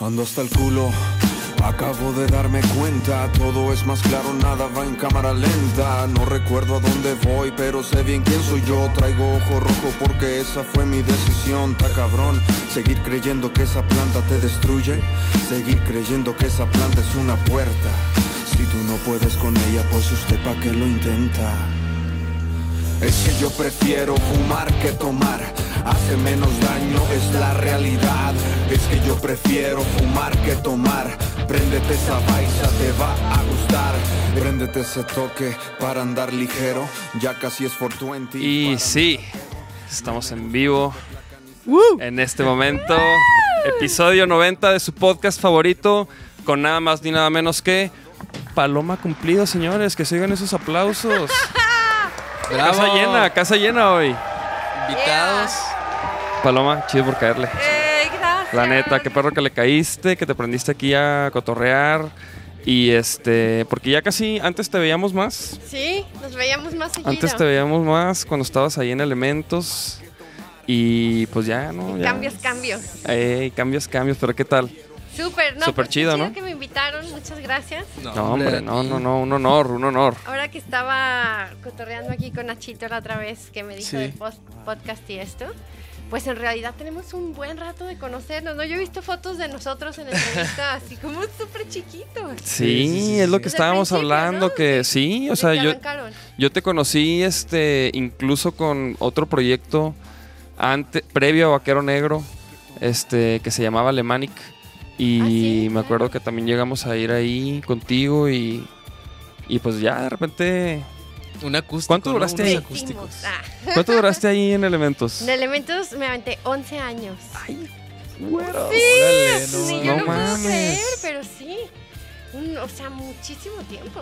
Ando hasta el culo. Acabo de darme cuenta, todo es más claro, nada va en cámara lenta. No recuerdo a dónde voy, pero sé bien quién soy yo. Traigo ojo rojo porque esa fue mi decisión. Ta cabrón, seguir creyendo que esa planta te destruye. Seguir creyendo que esa planta es una puerta. Si tú no puedes con ella, pues usted pa' qué lo intenta. Es que yo prefiero fumar que tomar. Hace menos daño, es la realidad. Es que yo prefiero fumar que tomar. Préndete esa baisa, te va a gustar. Préndete ese toque para andar ligero. Ya casi es 420. Y sí, estamos en vivo en este momento. Episodio 90 de su podcast favorito. Con nada más ni nada menos que Paloma cumplido, señores. Que se oigan esos aplausos. Casa llena, casa llena hoy. Invitados. Paloma, chido por caerle. Eh, gracias. La neta, qué perro que le caíste, que te prendiste aquí a cotorrear. Y este, porque ya casi antes te veíamos más. Sí, nos veíamos más seguido. Antes te veíamos más cuando estabas ahí en Elementos. Y pues ya, ¿no? Ya. Cambios, cambios. Ey, cambios, cambios, pero ¿qué tal? Súper, no, Súper pues, qué chido, ¿no? que me invitaron, muchas gracias. No, hombre, no, no, no, un honor, un honor. Ahora que estaba cotorreando aquí con Nachito la otra vez que me dijo Sí. del post- podcast y esto, pues en realidad tenemos un buen rato de conocernos, ¿no? Yo he visto fotos de nosotros en entrevista así como súper chiquitos. Sí, sí, sí, es lo que estábamos hablando, ¿no? que sí, o sea, yo, yo te conocí este incluso con otro proyecto ante, previo a Vaquero Negro, este, que se llamaba Alemanic. Y Ah, sí, me acuerdo que también llegamos a ir ahí contigo y, y pues ya de repente... Un acústico. ¿Cuánto ¿no? duraste Unos ahí? acústicos. Ah. ¿Cuánto duraste ahí en Elementos? De elementos me aventé 11 años. Güero. Órale, no, Sí, no yo no, puedo mames. creer, pero sí. Un- o sea, muchísimo tiempo.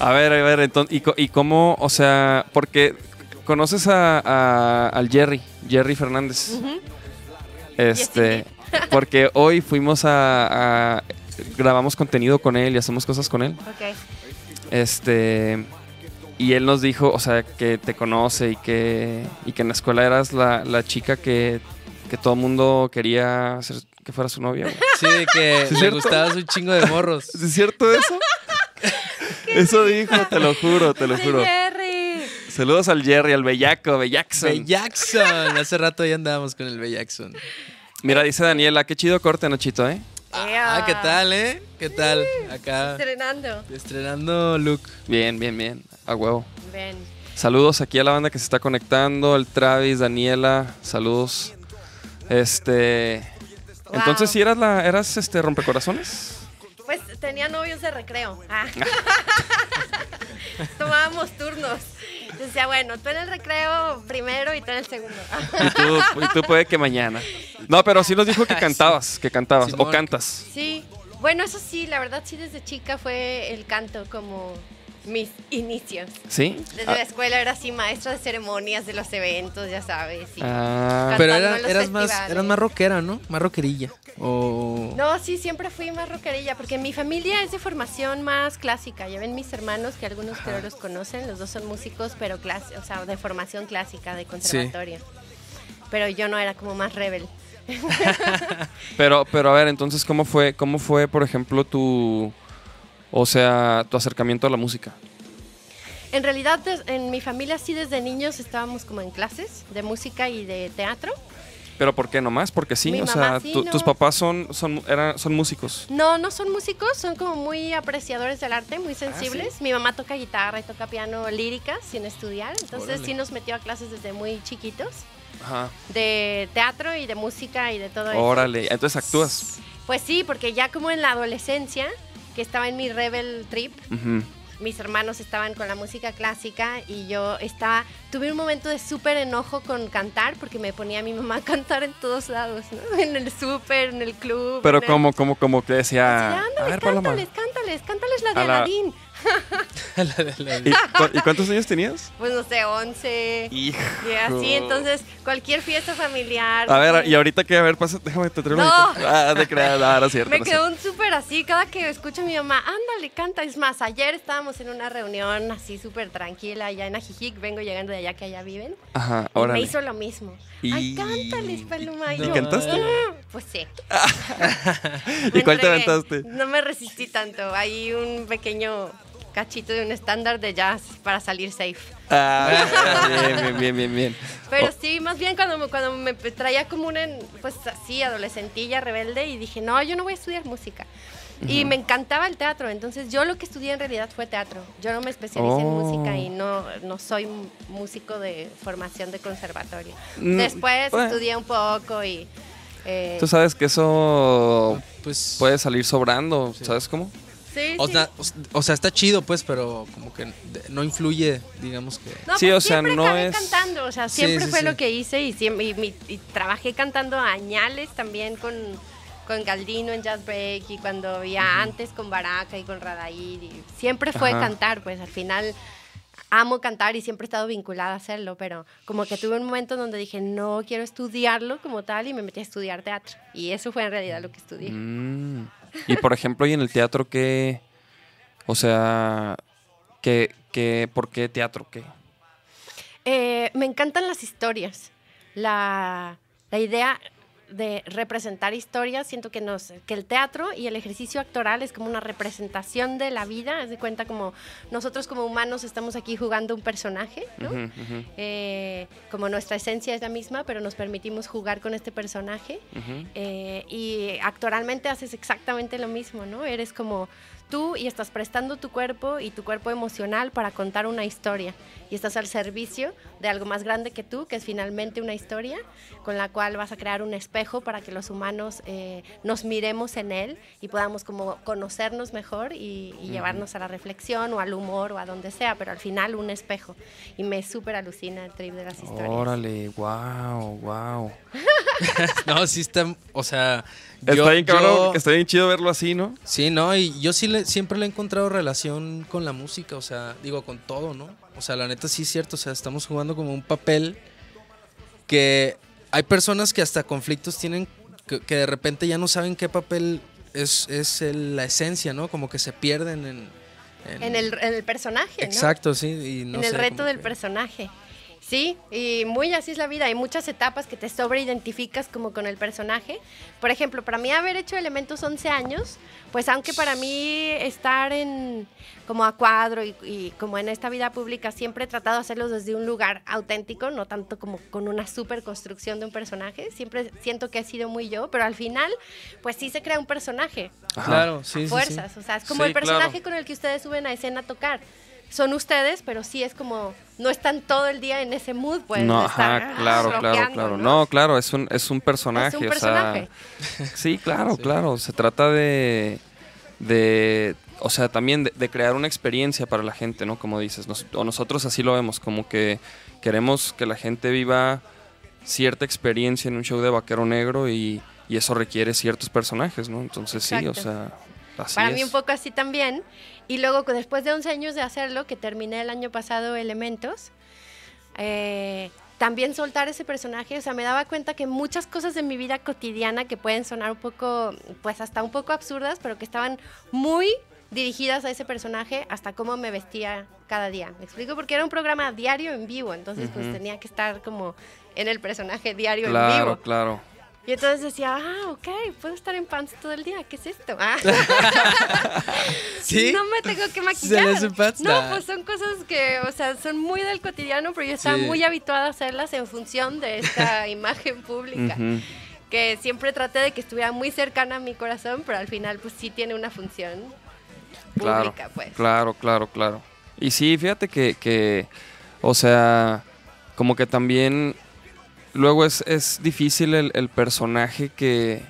A ver, a ver, entonces, ¿y, y cómo, o sea, porque conoces a, a- al Jerry, Jerry Fernández? Ujú. Este, porque hoy fuimos a, a- grabamos contenido con él y hacemos cosas con él. Ok. Este, y él nos dijo, o sea, que te conoce y que, y que en la escuela eras la, la chica que, que todo el mundo quería hacer que fuera su novia. güey. Sí, que ¿Sí le cierto? gustabas un chingo de morros. ¿Es cierto eso? Eso dijo, te lo juro, te lo Ay, juro. Jerry. Saludos al Jerry, al bellaco, bellaxon. Bey Jackson. Hace rato ya andábamos con el Bey Jackson. Mira, dice Daniela, qué chido corte, Nachito, ¿eh? Ah, ¿qué tal, eh? ¿Qué tal? Acá Estrenando. estrenando look. Bien, bien, bien. A huevo. Ven. Saludos aquí a la banda que se está conectando, el Travis, Daniela, saludos. Este. Wow. Entonces, si eras la, eras este rompecorazones? Pues tenía novios de recreo. Ah. Tomábamos turnos. Decía, bueno, tú en el recreo primero y tú en el segundo. Y tú, y tú puede que mañana. No, pero sí nos dijo que cantabas, que cantabas, o cantas. Sí. Bueno, eso sí, la verdad sí desde chica fue el canto como mis inicios. ¿Sí? Desde la escuela era así maestra de ceremonias de los eventos, ya sabes. y- Ah, Pero era, eras, más, eras más rockera, ¿no? Más rockerilla. O... No, sí, siempre fui más rockerilla, porque mi familia es de formación más clásica. Ya ven mis hermanos, que algunos creo los conocen, los dos son músicos, pero clas o sea, de formación clásica, de conservatorio. Pero yo no era como más rebel. pero, pero a ver, entonces, ¿cómo fue, cómo fue, por ejemplo, tu, o sea, tu acercamiento a la música? En realidad, en mi familia sí desde niños estábamos como en clases de música y de teatro. Pero ¿por qué nomás? Porque sí, Mi o sea, sí, tu- no. tus papás son, son, eran, son músicos. No, no son músicos, son como muy apreciadores del arte, muy sensibles. Mi mamá toca guitarra y toca piano lírica sin estudiar, entonces Órale. sí nos metió a clases desde muy chiquitos Ajá. de teatro y de música y de todo eso. Órale, entonces actúas. Pues sí, porque ya como en la adolescencia, que estaba en mi rebel trip, mis hermanos estaban con la música clásica y yo estaba, tuve un momento de súper enojo con cantar porque me ponía a mi mamá a cantar en todos lados, ¿no? En el súper, en el club. Pero en el- como, como, como que Así, decía, a ver, cántales, cántales, cántales la de Aladín. La- ¿Y, cu- y cuántos años tenías? Pues no sé, 11. Hijo. Y así, entonces, cualquier fiesta familiar. A ver, y ahorita que, a ver, pasa, déjame te traigo No. Ah, no es cierto. Me no quedó un súper así, cada que escucho a mi mamá, ándale, canta. Es más, ayer estábamos en una reunión así súper tranquila allá en Ajijic, vengo llegando de allá que allá viven. Ajá, ahora. me hizo lo mismo. Ay, Y- cántales, Paloma. ¿Y yo, cantaste? "Ah", Pues sí. ¿Y cuál te aventaste? No me resistí tanto. Hay un pequeño cachito de un estándar de jazz para salir safe. Ah, bien, bien, bien, bien, bien. Pero Oh, sí, más bien cuando, me- cuando me traía como una, pues así, adolescentilla, rebelde, y dije, no, yo no voy a estudiar música. Y me encantaba el teatro, entonces yo lo que estudié en realidad fue teatro. Yo no me especialicé en Oh. música y no, no soy músico de formación de conservatorio. Mm, Después bueno. estudié un poco y... eh, Tú sabes que eso Pues. puede salir sobrando, ¿sabes cómo? Sí, O sí. sea, o- o sea, está chido, pues, pero como que no influye, digamos que. No, Sí, pues o sea, siempre no acabé es- cantando, o sea, Sí, siempre sí, fue sí. lo que hice y, siempre, y, trabajé cantando añales también con, con Galdino en Jazz Break y cuando había antes con Baraka y con Radair y siempre fue Ajá. cantar, pues al final amo cantar y siempre he estado vinculada a hacerlo, pero como que tuve un momento donde dije, no quiero estudiarlo como tal y me metí a estudiar teatro y eso fue en realidad lo que estudié. Mm. Y por ejemplo, ¿y en el teatro qué? O sea, ¿qué, qué, ¿por qué teatro? ¿Qué? Eh, me encantan las historias. La, la idea de representar historias, siento que, nos, que el teatro y el ejercicio actoral es como una representación de la vida. Es de cuenta como nosotros como humanos estamos aquí jugando un personaje, ¿no? Eh, como nuestra esencia es la misma, pero nos permitimos jugar con este personaje. Eh, y actoralmente haces exactamente lo mismo, ¿no? Eres como tú y estás prestando tu cuerpo y tu cuerpo emocional para contar una historia. Y estás al servicio de algo más grande que tú, que es finalmente una historia, con la cual vas a crear un espejo para que los humanos eh, nos miremos en él y podamos como conocernos mejor y, y llevarnos a la reflexión o al humor o a donde sea, pero al final un espejo. Y me súper alucina el trip de las historias. Órale, wow, wow. No, sí está. O sea. Está yo- bien cabrón, yo- está bien chido verlo así, ¿no? Sí, no, y yo sí le, siempre le he encontrado relación con la música, o sea, digo, con todo, ¿no? O sea, la neta sí es cierto, o sea, estamos jugando como un papel que hay personas que hasta conflictos tienen, que, que de repente ya no saben qué papel es, es el- la esencia, ¿no? Como que se pierden en... En el, en el personaje, ¿no? Exacto, sí. Y no en el sé, reto del que- personaje. Sí, y muy así es la vida. Hay muchas etapas que te sobreidentificas como con el personaje. Por ejemplo, para mí haber hecho Elementos 11 años, pues aunque para mí estar en como a cuadro y, y como en esta vida pública siempre he tratado de hacerlo desde un lugar auténtico, no tanto como con una super construcción de un personaje. Siempre siento que he sido muy yo, pero al final, pues sí se crea un personaje Ajá. Claro, sí, a sí. fuerzas. O sea, es como Sí, el personaje claro. con el que ustedes suben a escena a tocar. Son ustedes, pero sí es como, no están todo el día en ese mood, pues. no, ajá, ah, claro, claro, claro. No, claro, es un, es un personaje. Es un o personaje. sea, sí, claro, claro. Se trata de, de o sea, también de, de crear una experiencia para la gente, ¿no? Como dices, nos- o nosotros así lo vemos, como que queremos que la gente viva cierta experiencia en un show de vaquero negro y, y eso requiere ciertos personajes, ¿no? Entonces sí, o sea, así Para es. mí un poco así también. Y luego, después de 11 años de hacerlo, que terminé el año pasado Elementos, eh, también soltar ese personaje, o sea, me daba cuenta que muchas cosas de mi vida cotidiana que pueden sonar un poco, pues hasta un poco absurdas, pero que estaban muy dirigidas a ese personaje, hasta cómo me vestía cada día. ¿Me explico? Porque era un programa diario en vivo, entonces pues tenía que estar como en el personaje diario en Claro, vivo. claro. Y entonces decía, ah, ok, puedo estar en pants todo el día, ¿qué es esto? Ah. ¿Sí? No me tengo que ¿Se maquillar. hace pants? No, pues son cosas que, o sea, son muy del cotidiano, pero yo estaba Sí. muy habituada a hacerlas en función de esta imagen pública. Que siempre traté de que estuviera muy cercana a mi corazón, pero al final, pues sí tiene una función Claro, pública, pues. Claro, claro, claro. Y sí, fíjate que, que o sea, como que también luego es, es difícil el, el personaje que,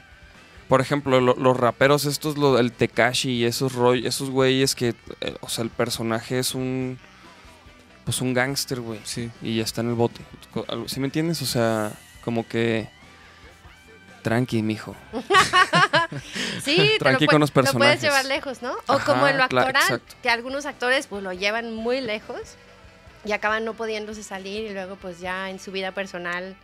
por ejemplo, lo- los raperos estos, lo, el Tekashi y esos roy, esos güeyes que, eh, o sea, el personaje es un, pues un gángster, güey. Sí. Y ya está en el bote. ¿Sí me entiendes? O sea, como que... Tranqui, mijo. Sí, te lo, Tranqui pue- con los lo puedes personajes. llevar lejos, ¿no? O Ajá, como en lo actoral, que algunos actores pues lo llevan muy lejos y acaban no pudiéndose salir y luego pues ya en su vida personal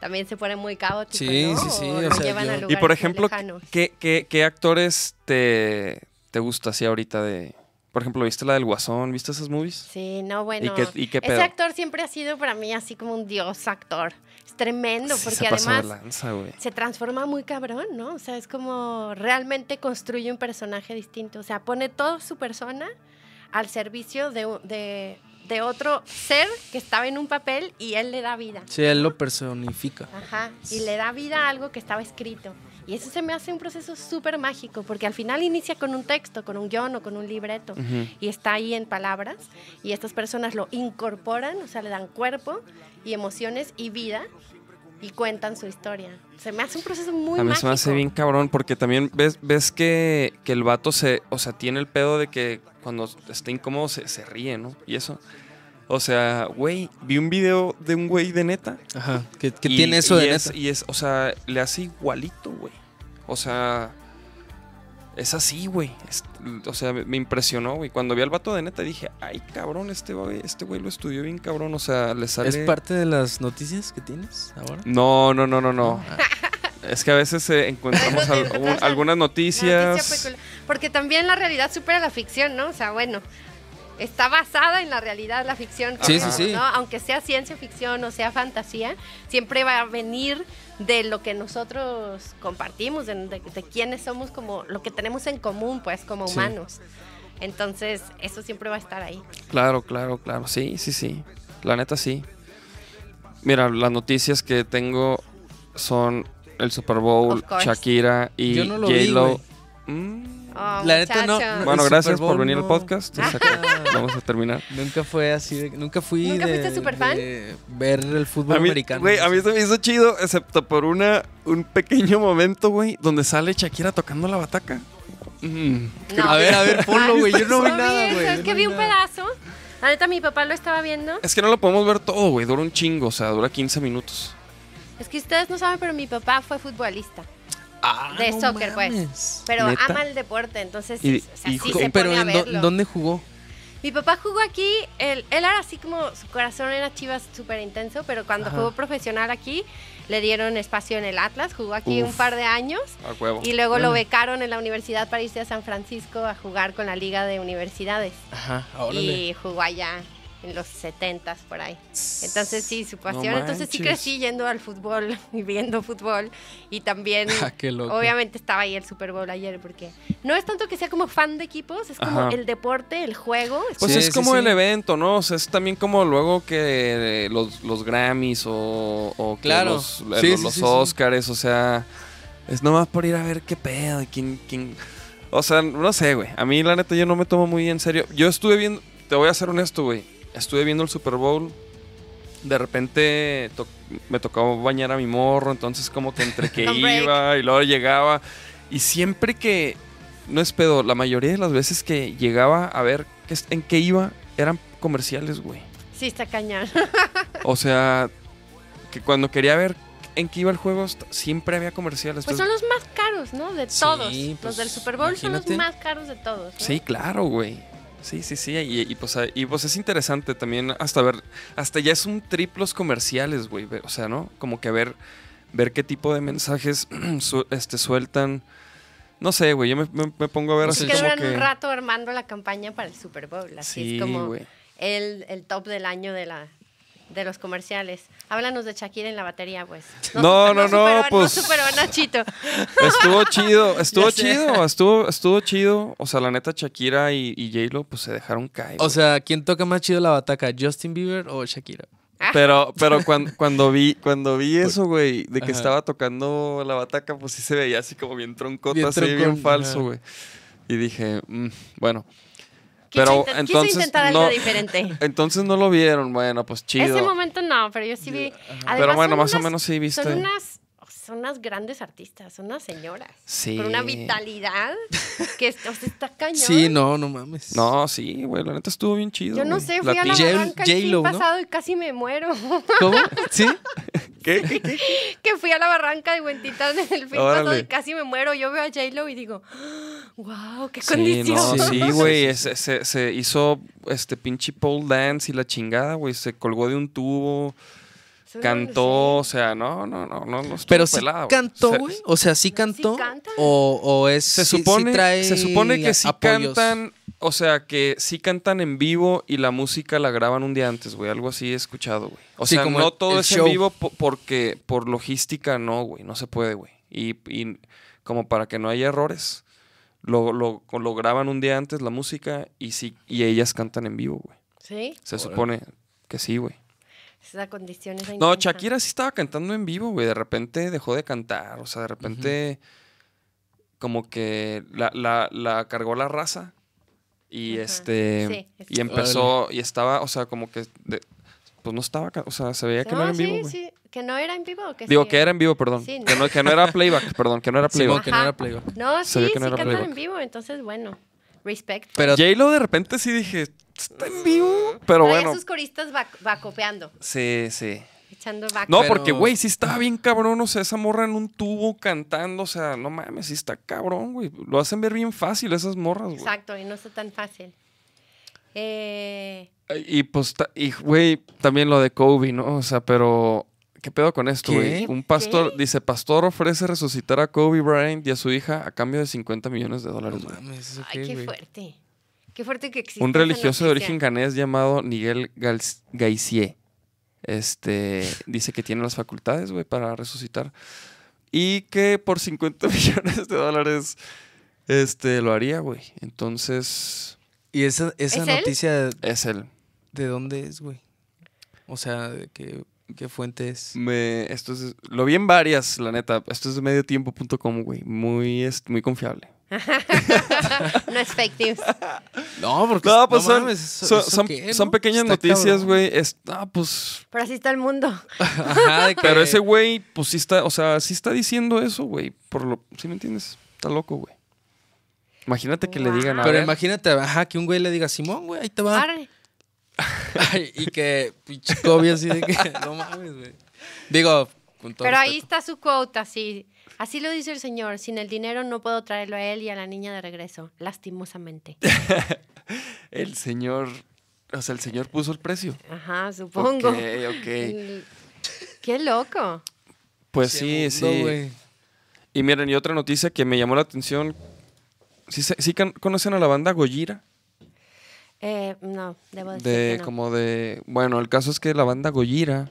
también se pone muy caótico. Sí, ¿no? sí, sí, O o lo sea, llevan yo- a Y por ejemplo. ¿qué, qué, qué actores te, te gusta así ahorita de... Por ejemplo, ¿viste la del Guasón? ¿Viste esas movies? Sí, no, bueno. qué- y qué ese pedo? actor siempre ha sido para mí así como un dios actor. Es tremendo, Sí, porque se pasó de además lanza, güey. se transforma muy cabrón, ¿no? O sea, es como realmente construye un personaje distinto. O sea, pone toda su persona al servicio de, de, de otro ser que estaba en un papel y él le da vida. Sí, él lo personifica. Ajá, y le da vida a algo que estaba escrito. Y eso se me hace un proceso súper mágico, porque al final inicia con un texto, con un guion o con un libreto, y está ahí en palabras, y estas personas lo incorporan, o sea, le dan cuerpo y emociones y vida, y cuentan su historia. Se me hace un proceso muy A mí mágico. se me hace bien cabrón porque también ves, ves que, que el vato se, o sea, tiene el pedo de que cuando está incómodo se, se ríe, ¿no? Y eso. O sea, güey, vi un video de un güey de neta. Ajá. ¿Qué, qué y- tiene eso y de es, neta? Y es, o sea, le hace igualito, güey. O sea, es así, güey. O sea, me impresionó, güey. Cuando vi al vato de neta dije, ay, cabrón, este güey, este güey lo estudió bien cabrón. O sea, le sale... ¿Es parte de las noticias que tienes ahora? No, no, no, no, no. Ah. Es que a veces eh, encontramos al- un- algunas Noticia noticias. Porque también la realidad supera la ficción, ¿no? O sea, bueno, está basada en la realidad la ficción. Sí, sí, sí. ¿no? Aunque sea ciencia ficción o sea fantasía, siempre va a venir de lo que nosotros compartimos, de, de, de quiénes somos, como lo que tenemos en común, pues, como Sí. humanos. Entonces, eso siempre va a estar ahí. Claro, claro, claro. Sí, sí, sí. La neta sí. Mira, las noticias que tengo son el Super Bowl. Shakira y no vi, J-Lo. Oh, La neta, no. Bueno, gracias Super Bowl por venir al podcast. O sea que Vamos a terminar. Nunca fue así de, Nunca fui ¿Nunca de, fuiste superfan? de ver el fútbol A mí, americano. güey, a mí se me hizo chido, excepto por una, un pequeño momento, güey, donde sale Shakira tocando la bataca. Mm. No. A ver, a ver, ponlo, güey. Yo no vi nada, güey. Es que no vi un nada. pedazo. La neta, mi papá lo estaba viendo. Es que no lo podemos ver todo, güey. Dura un chingo, o sea, dura 15 minutos. Es que ustedes no saben, pero mi papá fue futbolista. Ah, de no soccer, pues. Pero ¿Neta? ama el deporte, entonces Y- o sea, y sí se Pero pone a ¿en dó- verlo. dónde jugó? Mi papá jugó aquí, él, él era así como, su corazón era chivas súper intenso, pero cuando Ajá. jugó profesional aquí, le dieron espacio en el Atlas, jugó aquí un par de años A huevo. y luego lo becaron en la universidad para irse a San Francisco a jugar con la Liga de Universidades. Ajá, órale. Y jugó allá en los 70s por ahí. Entonces sí, su pasión. Entonces sí crecí yendo al fútbol y viendo fútbol. Y también, Ah, qué loco. obviamente estaba ahí el Super Bowl ayer porque no es tanto que sea como fan de equipos, es como Ajá. el deporte, el juego. es Pues Sí, es sí, como sí. el evento, ¿no? O sea, es también como luego que los, los Grammys o, o que Claro. los, Sí, los, sí, los sí, sí. Oscars, o sea, es nomás por ir a ver qué pedo, quién, quién... O sea, no sé, güey. A mí, la neta, yo no me tomo muy en serio. Yo estuve viendo, te voy a ser honesto, güey. Estuve viendo el Super Bowl. De repente to- me tocaba bañar a mi morro, entonces como que entre que iba y luego llegaba. Y siempre que, no es pedo, la mayoría de las veces que llegaba a ver en qué iba, eran comerciales, güey. Sí, está cañón. O sea, que cuando quería ver en qué iba el juego, siempre había comerciales. Pues son los más caros, ¿no? De Sí, todos. pues, los del Super Bowl son los más caros de todos. ¿no? Sí, claro, güey. Sí, sí, sí. Y, y, pues, y pues es interesante también hasta ver, hasta ya es un triplos comerciales, güey. O sea, ¿no? Como que ver, ver qué tipo de mensajes su- este, sueltan. No sé, güey. Yo me, me- me pongo a ver Pues así que como duran que... un rato armando la campaña para el Super Bowl. Así Sí, es como el, el top del año de la de los comerciales. Háblanos de Shakira en la batería, pues. No, no, no, superó- pues- No superó a Nachito. Estuvo chido, estuvo chido, estuvo, estuvo chido. O sea, la neta, Shakira y, y J-Lo, pues se dejaron caer. O sea, ¿quién toca más chido la bataca? ¿Justin Bieber o Shakira? Pero, pero cuando, cuando vi, cuando vi eso, güey, de que Ajá. estaba tocando la bataca, pues sí se veía así como bien troncota, Bien así bien falso, güey. Y dije, mm, bueno. Pero quiso entonces intentar algo no- diferente. Entonces no lo vieron, bueno, pues chido. Ese momento no, pero yo sí vi. Además, Pero bueno, más o menos sí viste. Son unas, son unas grandes artistas, son unas señoras. Sí. Con una vitalidad que o sea, está cañón. Sí, no, no mames. No, sí, güey, la neta estuvo bien chido. Yo no sé, fui a la J- barranca el ¿no? pasado y casi me muero. ¿Cómo? ¿Sí? ¿Qué? ¿Qué? ¿Qué? que fui a la barranca de Huentitas el fin Órale. pasado y casi me muero. Yo veo a J-Lo y digo, wow, qué Sí, condición. no, Sí. sí, güey. Se, se hizo este pinche pole dance y la chingada, güey. Se colgó de un tubo. Cantó, o sea, no, no, no, no, no estuvo Pero sí cantó, güey. O sea, sí cantó. canta? o, o es. Se sí- sí supone, trae se supone que sí apoyos? cantan, o sea, que sí cantan en vivo y la música la graban un día antes, güey. Algo así he escuchado, güey. O Sí, sea, como no el- todo el es show. en vivo po- porque por logística no, güey. No se puede, güey. Y, y como para que no haya errores, lo, lo, lo graban un día antes la música y sí y ellas cantan en vivo, güey. Sí, Se Órale. supone que sí, güey. esa condición es No, Shakira sí estaba cantando en vivo, güey. De repente dejó de cantar. O sea, de repente como que la, la, la cargó la raza. Y este. Sí, es y empezó. Y estaba, o sea, como que. de- pues no estaba. O sea, se veía que no, era en sí, vivo, güey. sí, que no era en vivo. o Que Digo, sí? que era en vivo, perdón. Sí, que, no, que no era playback, perdón, que no era playback. que no era playback. No, sí, que no sí era cantan playback. en vivo, entonces bueno, respect. Pero J-Lo de repente sí dije, está en vivo. Pero Traía bueno. sus coristas va, va copiando, Sí, sí. echando back. No, Pero- porque, güey, sí estaba bien cabrón, o sea, esa morra en un tubo cantando, o sea, no mames, sí está cabrón, güey. Lo hacen ver bien fácil esas morras, güey. Exacto, y no está tan fácil. Eh, Y pues, y güey, también lo de Kobe, ¿no? O sea, pero, ¿qué pedo con esto, güey? Un pastor, ¿Qué? dice, pastor ofrece resucitar a Kobe Bryant y a su hija a cambio de 50 millones de dólares, güey. mames, ¿eso ay, qué, fuerte. Qué fuerte que existe. Un religioso de origen ganés llamado Miguel Gaissier. Este dice que tiene las facultades, güey, para resucitar. Y que por 50 millones de dólares este, lo haría, güey. Entonces, ¿Y esa, esa ¿Es él? noticia es él. de dónde es, güey? O sea, ¿de qué, qué fuente es? Me, esto es, lo vi en varias, la neta. Esto es de mediotiempo.com, güey. Muy, es, muy confiable. no es fake news. No, porque No, pues son, mames, ¿eso- son, eso son- qué, son no? pequeñas Está noticias, güey. Es- Ah, pues. Pero así está el mundo. Ajá, de que- Pero ese güey, pues sí está, o sea, sí está diciendo eso, güey. Por lo, ¿sí me entiendes? Está loco, güey. Imagínate que le digan a Pero ver, imagínate, ajá, que un güey le diga, Simón, güey, ahí te va. Arre. Ay, y que pinche Kobe así de que, no mames, güey. Digo, con todo Pero ahí está su cuota, así. Así lo dice el Señor. Sin el dinero no puedo traerlo a él y a la niña de regreso, lastimosamente. el señor, o sea, el señor puso el precio. Ajá, supongo. Ok, ok. Qué loco. Pues sí, mundo, sí. Y miren, y otra noticia que me llamó la atención. ¿Sí, sí conocen a la banda Gojira? Eh, no, debo decir De que no. como de. Bueno, el caso es que la banda Gojira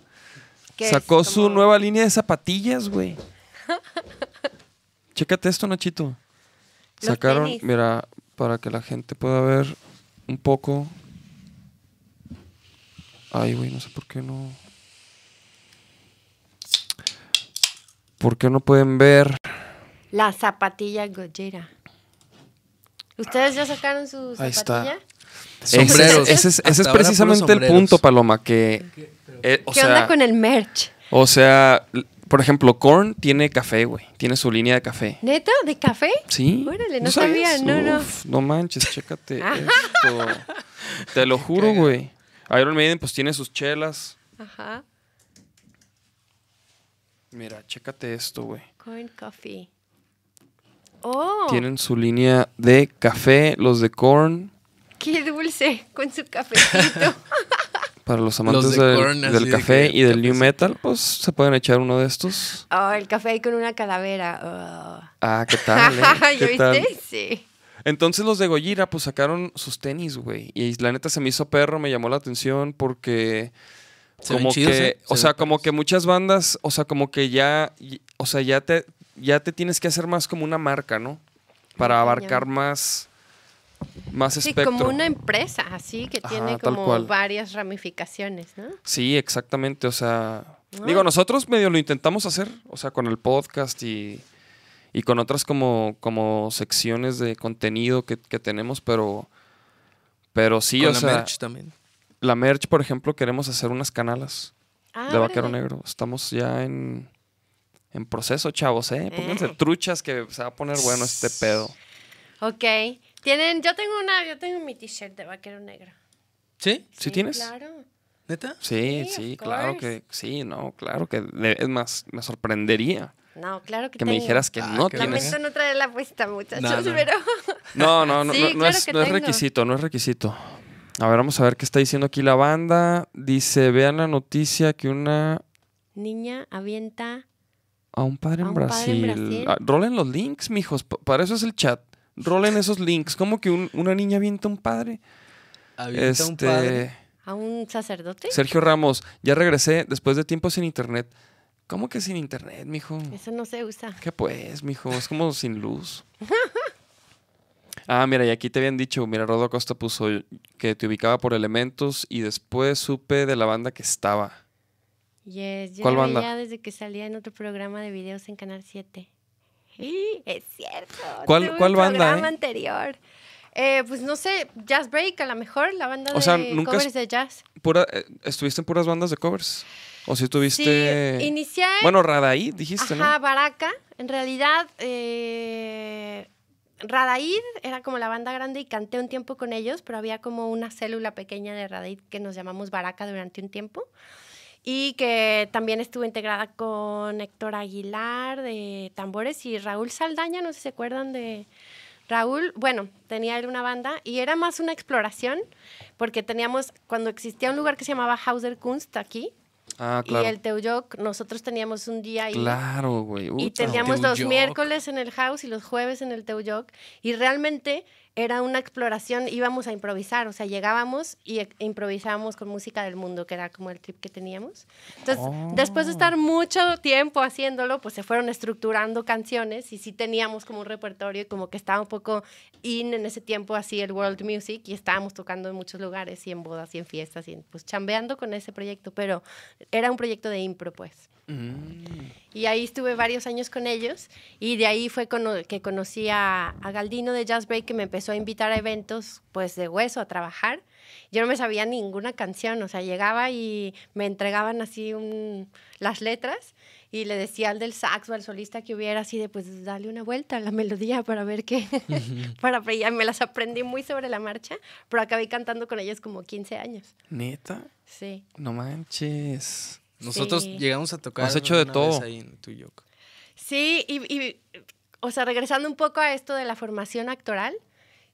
sacó su Como- nueva línea de zapatillas, güey. Chécate esto, Nachito. Los Sacaron, tenis. mira, para que la gente pueda ver un poco. Ay, güey, no sé por qué no. ¿Por qué no pueden ver? La zapatilla Gojira. ¿Ustedes ya sacaron su Ahí está. Sombreros. Ese, ese es- ese precisamente el punto. Paloma, que... eh, o ¿Qué sea, onda con el merch? O sea, por ejemplo, Korn tiene café, güey. Tiene su línea de café. ¿Neta? ¿De café? Sí. Órale, no sabía, no, no. Uf, no manches, chécate esto. Te lo juro, güey. Iron Maiden pues tiene sus chelas. Ajá. Mira, chécate esto, güey. Corn coffee. Oh, Tienen su línea de café, los de Korn. Dulce con su cafecito. Para los amantes de del, café y del new metal, pues se pueden echar uno de estos. oh, el café ahí con una calavera. Oh. Ah, ¿qué tal? eh? ¿Ya ¿Qué tal? viste? Sí. Entonces los de Gojira pues sacaron sus tenis, güey. Y la neta se me hizo perro, me llamó la atención porque Se como chidos, que, ¿eh? o Se sea, como perros. que muchas bandas, o sea, como que ya, y- o sea, ya te, ya te tienes que hacer más como una marca, ¿no? Para abarcar más, más Sí, espectro. como una empresa, así, que Ajá, tiene como cual. varias ramificaciones, ¿no? Sí, exactamente, o sea, Ah. digo, nosotros medio lo intentamos hacer, o sea, con el podcast y, y con otras como, como secciones de contenido que, que tenemos, pero, pero sí, Con o la sea, merch también. la merch, por ejemplo, queremos hacer unas canalas Ah, de Vaquero. Negro. Estamos ya en, en proceso, chavos, ¿eh? Pónganse Eh. truchas que se va a poner bueno este pedo. Ok. Tienen, yo tengo una, yo tengo mi t-shirt de vaquero negro. ¿Sí? ¿Sí tienes? Claro. ¿Neta? Sí, Sí, claro course. que sí, no, claro que de- es más, me sorprendería No, claro que que me dijeras que Ah, no qué tienes. Lamento no traerla puesta, muchachos, No, no. pero... No, no, no, Sí, no, no claro es, que no es requisito, no es requisito. A ver, vamos a ver qué está diciendo aquí la banda. Dice, vean la noticia que una niña avienta A un padre, A en, padre Brasil. Brasil. Ah, rolen los links, mijos. pa- Para eso es el chat. Rolen esos links. ¿Cómo que un- una niña avienta a un padre? Avienta un este. padre. a un sacerdote. Sergio Ramos, ya regresé después de tiempo sin internet. ¿Cómo que sin internet, mijo? Eso no se usa. ¿Qué pues, mijo? Es como sin luz. Ah, mira, y aquí te habían dicho, mira, Rodo Acosta puso que te ubicaba por elementos y después supe de la banda que estaba. Yes, yo ¿Cuál la banda? veía desde que salía en otro programa de videos en Canal 7. Es cierto. ¿Cuál- cuál banda, programa eh? anterior. Eh, pues no sé, Jazz Break a lo mejor, la banda O de sea, nunca covers de jazz. Pura, eh, ¿Estuviste en puras bandas de covers? ¿O si estuviste...? Sí, inicié... Bueno, Radaí, dijiste, Ajá, ¿no? Baraka. En realidad, eh, Radaid era como la banda grande y canté un tiempo con ellos, pero había como una célula pequeña de Radaid que nos llamamos Baraka durante un tiempo. Y que también estuvo integrada con Héctor Aguilar de tambores y Raúl Saldaña, no sé si se acuerdan de Raúl. Bueno, tenía él una banda y era más una exploración porque teníamos, cuando existía un lugar que se llamaba Hauser Kunst aquí Ah, claro. y el Teuyoc, nosotros teníamos un día ahí. Claro, güey. Y teníamos los miércoles en el house y los jueves en el Teuyoc. Y realmente era una exploración, íbamos a improvisar, o sea, llegábamos y e- improvisábamos con música del mundo, que era como el trip que teníamos. Entonces, Oh. después de estar mucho tiempo haciéndolo, pues se fueron estructurando canciones y sí teníamos como un repertorio y como que estaba un poco in en ese tiempo así el world music y estábamos tocando en muchos lugares y en bodas y en fiestas y en- pues chambeando con ese proyecto, pero era un proyecto de impro, pues. Mm. Y ahí estuve varios años con ellos y de ahí fue cono- que conocí a, a Galdino de Jazz Break que me empezó a invitar a eventos pues de hueso a trabajar. Yo no me sabía ninguna canción, o sea, llegaba y me entregaban así un- las letras y le decía al del sax o al solista que hubiera así de pues dale una vuelta a la melodía para ver qué, para ya me las aprendí muy sobre la marcha, pero acabé cantando con ellos como 15 años. ¿Neta? Sí. No manches. Nosotros Sí. llegamos a tocar. Has hecho de todo. ahí en. Sí, y, y, o sea, regresando un poco a esto de la formación actoral,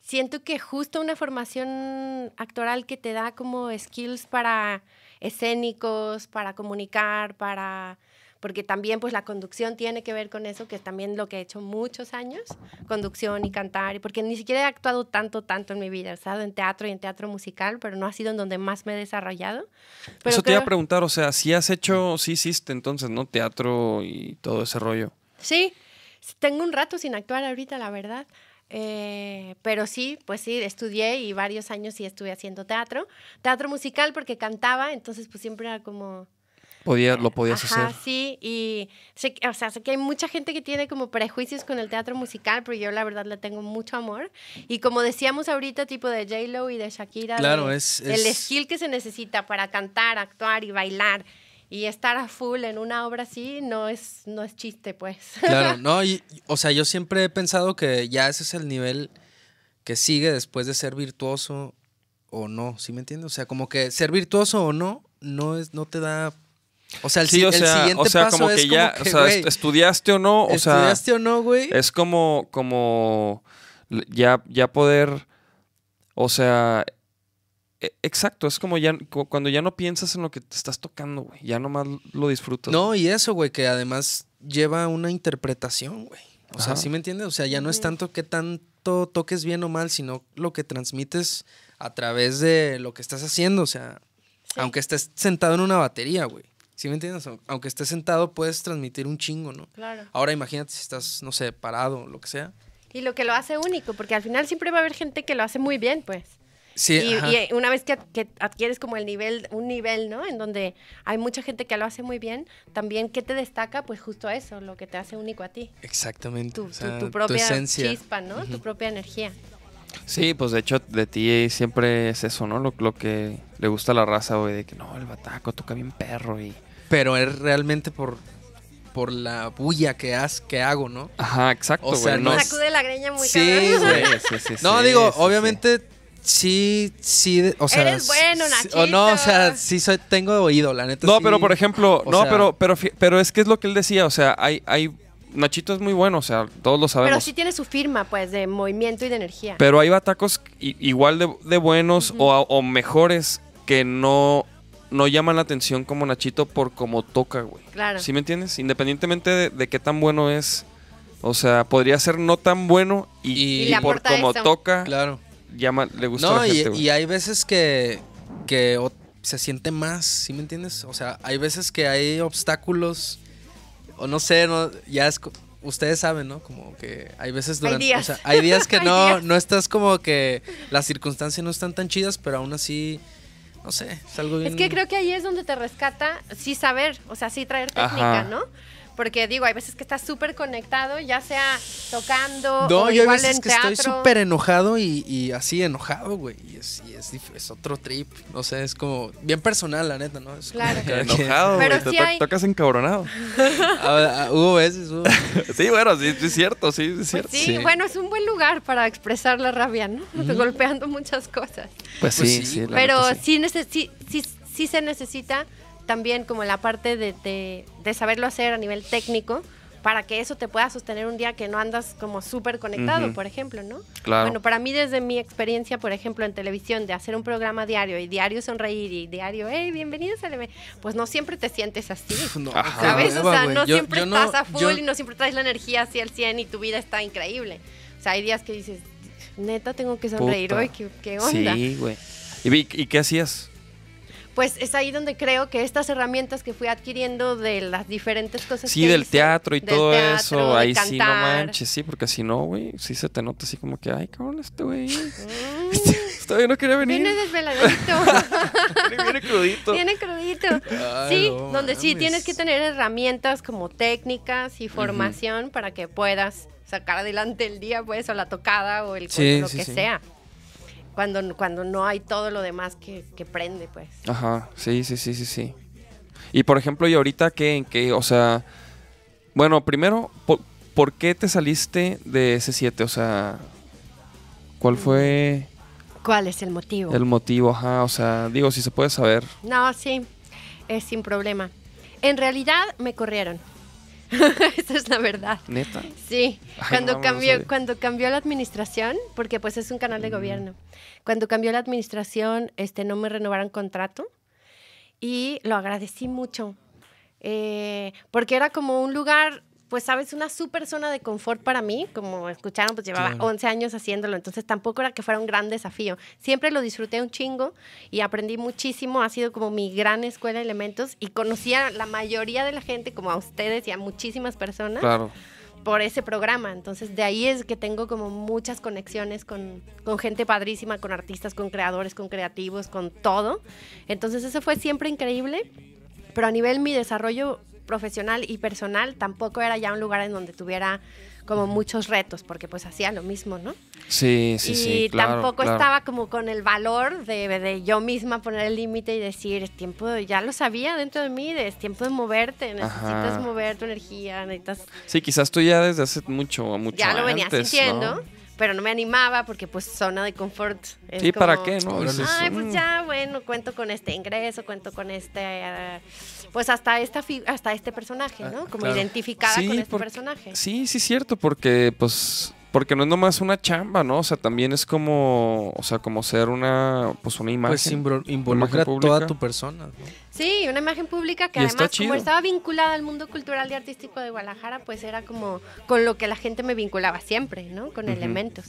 siento que justo una formación actoral que te da como skills para escénicos, para comunicar, para porque también pues la conducción tiene que ver con eso, que es también lo que he hecho muchos años, conducción y cantar, porque ni siquiera he actuado tanto, tanto en mi vida, he estado en teatro y en teatro musical, pero no ha sido en donde más me he desarrollado. Pero Eso te iba a creo- preguntar, o sea, si has hecho, sí hiciste entonces, ¿no? Teatro y todo ese rollo. Sí, tengo un rato sin actuar ahorita, la verdad. Eh, pero sí, pues sí, estudié y varios años sí estuve haciendo teatro. Teatro musical porque cantaba, entonces pues siempre era como... Podía, lo podías Ajá, hacer. sí, y sé, que- o sea, sé que hay mucha gente que tiene como prejuicios con el teatro musical, pero yo la verdad le tengo mucho amor. Y como decíamos ahorita, tipo de J-Lo y de Shakira, Claro, de- es- el es- skill que se necesita para cantar, actuar y bailar y estar a full en una obra así, no es, no es chiste, pues. Claro, no, y, o sea, yo siempre he pensado que ya ese es el nivel que sigue después de ser virtuoso o no, ¿sí me entiendes? O sea, como que ser virtuoso o no, no es, no te da. O sea, el, sí, o el sea, siguiente o sea, paso como es que ya, como o sea, estudiaste o no, o sea, ¿estudiaste o no, güey? es como, como ya, ya poder, o sea, e- exacto, es como ya cu- cuando ya no piensas en lo que te estás tocando, güey, ya nomás lo disfrutas. No, y eso, güey, que además lleva una interpretación, güey. O sea. ¿sí me entiendes? O sea, ya no es tanto que tanto toques bien o mal, sino lo que transmites a través de lo que estás haciendo. O sea, Sí. aunque estés sentado en una batería, güey. ¿Sí me entiendes? Au- Aunque estés sentado, puedes transmitir un chingo, ¿no? Claro. Ahora imagínate si estás, no sé, parado o lo que sea. Y lo que lo hace único, porque al final siempre va a haber gente que lo hace muy bien, pues. Sí, y, y, una vez que, que adquieres como el nivel, un nivel, ¿no? En donde hay mucha gente que lo hace muy bien, también, ¿qué te destaca? Pues justo eso, lo que te hace único a ti. Exactamente. Tu, o tu- sea, tu propia esencia. chispa, ¿no? Tu propia energía. Sí, pues de hecho de ti siempre es eso, ¿no? Lo, lo que le gusta a la raza, güey, de que no, el bataco toca bien perro y... Pero es realmente por, por la bulla que, haz, que hago, ¿no? Ajá, exacto, O güey. sea, no, no es- Sacude la greña muy Sí, cabrón. güey. Sí, sí, sí, No, sí, digo, sí, obviamente sí, sí, o sea, Eres bueno, sí- O no, o sea, sí soy, tengo oído, la neta. No, sí. pero por ejemplo, o no, sea- pero, pero, fi- pero es que es lo que él decía, o sea, hay, hay, Nachito es muy bueno, o sea, todos lo sabemos. Pero sí tiene su firma, pues, de movimiento y de energía. Pero hay batacos igual de, de buenos o mejores que no, no llaman la atención como Nachito por cómo toca, güey. Claro. ¿Sí me entiendes? Independientemente de, de qué tan bueno es. O sea, podría ser no tan bueno y, Y y por cómo toca, Claro. llama, le gusta a No, la y, gente, güey. y hay veces que, que se siente más, ¿sí me entiendes? O sea, hay veces que hay obstáculos, o no sé, no, ya es, ustedes saben, ¿no? Como que hay veces durante, días. o sea, hay días que Hay no, días. no estás como que las circunstancias no están tan chidas, pero aún así, no sé, es algo bien. Es que creo que ahí es donde te rescata sí saber, o sea, sí traer técnica, Ajá. ¿no? Porque digo, hay veces que estás súper conectado, ya sea tocando No, o yo hay igual veces en que teatro. estoy súper enojado y, y así enojado, güey. Y, es, y es, dif- es otro trip. No sé, es como bien personal, la neta, ¿no? Es Claro. quien. Enojado, Pero güey. sí hay- tocas encabronado. Ah, ah, hubo veces, hubo. sí, bueno, sí, sí es cierto, sí, es Pues cierto. sí, Sí. bueno, es un buen lugar para expresar la rabia, ¿no? Golpeando muchas cosas. Pues, Pues sí, sí, Pero sí, sí, sí se necesita también como la parte de, de- de saberlo hacer a nivel técnico para que eso te pueda sostener un día que no andas como súper conectado, Ujú. por ejemplo, ¿no? Claro. Bueno, para mí desde mi experiencia, por ejemplo, en televisión, de hacer un programa diario y diario sonreír y diario, hey, bienvenidos al EV", pues no siempre te sientes así. No, Ajá. ¿Sabes? O hueva, sea, no Yo- siempre yo no- estás a full yo- y no siempre traes la energía así al 100 y tu vida está increíble. O sea, hay días que dices, neta, tengo que sonreír Puta. hoy, ¿qué, qué onda? Sí, güey. ¿Y, ¿Y qué hacías? Pues es ahí donde creo que estas herramientas que fui adquiriendo de las diferentes cosas Sí, que del hice, teatro y del todo teatro, eso. de Ahí sí no cantar, manches, sí, porque si no, güey, sí se te nota así como que, ay, cabrón, este güey. mm, Este güey no quería venir. Viene desveladito, Viene crudito. viene crudito. Ay, sí, no donde sí mames. tienes que tener herramientas como técnicas y formación para que puedas sacar adelante el día, pues, o la tocada o el Sí, lo sí, que sí. sea. Cuando, cuando no hay todo lo demás que, que prende, pues. Ajá, sí, sí, sí, sí, sí. Y por ejemplo, ¿y ahorita qué? ¿En qué? O sea, bueno, primero, ¿por, por qué te saliste de S7? O sea, ¿cuál fue ¿Cuál es el motivo? el motivo? Ajá, o sea, digo, si se puede saber. No, sí, es sin problema. En realidad me corrieron. Esa es la verdad. Neta. Sí, Ay, cuando no no cambió, sabía. cuando cambió la administración, porque pues es un canal de gobierno. Cuando cambió la administración, este, no me renovaron contrato y lo agradecí mucho, eh, porque era como un lugar, pues sabes, una super zona de confort para mí, como escucharon, pues llevaba Claro. 11 años haciéndolo, entonces tampoco era que fuera un gran desafío. Siempre lo disfruté un chingo y aprendí muchísimo, ha sido como mi gran escuela de elementos y conocí a la mayoría de la gente, como a ustedes y a muchísimas personas Claro. por ese programa. Entonces, de ahí es que tengo como muchas conexiones con, con gente padrísima, con artistas, con creadores, con creativos, con todo. Entonces, eso fue siempre increíble. Pero a nivel mi desarrollo profesional y personal, tampoco era ya un lugar en donde tuviera como muchos retos, porque pues hacía lo mismo, ¿no? Sí, sí, y sí. claro, tampoco claro. estaba como con el valor de, de yo misma poner el límite y decir, es tiempo, de- ya lo sabía dentro de mí, de, es tiempo de moverte, necesitas Ajá. mover tu energía, necesitas Sí, quizás tú ya desde hace mucho, mucho ya lo venía sintiendo, ¿no? pero no me animaba porque pues zona de confort. es Sí, ¿para qué, no? Ay, mm, pues ya, bueno, cuento con este ingreso, cuento con este, eh, pues hasta esta fi- hasta este personaje, ¿no? Ah, Como claro. identificada Sí, con este porque- personaje. Sí, sí, cierto, porque pues porque no es nomás una chamba, ¿no? O sea, también es como, o sea, como ser una, pues una imagen. Pues involucra imagen toda tu persona. ¿no? Sí, una imagen pública que Y además como estaba vinculada al mundo cultural y artístico de Guadalajara, pues era como con lo que la gente me vinculaba siempre, ¿no? Con elementos.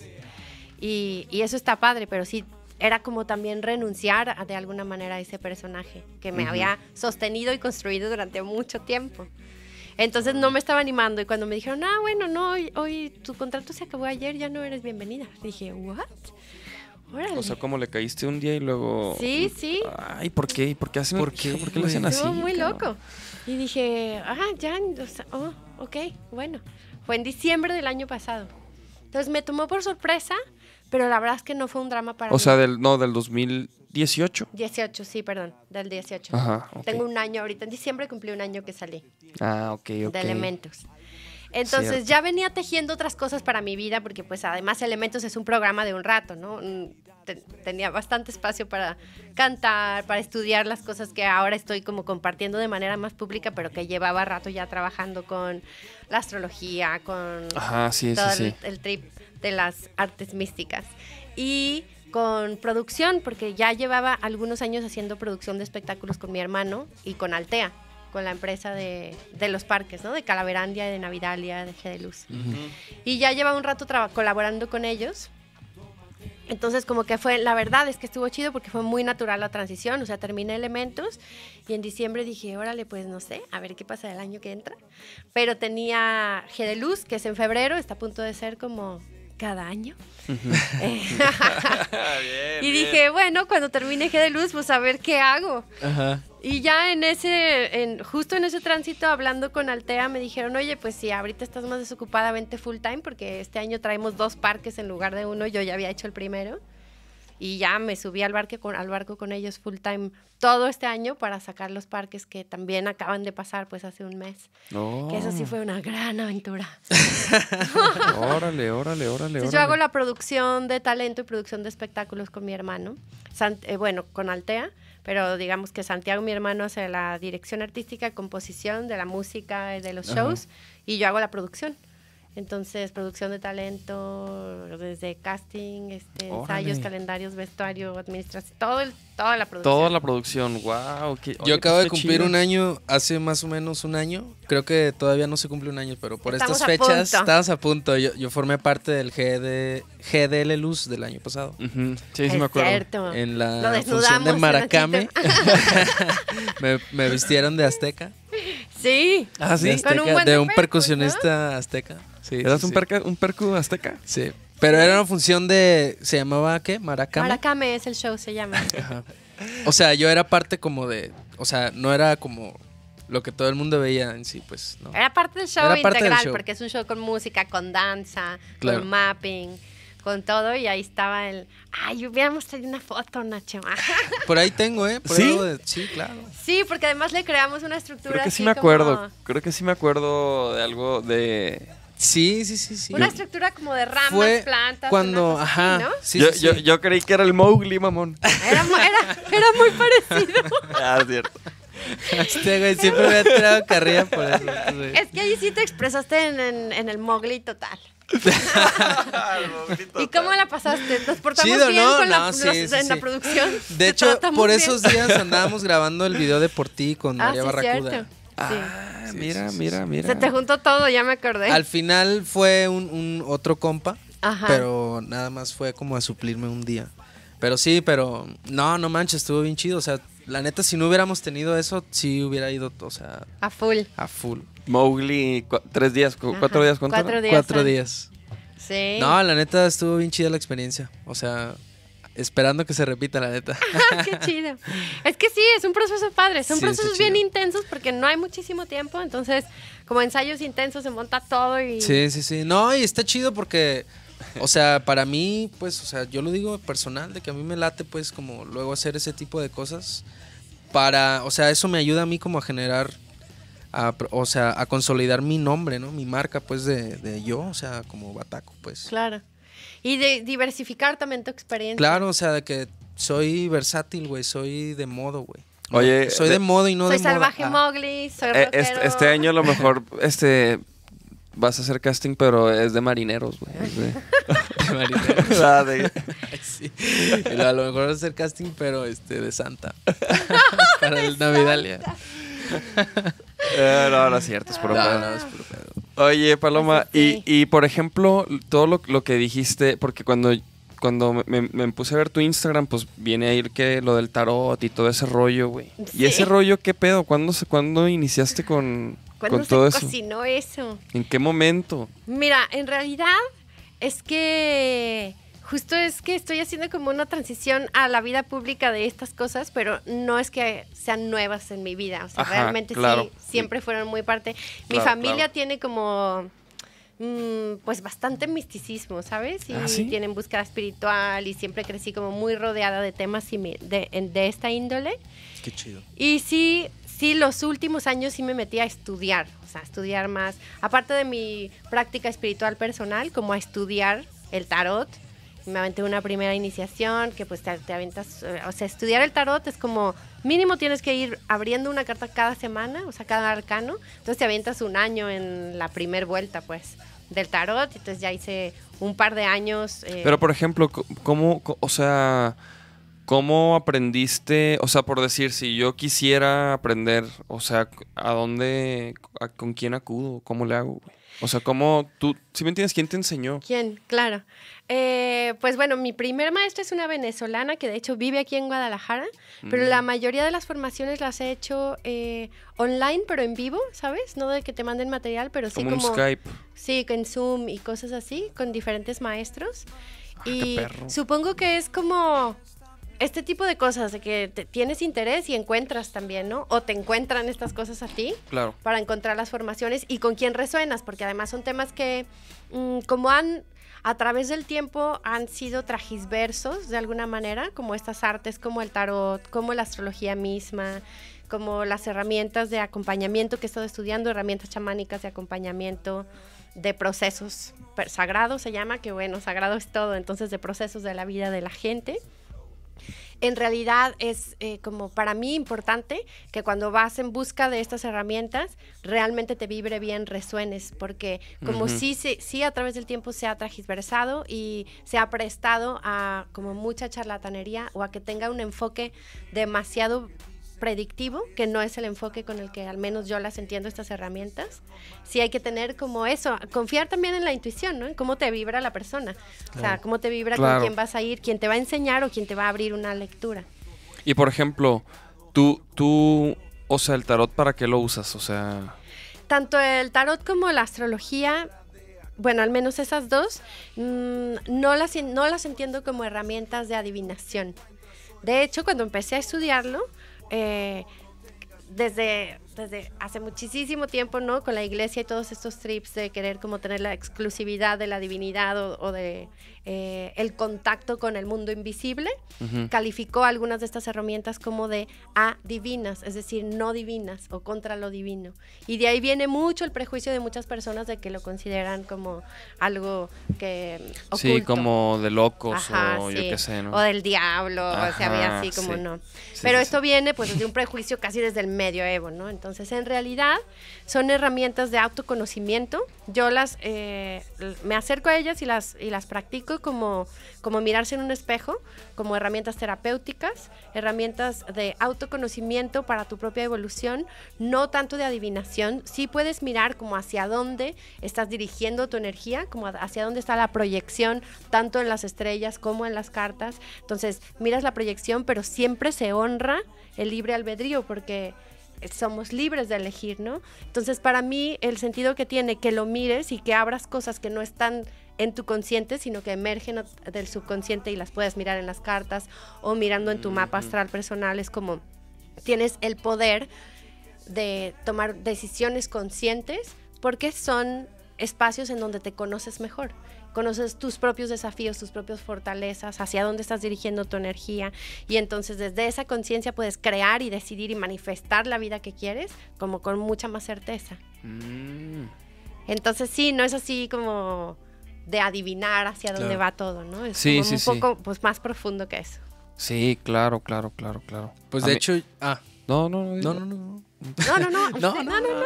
Y, y eso está padre, pero sí era como también renunciar a, de alguna manera a ese personaje que me había sostenido y construido durante mucho tiempo. Entonces no me estaba animando y cuando me dijeron, ah, bueno, no, hoy, hoy tu contrato se acabó ayer, ya no eres bienvenida. Dije, ¿what? Órale. O sea, como le caíste un día y luego. Sí, sí. Ay, ¿por qué? ¿Por qué hacen ¿Por qué, ¿Por qué le hacen así? Estuvo muy loco. Y dije, ah, ya, o sea, oh, ok, bueno. Fue en diciembre del año pasado. Entonces me tomó por sorpresa, pero la verdad es que no fue un drama para O mí. sea, del, no, del 2018. 18, sí, perdón, del 18. Ajá. Tengo un año ahorita, en diciembre cumplí un año que salí Ah, ok, ok. de Elementos. Entonces Cierto. ya venía tejiendo otras cosas para mi vida, porque pues además Elementos es un programa de un rato, ¿no? Mm, te- tenía bastante espacio para cantar, para estudiar las cosas que ahora estoy como compartiendo de manera más pública, pero que llevaba rato ya trabajando con la astrología, con Ajá, sí, sí, todo sí. el, el trip de las artes místicas. Y con producción, porque ya llevaba algunos años haciendo producción de espectáculos con mi hermano y con Altea, con la empresa de, de los parques, ¿no? De Calaverandia, de Navidalia, de G de Luz. Y ya llevaba un rato colaborando con ellos. Entonces como que fue, la verdad es que estuvo chido porque fue muy natural la transición, o sea, terminé elementos y en diciembre dije, órale, pues no sé, a ver qué pasa el año que entra. Pero tenía G de Luz, que es en febrero, está a punto de ser como cada año. Eh, y dije, bueno, cuando termine G de Luz, pues a ver qué hago. Ajá. Y ya en ese, en, justo en ese tránsito, hablando con Altea, me dijeron, oye, pues si ahorita estás más desocupada, vente full time, porque este año traemos dos parques en lugar de uno, yo ya había hecho el primero. Y ya me subí al barco con, al barco con ellos full time todo este año para sacar los parques que también acaban de pasar pues hace un mes. No. Que eso sí fue una gran aventura. Órale, órale, órale. Entonces yo hago la producción de talento y producción de espectáculos con mi hermano. Sant- eh, bueno, con Altea, pero digamos que Santiago, mi hermano, hace la dirección artística, composición de la música y de los shows, y yo hago la producción. Entonces, producción de talento, desde casting, este, ensayos, calendarios, vestuario, administración, todo el, toda la producción. Toda la producción, wow. Yo acabo de cumplir un año, hace más o menos un año. Creo que todavía no se cumple un año, pero por Estamos estas fechas estabas a punto. Yo, yo formé parte del GD, GDL Luz del año pasado. Sí, sí Es me acuerdo. cierto. En la función de Maracame. Me, me vistieron de azteca. Sí. Ah, De, sí. Con un azteca, de percusionista azteca. Sí, ¿Eras sí, un, sí. perca- un percu azteca? Sí. Pero era una función de. ¿Se llamaba qué? Maracame. Maracame es el show, se llama. Ajá. O sea, yo era parte como de. O sea, no era como lo que todo el mundo veía en sí, pues. ¿no? Era parte del show Era parte del integral, show. porque es un show con música, con danza, Claro. con mapping, con todo, y ahí estaba el. Ay, hubiéramos traído una foto, Nacho. Por ahí tengo, ¿eh? Por ¿Sí? de- sí, claro. sí, porque además le creamos una estructura. Creo que así sí me como- acuerdo. Creo que sí me acuerdo de algo de. Sí, sí, sí, sí. Una estructura como de ramas, Fue plantas. cuando, una cosa ajá. así, ¿no? Sí, yo, sí, yo, sí. yo creí que era el Mowgli, mamón. Era, era, era muy parecido. ah, es cierto. Este güey siempre me ha tirado carrilla por eso. güey. es que ahí sí te expresaste en, en- en el Mowgli total. ¿Y cómo la pasaste? ¿Nos portamos Chido, bien ¿no? con la, No, sí, los- sí, en la sí. producción? De ¿Te hecho, por bien? esos días andábamos grabando el video de Por ti con Ah, María sí, Barracuda. cierto. Sí. Ah, Sí, mira, mira, mira. Se te juntó todo, ya me acordé. Al final fue un, un otro compa, Ajá. pero nada más fue como a suplirme un día. Pero sí, pero no, no manches, estuvo bien chido. O sea, la neta, si no hubiéramos tenido eso, sí hubiera ido, o sea, A full. a full. Mowgli, cu- tres días, cu- Ajá. cuatro días, ¿cuánto Cuatro días. Cuatro son. días. Sí. No, la neta, estuvo bien chida la experiencia. O sea, esperando que se repita, la neta. Qué chido. Es que sí, es un proceso padre. Son Sí, procesos bien intensos porque no hay muchísimo tiempo. Entonces, como ensayos intensos, se monta todo y. Sí, sí, sí. No, y está chido porque, o sea, para mí, pues, o sea, yo lo digo personal, de que a mí me late, pues, como luego hacer ese tipo de cosas. Para, o sea, eso me ayuda a mí como a generar, a o sea, a consolidar mi nombre, ¿no? Mi marca, pues, de, de yo, o sea, como Bataco, pues. Claro. Y de diversificar también tu experiencia. Claro, o sea, de que soy versátil, güey, soy de modo, güey. Oye, soy de, de- modo y no soy de moda. salvaje Ah. Mowgli, soy Eh, este, este año a lo mejor este vas a hacer casting, pero es de marineros, güey. de- De marinero. Ah, de- Sí. Y lo- a lo mejor hacer casting, pero este de Santa. Para el Navidalia. Eh, no, no es cierto, es puro No, pedo. no, es puro pedo. Oye, Paloma, sí. y, y por ejemplo, todo lo, lo que dijiste, porque cuando, cuando me, me- me puse a ver tu Instagram, pues viene ahí que lo del tarot y todo ese rollo, güey. Sí. ¿Y ese rollo qué pedo? ¿Cuándo, se- cuándo iniciaste con, ¿Cuándo con se todo eso? cocinó eso? ¿En qué momento? Mira, en realidad es que justo es que estoy haciendo como una transición a la vida pública de estas cosas, pero no es que sean nuevas en mi vida. O sea, Ajá, realmente claro. sí, siempre fueron muy parte. Mi Claro, familia claro. tiene como mm, pues bastante misticismo, ¿sabes? Y ¿Ah, sí? tienen búsqueda espiritual y siempre crecí como muy rodeada de temas de, de esta índole. Qué chido. Y sí, sí, los últimos años sí me metí a estudiar, o sea, a estudiar más, aparte de mi práctica espiritual personal, como a estudiar el tarot. Me aventé una primera iniciación que pues te, te aventas, eh, o sea, estudiar el tarot es como mínimo tienes que ir abriendo una carta cada semana, o sea, cada arcano, entonces te avientas un año en la primer vuelta, pues, del tarot, entonces ya hice un par de años. eh, Pero, por ejemplo, ¿cómo, o sea, cómo aprendiste? O sea, por decir, si yo quisiera aprender, o sea, ¿a dónde, a- con quién acudo? ¿Cómo le hago? O sea, ¿cómo tú, si me entiendes, quién te enseñó? ¿Quién? Claro. Eh, pues bueno, mi primer maestra es una venezolana que de hecho vive aquí en Guadalajara, pero Mm. la mayoría de las formaciones las he hecho eh, online, pero en vivo, ¿sabes? No de que te manden material, pero sí Como un. Skype. Sí, en Zoom y cosas así, con diferentes maestros. Ah, y supongo que es como este tipo de cosas, de que te- tienes interés y encuentras también, ¿no? O te encuentran estas cosas a ti Claro. para encontrar las formaciones y con quién resuenas, porque además son temas que, mm, como han, a través del tiempo, han sido tragisversos de alguna manera, como estas artes, como el tarot, como la astrología misma, como las herramientas de acompañamiento que he estado estudiando, herramientas chamánicas de acompañamiento de procesos sagrados se llama, que bueno, sagrado es todo, entonces de procesos de la vida de la gente en realidad es eh, como para mí importante que cuando vas en busca de estas herramientas realmente te vibre bien, resuenes, porque como Ujú. sí, sí, sí a través del tiempo se ha tragisversado y se ha prestado a como mucha charlatanería o a que tenga un enfoque demasiado predictivo, que no es el enfoque con el que al menos yo las entiendo estas herramientas. Sí hay que tener como eso, confiar también en la intuición, ¿no? En cómo te vibra la persona. O sea, cómo te vibra Claro. con quién vas a ir, quién te va a enseñar o quién te va a abrir una lectura. Y por ejemplo, tú, tú, o sea, el tarot, ¿para qué lo usas? O sea, Tanto el tarot como la astrología, bueno, al menos esas dos, mm, no, las, no las entiendo como herramientas de adivinación. De hecho, cuando empecé a estudiarlo, eh, desde, desde hace muchísimo tiempo, ¿no? Con la iglesia y todos estos trips de querer como tener la exclusividad de la divinidad o, o de eh, el contacto con el mundo invisible, ujú. calificó algunas de estas herramientas como de adivinas, es decir, no divinas o contra lo divino. Y de ahí viene mucho el prejuicio de muchas personas de que lo consideran como algo que oculto. sí, como de locos Ajá, o yo qué sé, ¿no? O del diablo, o sea, había Ajá, así como sí. no. Sí, Pero esto viene pues desde un prejuicio casi desde el medioevo, ¿no? Entonces, en realidad, son herramientas de autoconocimiento. Yo las, eh, me acerco a ellas y las, y las practico como, como mirarse en un espejo, como herramientas terapéuticas, herramientas de autoconocimiento para tu propia evolución, no tanto de adivinación. Sí puedes mirar como hacia dónde estás dirigiendo tu energía, como hacia dónde está la proyección, tanto en las estrellas como en las cartas. Entonces, miras la proyección, pero siempre se honra el libre albedrío, porque somos libres de elegir, ¿no? Entonces, para mí, el sentido que tiene que lo mires y que abras cosas que no están en tu consciente, sino que emergen del subconsciente y las puedes mirar en las cartas o mirando en tu mapa astral personal, es como tienes el poder de tomar decisiones conscientes porque son espacios en donde te conoces mejor. Conoces tus propios desafíos, tus propias fortalezas, hacia dónde estás dirigiendo tu energía y entonces desde esa conciencia puedes crear y decidir y manifestar la vida que quieres como con mucha más certeza. Mm. Entonces sí, no es así como de adivinar hacia dónde Claro. va todo, ¿no? Es Sí, como sí, un sí. poco pues, más profundo que eso. Sí, claro, claro, claro, claro. Pues A de mí- hecho, ah, No, no, no. no, no, no. no. No, no, no. No, no, no, no.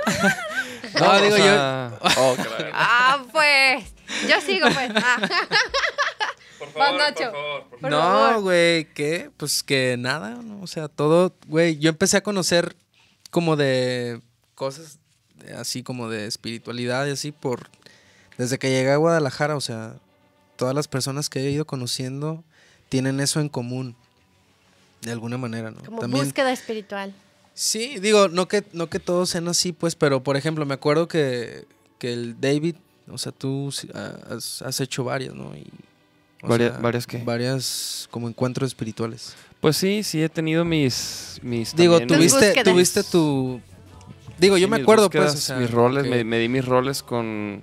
No, digo yo. oh, caray. Ah, pues. Yo sigo, pues. Ah. Por Vas, Nacho. Por no, favor. güey, ¿qué? Pues que nada, ¿no? O sea, todo, güey, yo empecé a conocer como de cosas de- así como de espiritualidad y así por desde que llegué a Guadalajara, o sea, todas las personas que he ido conociendo tienen eso en común de alguna manera, ¿no? Como búsqueda espiritual. Sí, digo, no que, no que todos sean así, pues, pero por ejemplo, me acuerdo que, que el David, o sea, tú has, has hecho varias, ¿no? Y, o Varia- sea, ¿varias qué? Varias como encuentros espirituales. Pues sí, sí he tenido mis... mis Digo, también tuviste, tuviste tu... Digo, yo me acuerdo, pues, o sea, mis roles, me di mis roles con,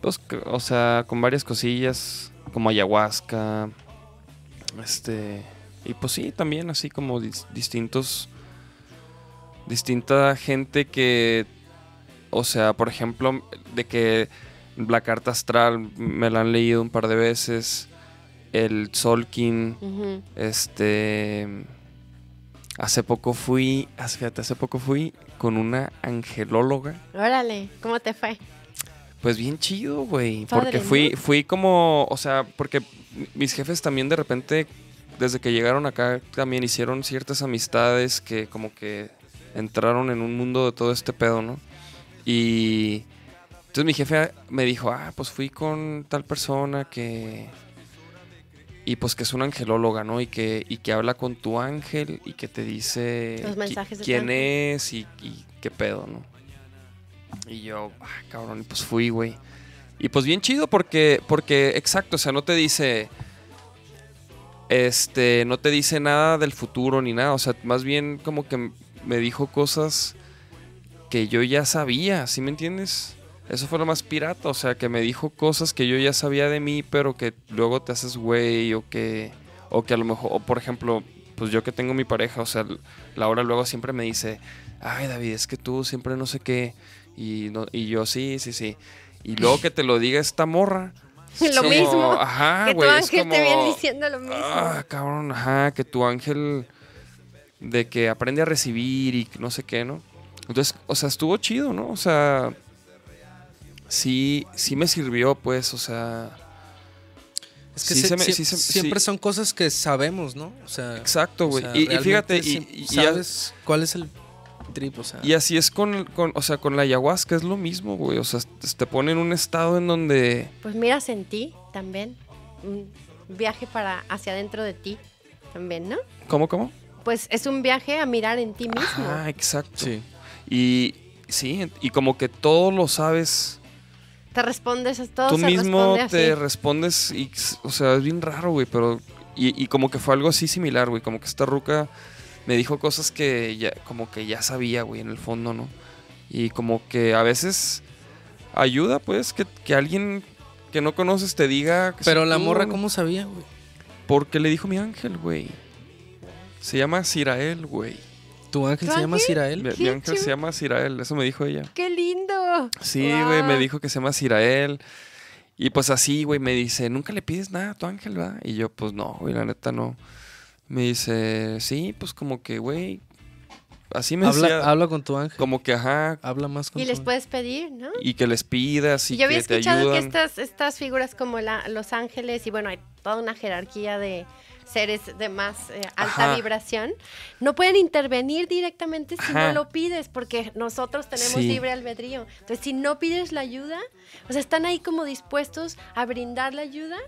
pues, o sea, con varias cosillas, como ayahuasca, este, y pues sí, también así como dis- distintos, distinta gente que, o sea, por ejemplo, de que la carta astral me la han leído un par de veces, el Solkin, este. Hace poco fui. Fíjate, hace poco fui con una angelóloga. Órale, ¿cómo te fue? Pues bien chido, güey. Porque fui, fui como, o sea, porque mis jefes también de repente, desde que llegaron acá, también hicieron ciertas amistades que como que entraron en un mundo de todo este pedo, ¿no? Y entonces mi jefe me dijo, ah, pues fui con tal persona que... Y pues que es una angelóloga, ¿no? Y que, y que habla con tu ángel y que te dice Los mensajes quién es y, y qué pedo, ¿no? Y yo, ah, cabrón, pues fui, güey. Y pues bien chido porque, porque, exacto, o sea, no te dice, este, no te dice nada del futuro ni nada, o sea, más bien como que me dijo cosas que yo ya sabía, ¿sí me entiendes? Eso fue lo más pirata, o sea, que me dijo cosas que yo ya sabía de mí, pero que luego te haces güey o que, o que a lo mejor, o por ejemplo, pues yo que tengo mi pareja, o sea, Laura luego siempre me dice, ay David, es que tú siempre no sé qué, y, no, y yo sí, sí, sí. Y luego que te lo diga esta morra. Lo como, mismo. Ajá, que tu güey. es ángel te viene diciendo lo mismo. Ah, cabrón, ajá, que tu ángel de que aprende a recibir y no sé qué, ¿no? Entonces, o sea, estuvo chido, ¿no? O sea, sí, sí me sirvió, pues, o sea, Es que Sí se- se me- sie- sí se- siempre sí. son cosas que sabemos, ¿no? O sea, exacto, o güey. sea, y, fíjate, y- y- sabes cuál es el trip, o sea. y así es con, con, o sea, con la ayahuasca es lo mismo, güey. O sea, te pone en un estado en donde, Pues miras en ti también. Un viaje para hacia adentro de ti también, ¿no? ¿cómo, cómo? Pues es un viaje a mirar en ti mismo. Ah, exacto. Sí. Y sí, y como que todo lo sabes. Te respondes, todo tú se mismo responde te así. respondes y, o sea, es bien raro, güey, pero... Y, y como que fue algo así similar, güey, como que esta ruca me dijo cosas que ya, como que ya sabía, güey, en el fondo, ¿no? Y como que a veces ayuda, pues, que, que alguien que no conoces te diga... que Pero sí, la tú, morra, ¿no? ¿cómo sabía, güey? Porque le dijo mi ángel, güey. Se llama Sirael, güey. ¿Tu ángel ¿Tu se llama? Sirael? Mi, mi ángel se llama Sirael, eso me dijo ella. ¡Qué lindo! Sí, güey, me dijo que se llama Sirael. Y pues así, güey, me dice, ¿nunca le pides nada a tu ángel, verdad? Y yo, pues no, güey, la neta no. Me dice, sí, pues como que, güey. Así me decía. Habla, habla con tu ángel. Como que, ajá. Habla más con Y tu les ángel. puedes pedir, ¿no? Y que les pidas y, Y yo había que te escuchado que estas, estas figuras como la- los ángeles, y bueno, hay toda una jerarquía de seres de más eh, alta Ajá. vibración, no pueden intervenir directamente si Ajá. no lo pides, porque nosotros tenemos Sí. libre albedrío. Entonces, si no pides la ayuda, o sea, están ahí como dispuestos a brindar la ayuda,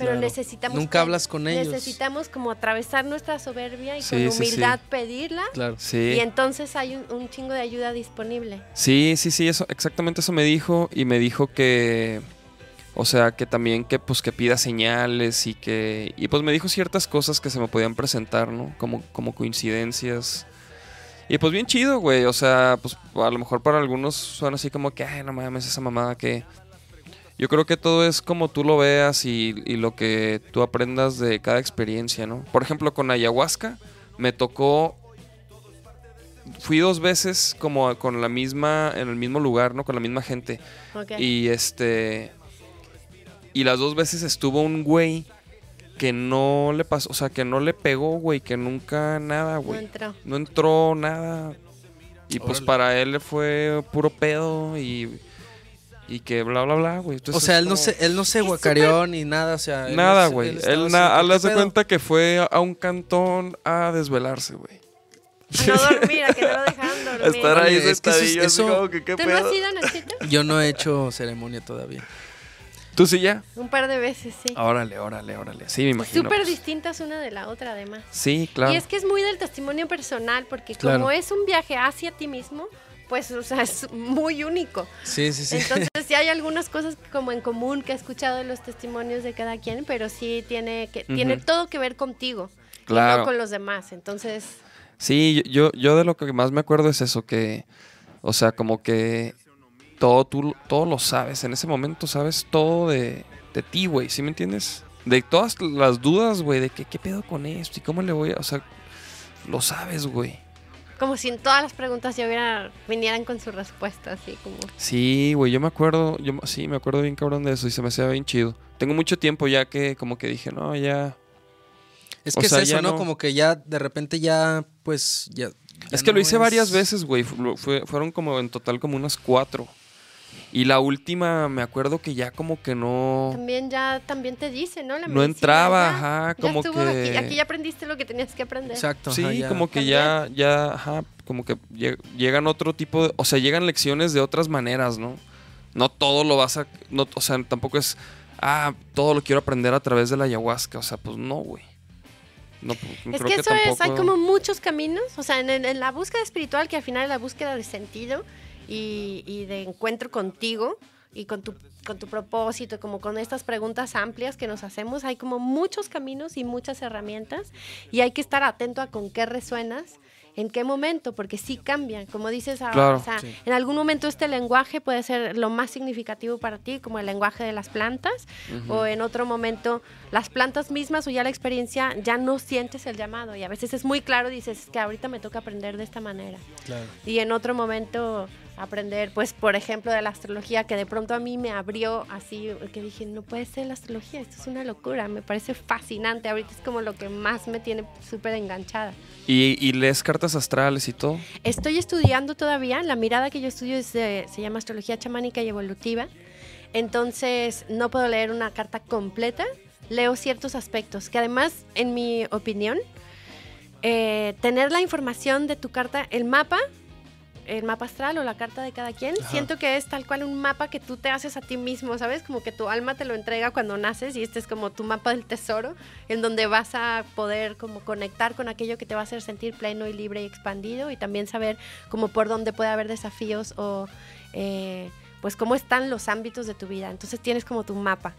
pero Claro. necesitamos... Nunca hablas con ellos. Necesitamos como atravesar nuestra soberbia y Sí, con sí, sí. humildad pedirla. Claro. Sí. Y entonces hay un, un chingo de ayuda disponible. Sí, sí, sí, eso, exactamente eso me dijo. Y me dijo que. O sea, que también que pues que pida señales y que. Y pues me dijo ciertas cosas que se me podían presentar, ¿no? Como, como coincidencias. Y pues bien chido, güey. O sea, pues a lo mejor para algunos suena así como que, ay, no mames, esa mamada que. Yo creo que todo es como tú lo veas y, y lo que tú aprendas de cada experiencia, ¿no? Por ejemplo, con ayahuasca me tocó fui dos veces como con la misma, en el mismo lugar, ¿no? Con la misma gente. Ok. Y este. Y las dos veces estuvo un güey que no le pasó, o sea, que no le pegó, güey, que nunca nada, no güey. entró. No entró nada. Y pues para él fue puro pedo y. Y que bla, bla, bla, güey. O sea, él no se, él no se guacareó ni nada, o sea. él Nada, güey. Él, ¿qué de pedo? cuenta que fue a un cantón a desvelarse, güey. A no dormir, a que no lo dormir. estar ahí Oye, es que eso eso- que qué ¿Tú no has pedo. ido, Nachito? Yo no he hecho ceremonia todavía. ¿Tú sí ya? Un par de veces, sí. Órale, órale, órale. Sí, me imagino. Súper pues. distintas una de la otra, además. Sí, claro. Y es que es muy del testimonio personal, porque Claro. como es un viaje hacia ti mismo, pues, o sea, es muy único. Sí, sí, sí. Entonces, sí hay algunas cosas como en común que he escuchado de los testimonios de cada quien, pero sí tiene que tiene todo que ver contigo, y Claro. no con los demás. Entonces, Sí, yo, yo de lo que más me acuerdo es eso, que, o sea, como que todo tú todo lo sabes. En ese momento sabes todo de, de ti, güey, ¿sí me entiendes? De todas las dudas, güey, de que, qué pedo con esto y cómo le voy a... O sea, lo sabes, güey. Como si en todas las preguntas ya hubiera, vinieran con su respuesta, así como... Sí, güey, yo me acuerdo, yo sí, me acuerdo bien cabrón de eso y se me hacía bien chido. Tengo mucho tiempo ya que como que dije, no, ya... Es O que sea, es eso, ya ¿no? no- Como que ya de repente ya, pues, ya. ya Es que lo hice es- varias veces, güey. Fu- fue- fueron como en total como unas cuatro. Y la última, me acuerdo que ya como que no... También ya también te dice, ¿no? La no medicina, entraba, ya- ajá, ya como estuvo que... Aquí, aquí ya aprendiste lo que tenías que aprender. Exacto. Sí, ajá, ya. como que ya, ya, ajá, como que lle- llegan otro tipo de, o sea, llegan lecciones de otras maneras, ¿no? No todo lo vas a, no, o sea, tampoco es, ah, todo lo quiero aprender a través de la ayahuasca, o sea, pues no, güey. No, pues, Es creo que eso es, hay como muchos caminos, o sea, en la búsqueda espiritual, que al final es la búsqueda de sentido y, y de encuentro contigo y con tu, con tu propósito, como con estas preguntas amplias que nos hacemos, hay como muchos caminos y muchas herramientas y hay que estar atento a con qué resuenas. ¿En qué momento? Porque sí cambian. Como dices ahora, Claro, o sea, sí. en algún momento este lenguaje puede ser lo más significativo para ti, como el lenguaje de las plantas, o en otro momento las plantas mismas o ya la experiencia ya no sientes el llamado y a veces es muy claro, dices "Es que ahorita me toca aprender de esta manera Claro. y en otro momento aprender, pues por ejemplo de la astrología que de pronto a mí me abrió así, que dije, no puede ser la astrología, esto es una locura, me parece fascinante, ahorita es como lo que más me tiene súper enganchada. Y, y lees cartas astrales y todo. Estoy estudiando todavía, la mirada que yo estudio es de- se llama astrología chamánica y evolutiva, entonces no puedo leer una carta completa, leo ciertos aspectos, que además, en mi opinión, eh, tener la información de tu carta, el mapa, el mapa astral o la carta de cada quien, Ajá. siento que es tal cual un mapa que tú te haces a ti mismo, ¿sabes? Como que tu alma te lo entrega cuando naces y este es como tu mapa del tesoro, en donde vas a poder como conectar con aquello que te va a hacer sentir pleno y libre y expandido y también saber como por dónde puede haber desafíos o eh, pues cómo están los ámbitos de tu vida. Entonces tienes como tu mapa.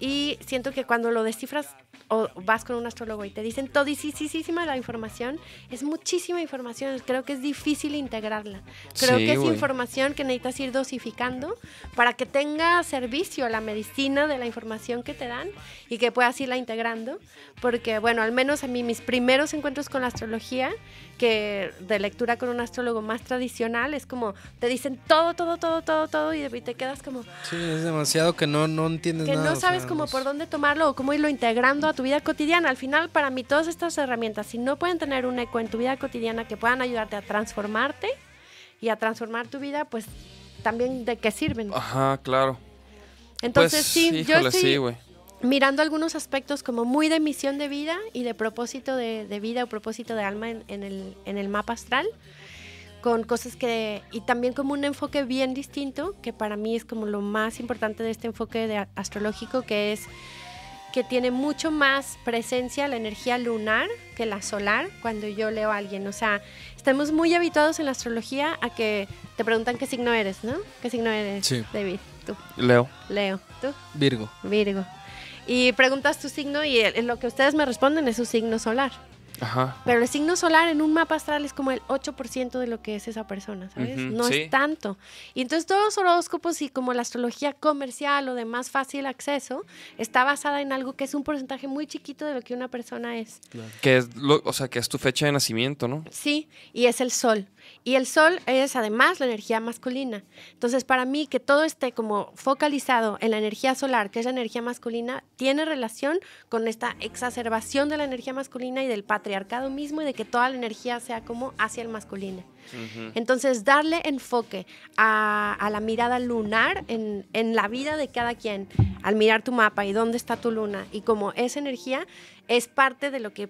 Y siento que cuando lo descifras o vas con un astrólogo y te dicen todisísima la información, es muchísima información. Creo que es difícil integrarla. Creo Sí, que es información que necesitas ir dosificando para que tenga servicio la medicina de la información que te dan y que puedas irla integrando. Porque, bueno, al menos a mí mis primeros encuentros con la astrología, que de lectura con un astrólogo más tradicional, es como te dicen todo, todo, todo, todo, todo y te quedas como Sí, es demasiado que no, no entiendes que nada. no o sea, sabes cómo los- por dónde tomarlo o cómo irlo integrando a tu vida cotidiana. Al final, para mí, todas estas herramientas, si no pueden tener un eco en tu vida cotidiana que puedan ayudarte a transformarte y a transformar tu vida, pues también de qué sirven. Ajá, claro. Entonces, pues, sí, yo híjole, estoy sí, güey. Mirando algunos aspectos como muy de misión de vida y de propósito de, de vida o propósito de alma en, en el, en el mapa astral, con cosas que, y también como un enfoque bien distinto, que para mí es como lo más importante de este enfoque de astrológico, que es que tiene mucho más presencia la energía lunar que la solar cuando yo leo a alguien. O sea, estamos muy habituados en la astrología a que te preguntan qué signo eres, ¿no? ¿Qué signo eres, Sí. David? Tú, Leo. Leo, tú. Virgo. Virgo. Y preguntas tu signo y el- lo que ustedes me responden es su signo solar. Ajá. Pero el signo solar en un mapa astral es como el 8% de lo que es esa persona, ¿sabes? No sí. es tanto. Y entonces todos los horóscopos y como la astrología comercial o de más fácil acceso está basada en algo que es un porcentaje muy chiquito de lo que una persona es. Que es, lo, o sea, que es tu fecha de nacimiento, ¿no? Sí, y es el sol. Y el sol es además la energía masculina. Entonces, para mí, que todo esté como focalizado en la energía solar, que es la energía masculina, tiene relación con esta exacerbación de la energía masculina y del patriarcado mismo y de que toda la energía sea como hacia el masculino. Entonces, darle enfoque a, a la mirada lunar en, en la vida de cada quien, al mirar tu mapa y dónde está tu luna, y como esa energía es parte de lo que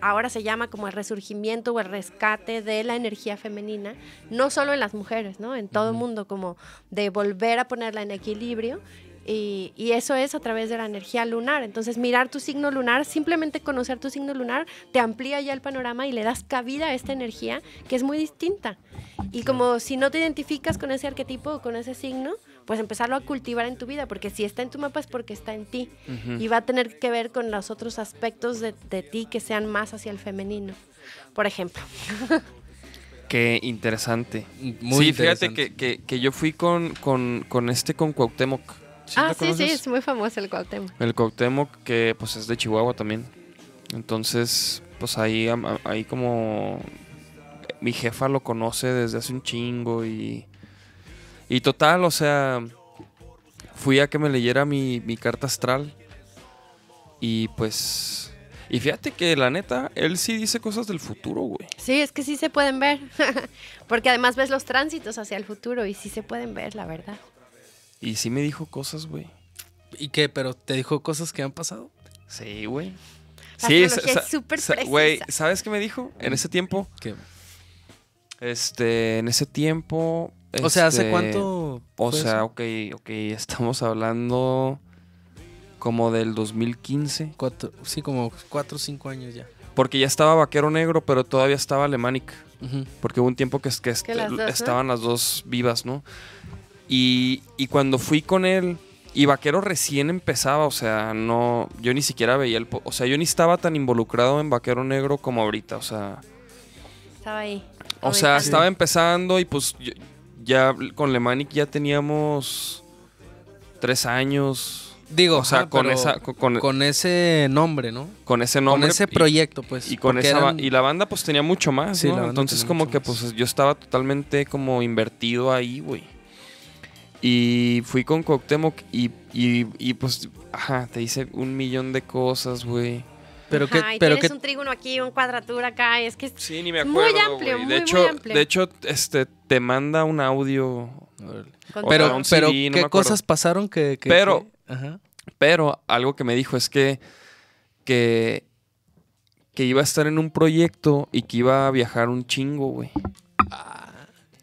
ahora se llama como el resurgimiento o el rescate de la energía femenina, no solo en las mujeres, ¿no? En todo el mundo, como de volver a ponerla en equilibrio. Y, y eso es a través de la energía lunar. Entonces, mirar tu signo lunar, simplemente conocer tu signo lunar, te amplía ya el panorama y le das cabida a esta energía que es muy distinta. Y como si no te identificas con ese arquetipo o con ese signo, pues empezarlo a cultivar en tu vida, porque si está en tu mapa es porque está en ti. Y va a tener que ver con los otros aspectos de, de ti que sean más hacia el femenino. Por ejemplo. Qué interesante. Muy sí, fíjate que, que, que yo fui con, con, con este, con Cuauhtémoc. ¿Sí ah, sí, sí, es muy famoso el Cuauhtémoc. El Cuauhtémoc, que pues es de Chihuahua también. Entonces, pues ahí, ahí como mi jefa lo conoce desde hace un chingo y... Y total, o sea, fui a que me leyera mi, mi carta astral y pues... Y fíjate que la neta, él sí dice cosas del futuro, güey. Sí, es que sí se pueden ver. Porque además ves los tránsitos hacia el futuro y sí se pueden ver, la verdad. Y sí me dijo cosas, güey. ¿Y qué? ¿Pero te dijo cosas que han pasado? Sí, güey. La Sí, es súper. Güey, ¿sabes qué me dijo? En ese tiempo, ¿Qué? este, en ese tiempo... O sea, ¿hace este, cuánto? O sea, eso? ok, ok, estamos hablando como del 2015. Cuatro- sí, como cuatro o cinco años ya. Porque ya estaba Vaquero Negro, pero todavía estaba Alemanic. Ujú. Porque hubo un tiempo que, es- que, est- Que las dos, ¿no? estaban las dos vivas, ¿no? Y, y cuando fui con él, y Vaquero recién empezaba, o sea, no, yo ni siquiera veía el, o sea, yo ni estaba tan involucrado en Vaquero Negro como ahorita, o sea, Estaba ahí. o sea, estaba empezando y pues yo- ya con Lemanic ya teníamos tres años, Digo, o sea, con esa, con, con- ese nombre, ¿no? con ese nombre con ese proyecto, pues. Y con esa eran- y la banda pues tenía mucho más, Entonces como que más. pues yo estaba totalmente como invertido ahí, güey. Y fui con Cuauhtémoc y, y, y, pues, ajá, te hice un millón de cosas, güey. Pero que, y pero tienes que, un trígono aquí, un cuadratura acá. Es que es- Sí, ni me Muy amplio, muy, De muy hecho, amplio. de hecho, este, te manda un audio, con pero, un pero CD, no ¿qué cosas pasaron que, que- Pero- que- ajá. pero algo que me dijo es que, que, que iba a estar en un proyecto y que iba a viajar un chingo, güey.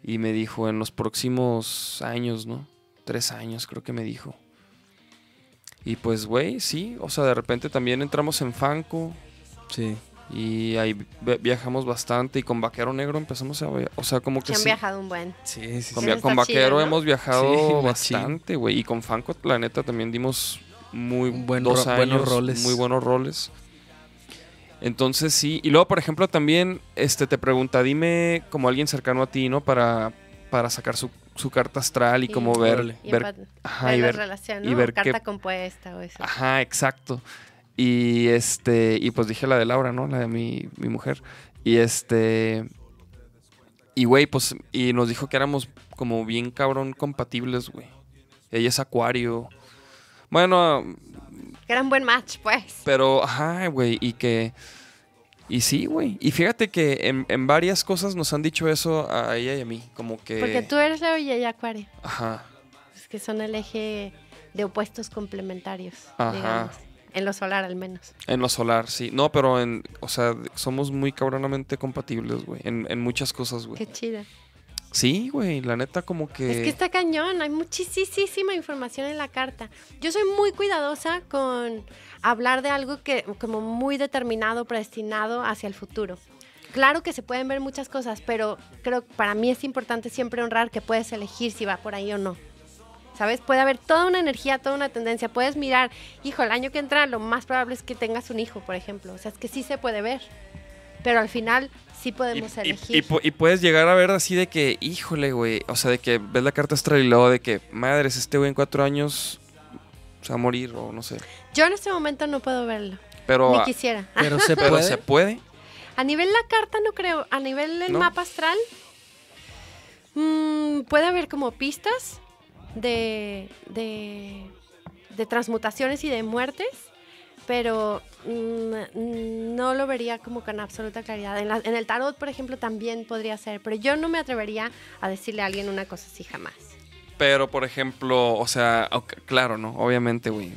Y me dijo en los próximos años, ¿no? Tres años creo que me dijo. Y pues, güey, sí. O sea, de repente también entramos en Fanco Sí. y ahí vi- viajamos bastante. Y con Vaquero Negro empezamos a... O sea, como que que han sí. viajado un buen. Sí, sí, Con, sí. con chido, Vaquero ¿no? hemos viajado Sí, bastante, güey. Y con Fanco, la neta, también dimos muy buen dos ro- años, buenos roles. Muy buenos roles. Entonces sí. Y luego, por ejemplo, también este, te pregunta, dime como alguien cercano a ti, ¿no? Para, para sacar su, su carta astral y Sí. como ver... Y ver ajá, ver y la ver relación, y ¿no? ver Carta qué- compuesta o eso. Ajá, exacto. Y este, y pues dije la de Laura, ¿no? La de mi, mi mujer. Y este. Y güey, pues, y nos dijo que éramos como bien cabrón compatibles, güey. Ella es acuario. Bueno, Que era un buen match, pues. pero, ajá, güey, y que. Y sí, güey. Y fíjate que en, en varias cosas nos han dicho eso a ella y a mí. Como que. Porque tú eres Leo y ella Acuario. Ajá. Es que son el eje de opuestos complementarios, Ajá. digamos. En lo solar al menos. En lo solar, sí. No, pero en. O sea, somos muy cabronamente compatibles, güey. En, en muchas cosas, güey. Qué chido. Sí, güey, la neta como que... Es que está cañón, hay muchísima información en la carta. Yo soy muy cuidadosa con hablar de algo que como muy determinado, predestinado hacia el futuro. Claro que se pueden ver muchas cosas, pero creo que para mí es importante siempre honrar que puedes elegir si va por ahí o no. ¿Sabes? Puede haber toda una energía, toda una tendencia. Puedes mirar, hijo, el año que entra lo más probable es que tengas un hijo, por ejemplo. O sea, es que sí se puede ver. Pero al final sí Y, podemos y- elegir. y y puedes llegar a ver así de que, híjole, güey, o sea, de que ves la carta astral y luego de que, madres, este güey en cuatro años se va a morir o no sé. Yo en este momento no puedo verlo. Pero, Ni quisiera. Pero se pero puede. se puede. A nivel la carta no creo, a nivel el ¿No? mapa astral mm, puede haber como pistas de, de, de transmutaciones y de muertes, pero mm, no lo vería como con absoluta claridad. En, la- en el tarot, por ejemplo, también podría ser, pero yo no me atrevería a decirle a alguien una cosa así jamás. Pero, por ejemplo, o sea, claro, ¿no? Obviamente, güey.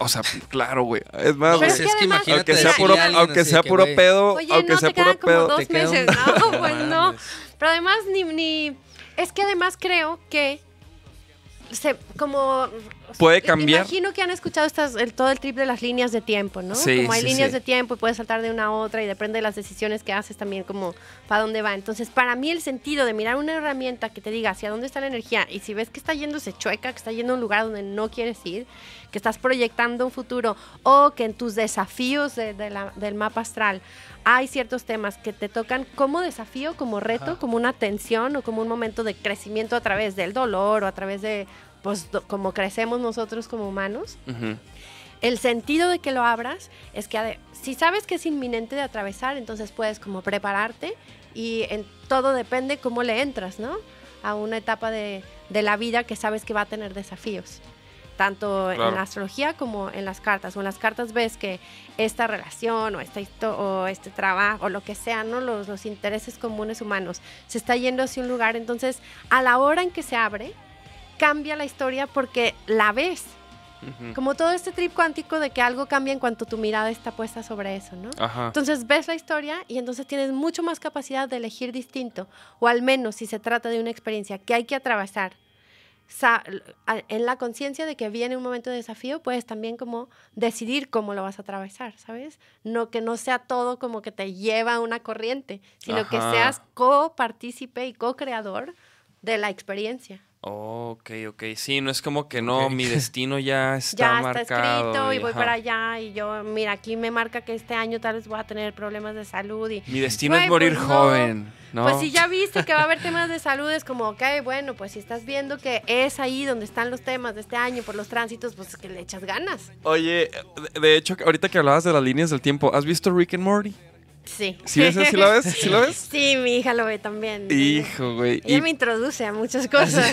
O sea, claro, güey. Es más, güey. Es que además- Aunque sea puro, aunque sea puro pedo, Oye, aunque no, sea te puro quedan como pedo. dos un- meses. No, No pues. Pero además, ni, ni. Es que además creo que. Se, como. Puede cambiar. Imagino que han escuchado estas, el, todo el trip de las líneas de tiempo, ¿no? Sí, como hay sí, líneas sí. de tiempo y puedes saltar de una a otra y depende de las decisiones que haces también, como para dónde va. Entonces, para mí, el sentido de mirar una herramienta que te diga hacia dónde está la energía y si ves que está yéndose chueca, que está yendo a un lugar donde no quieres ir, que estás proyectando un futuro o que en tus desafíos de- de la- del mapa astral hay ciertos temas que te tocan como desafío, como reto, Ajá. como una tensión o como un momento de crecimiento a través del dolor o a través de, pues, do- como crecemos nosotros como humanos. El sentido de que lo abras es que si sabes que es inminente de atravesar, entonces puedes como prepararte y en todo depende cómo le entras, ¿no? A una etapa de, de la vida que sabes que va a tener desafíos. Tanto Claro. en la astrología como en las cartas. O en las cartas ves que esta relación o, esta o este trabajo o lo que sea, ¿no? Los, los intereses comunes humanos se está yendo hacia un lugar. Entonces, a la hora en que se abre, cambia la historia porque la ves. Como todo este trip cuántico de que algo cambia en cuanto tu mirada está puesta sobre eso, ¿no? Ajá. Entonces ves la historia y entonces tienes mucho más capacidad de elegir distinto, o al menos si se trata de una experiencia que hay que atravesar, en la conciencia de que viene un momento de desafío, puedes también como decidir cómo lo vas a atravesar, ¿sabes? No que no sea todo como que te lleva a una corriente, sino que Ajá. seas copartícipe y co-creador de la experiencia. ok, ok. Sí, no es como que no, mi destino ya está ya está marcado. escrito y voy ajá. para allá y yo, mira, aquí me marca que este año tal vez voy a tener problemas de salud y Mi destino Güey, es morir pues no. joven. ¿No? Pues si ya viste que va a haber temas de salud, es como, ok, bueno, pues si estás viendo que es ahí donde están los temas de este año por los tránsitos, pues que le echas ganas. Oye, de- de hecho, ahorita que hablabas de las líneas del tiempo, ¿has visto Rick and Morty? Sí. ¿Sí, ves, ¿Sí lo ves? ¿Sí lo ves? Sí, mi hija lo ve también. Hijo, güey. Ella Y- me introduce a muchas cosas.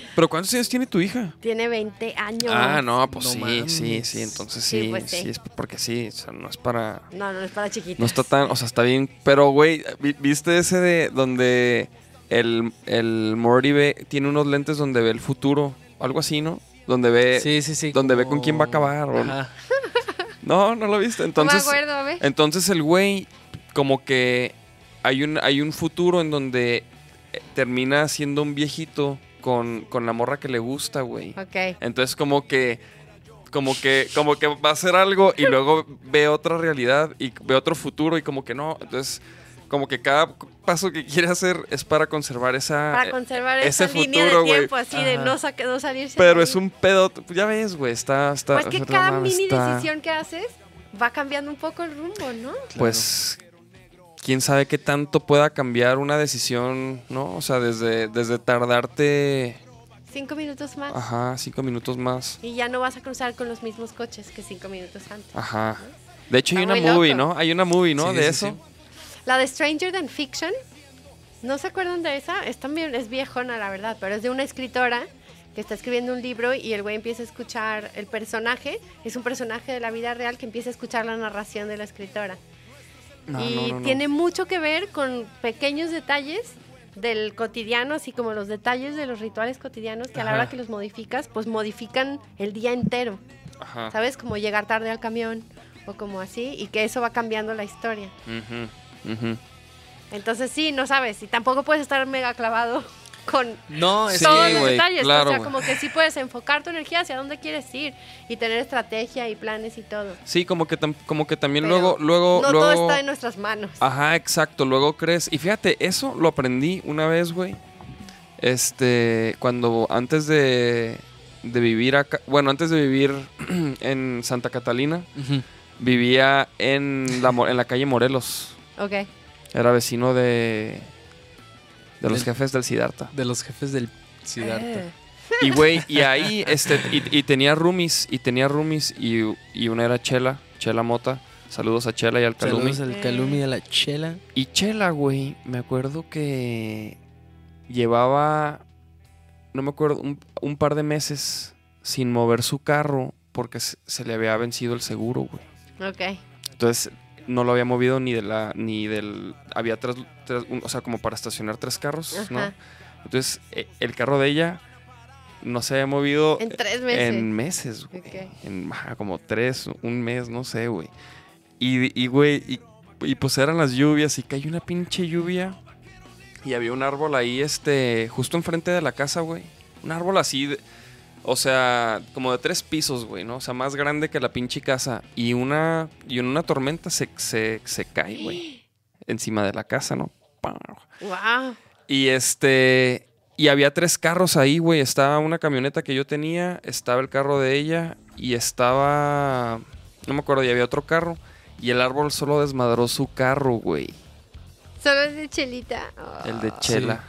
¿Pero cuántos años tiene tu hija? Tiene 20 años. Ah, no, pues No sí, mames. sí, sí. Entonces Sí, sí, pues sí. sí, es porque sí, o sea, no es para... No, no es para chiquitos. No está tan, o sea, está bien, pero güey, ¿vi- ¿viste ese de donde el, el Morty ve, tiene unos lentes donde ve el futuro? Algo así, ¿no? Donde ve... Sí, sí, sí. donde ve con quién va a acabar, Ajá. No, no lo viste. No Entonces, me acuerdo, a ver. entonces el güey como que hay un, hay un futuro en donde eh, termina siendo un viejito con, con la morra que le gusta, güey. Ok. Entonces como que como que como que va a hacer algo y luego ve otra realidad y ve otro futuro y como que no, entonces como que cada paso que quiere hacer es para conservar esa Para conservar ese esa línea futuro, de güey. tiempo así de no, saque- no salirse. de pero ahí. es un pedo, ya ves, güey, está está Pues que cada mini está- decisión que haces va cambiando un poco el rumbo, ¿no? Pues quién sabe qué tanto pueda cambiar una decisión, ¿no? O sea, desde desde tardarte Cinco minutos más. ajá, cinco minutos más. Y ya no vas a cruzar con los mismos coches que cinco minutos antes. Ajá. De hecho, hay una movie, loco. ¿no? Hay una movie, ¿no? Sí, de sí, eso. sí. La de Stranger Than Fiction, ¿no se acuerdan de esa? Es también, es viejona, la verdad, pero es de una escritora que está escribiendo un libro y el güey empieza a escuchar el personaje, es un personaje de la vida real que empieza a escuchar la narración de la escritora. No, y no, no, no. tiene mucho que ver con pequeños detalles del cotidiano, así como los detalles de los rituales cotidianos que a la hora que los modificas, pues modifican el día entero. Ajá. ¿Sabes? Como llegar tarde al camión o como así, y que eso va cambiando la historia. Entonces sí, no sabes, y tampoco puedes estar mega clavado con No, Sí, todos los detalles. claro, o sea, como que sí puedes enfocar tu energía hacia dónde quieres ir y tener estrategia y planes y todo. Sí, como que, tam- como que también Pero luego, luego, no luego. todo está en nuestras manos. Ajá, exacto. Luego crees. Y fíjate, eso lo aprendí una vez, güey. Este, cuando antes de, de vivir acá, bueno, antes de vivir en Santa Catalina, vivía en la, en la calle Morelos. Ok. Era vecino de, de los Del- jefes del Siddhartha. De los jefes del Siddhartha. Eh, Y güey, y ahí, este, y, y tenía roomies, y tenía roomies, y, y una era Chela, Chela Mota. Saludos a Chela y al Calumi. Saludos al. Calumi y a la Chela. Y Chela, güey, me acuerdo que llevaba, no me acuerdo, un, un par de meses sin mover su carro porque se, se le había vencido el seguro, güey. ok. Entonces no lo había movido ni de la, ni del, había tres, tres- un- o sea, como para estacionar tres carros, ¿no? Entonces eh, el carro de ella no se había movido En tres meses. en meses, güey. En como tres, un mes, no sé, güey. Y, y, güey, y, y pues eran las lluvias y cayó una pinche lluvia. Y había un árbol ahí, este, justo enfrente de la casa, güey. Un árbol así, de- o sea, como de tres pisos, güey, ¿no? O sea, más grande que la pinche casa. Y una, y en una tormenta se, se, se cae, güey. Encima de la casa, ¿no? Wow. Y este. Y había tres carros ahí, güey. Estaba una camioneta que yo tenía, estaba el carro de ella y estaba. No me acuerdo, y había otro carro. Y el árbol solo desmadró su carro, güey. Solo es de chelita. El de. Chela.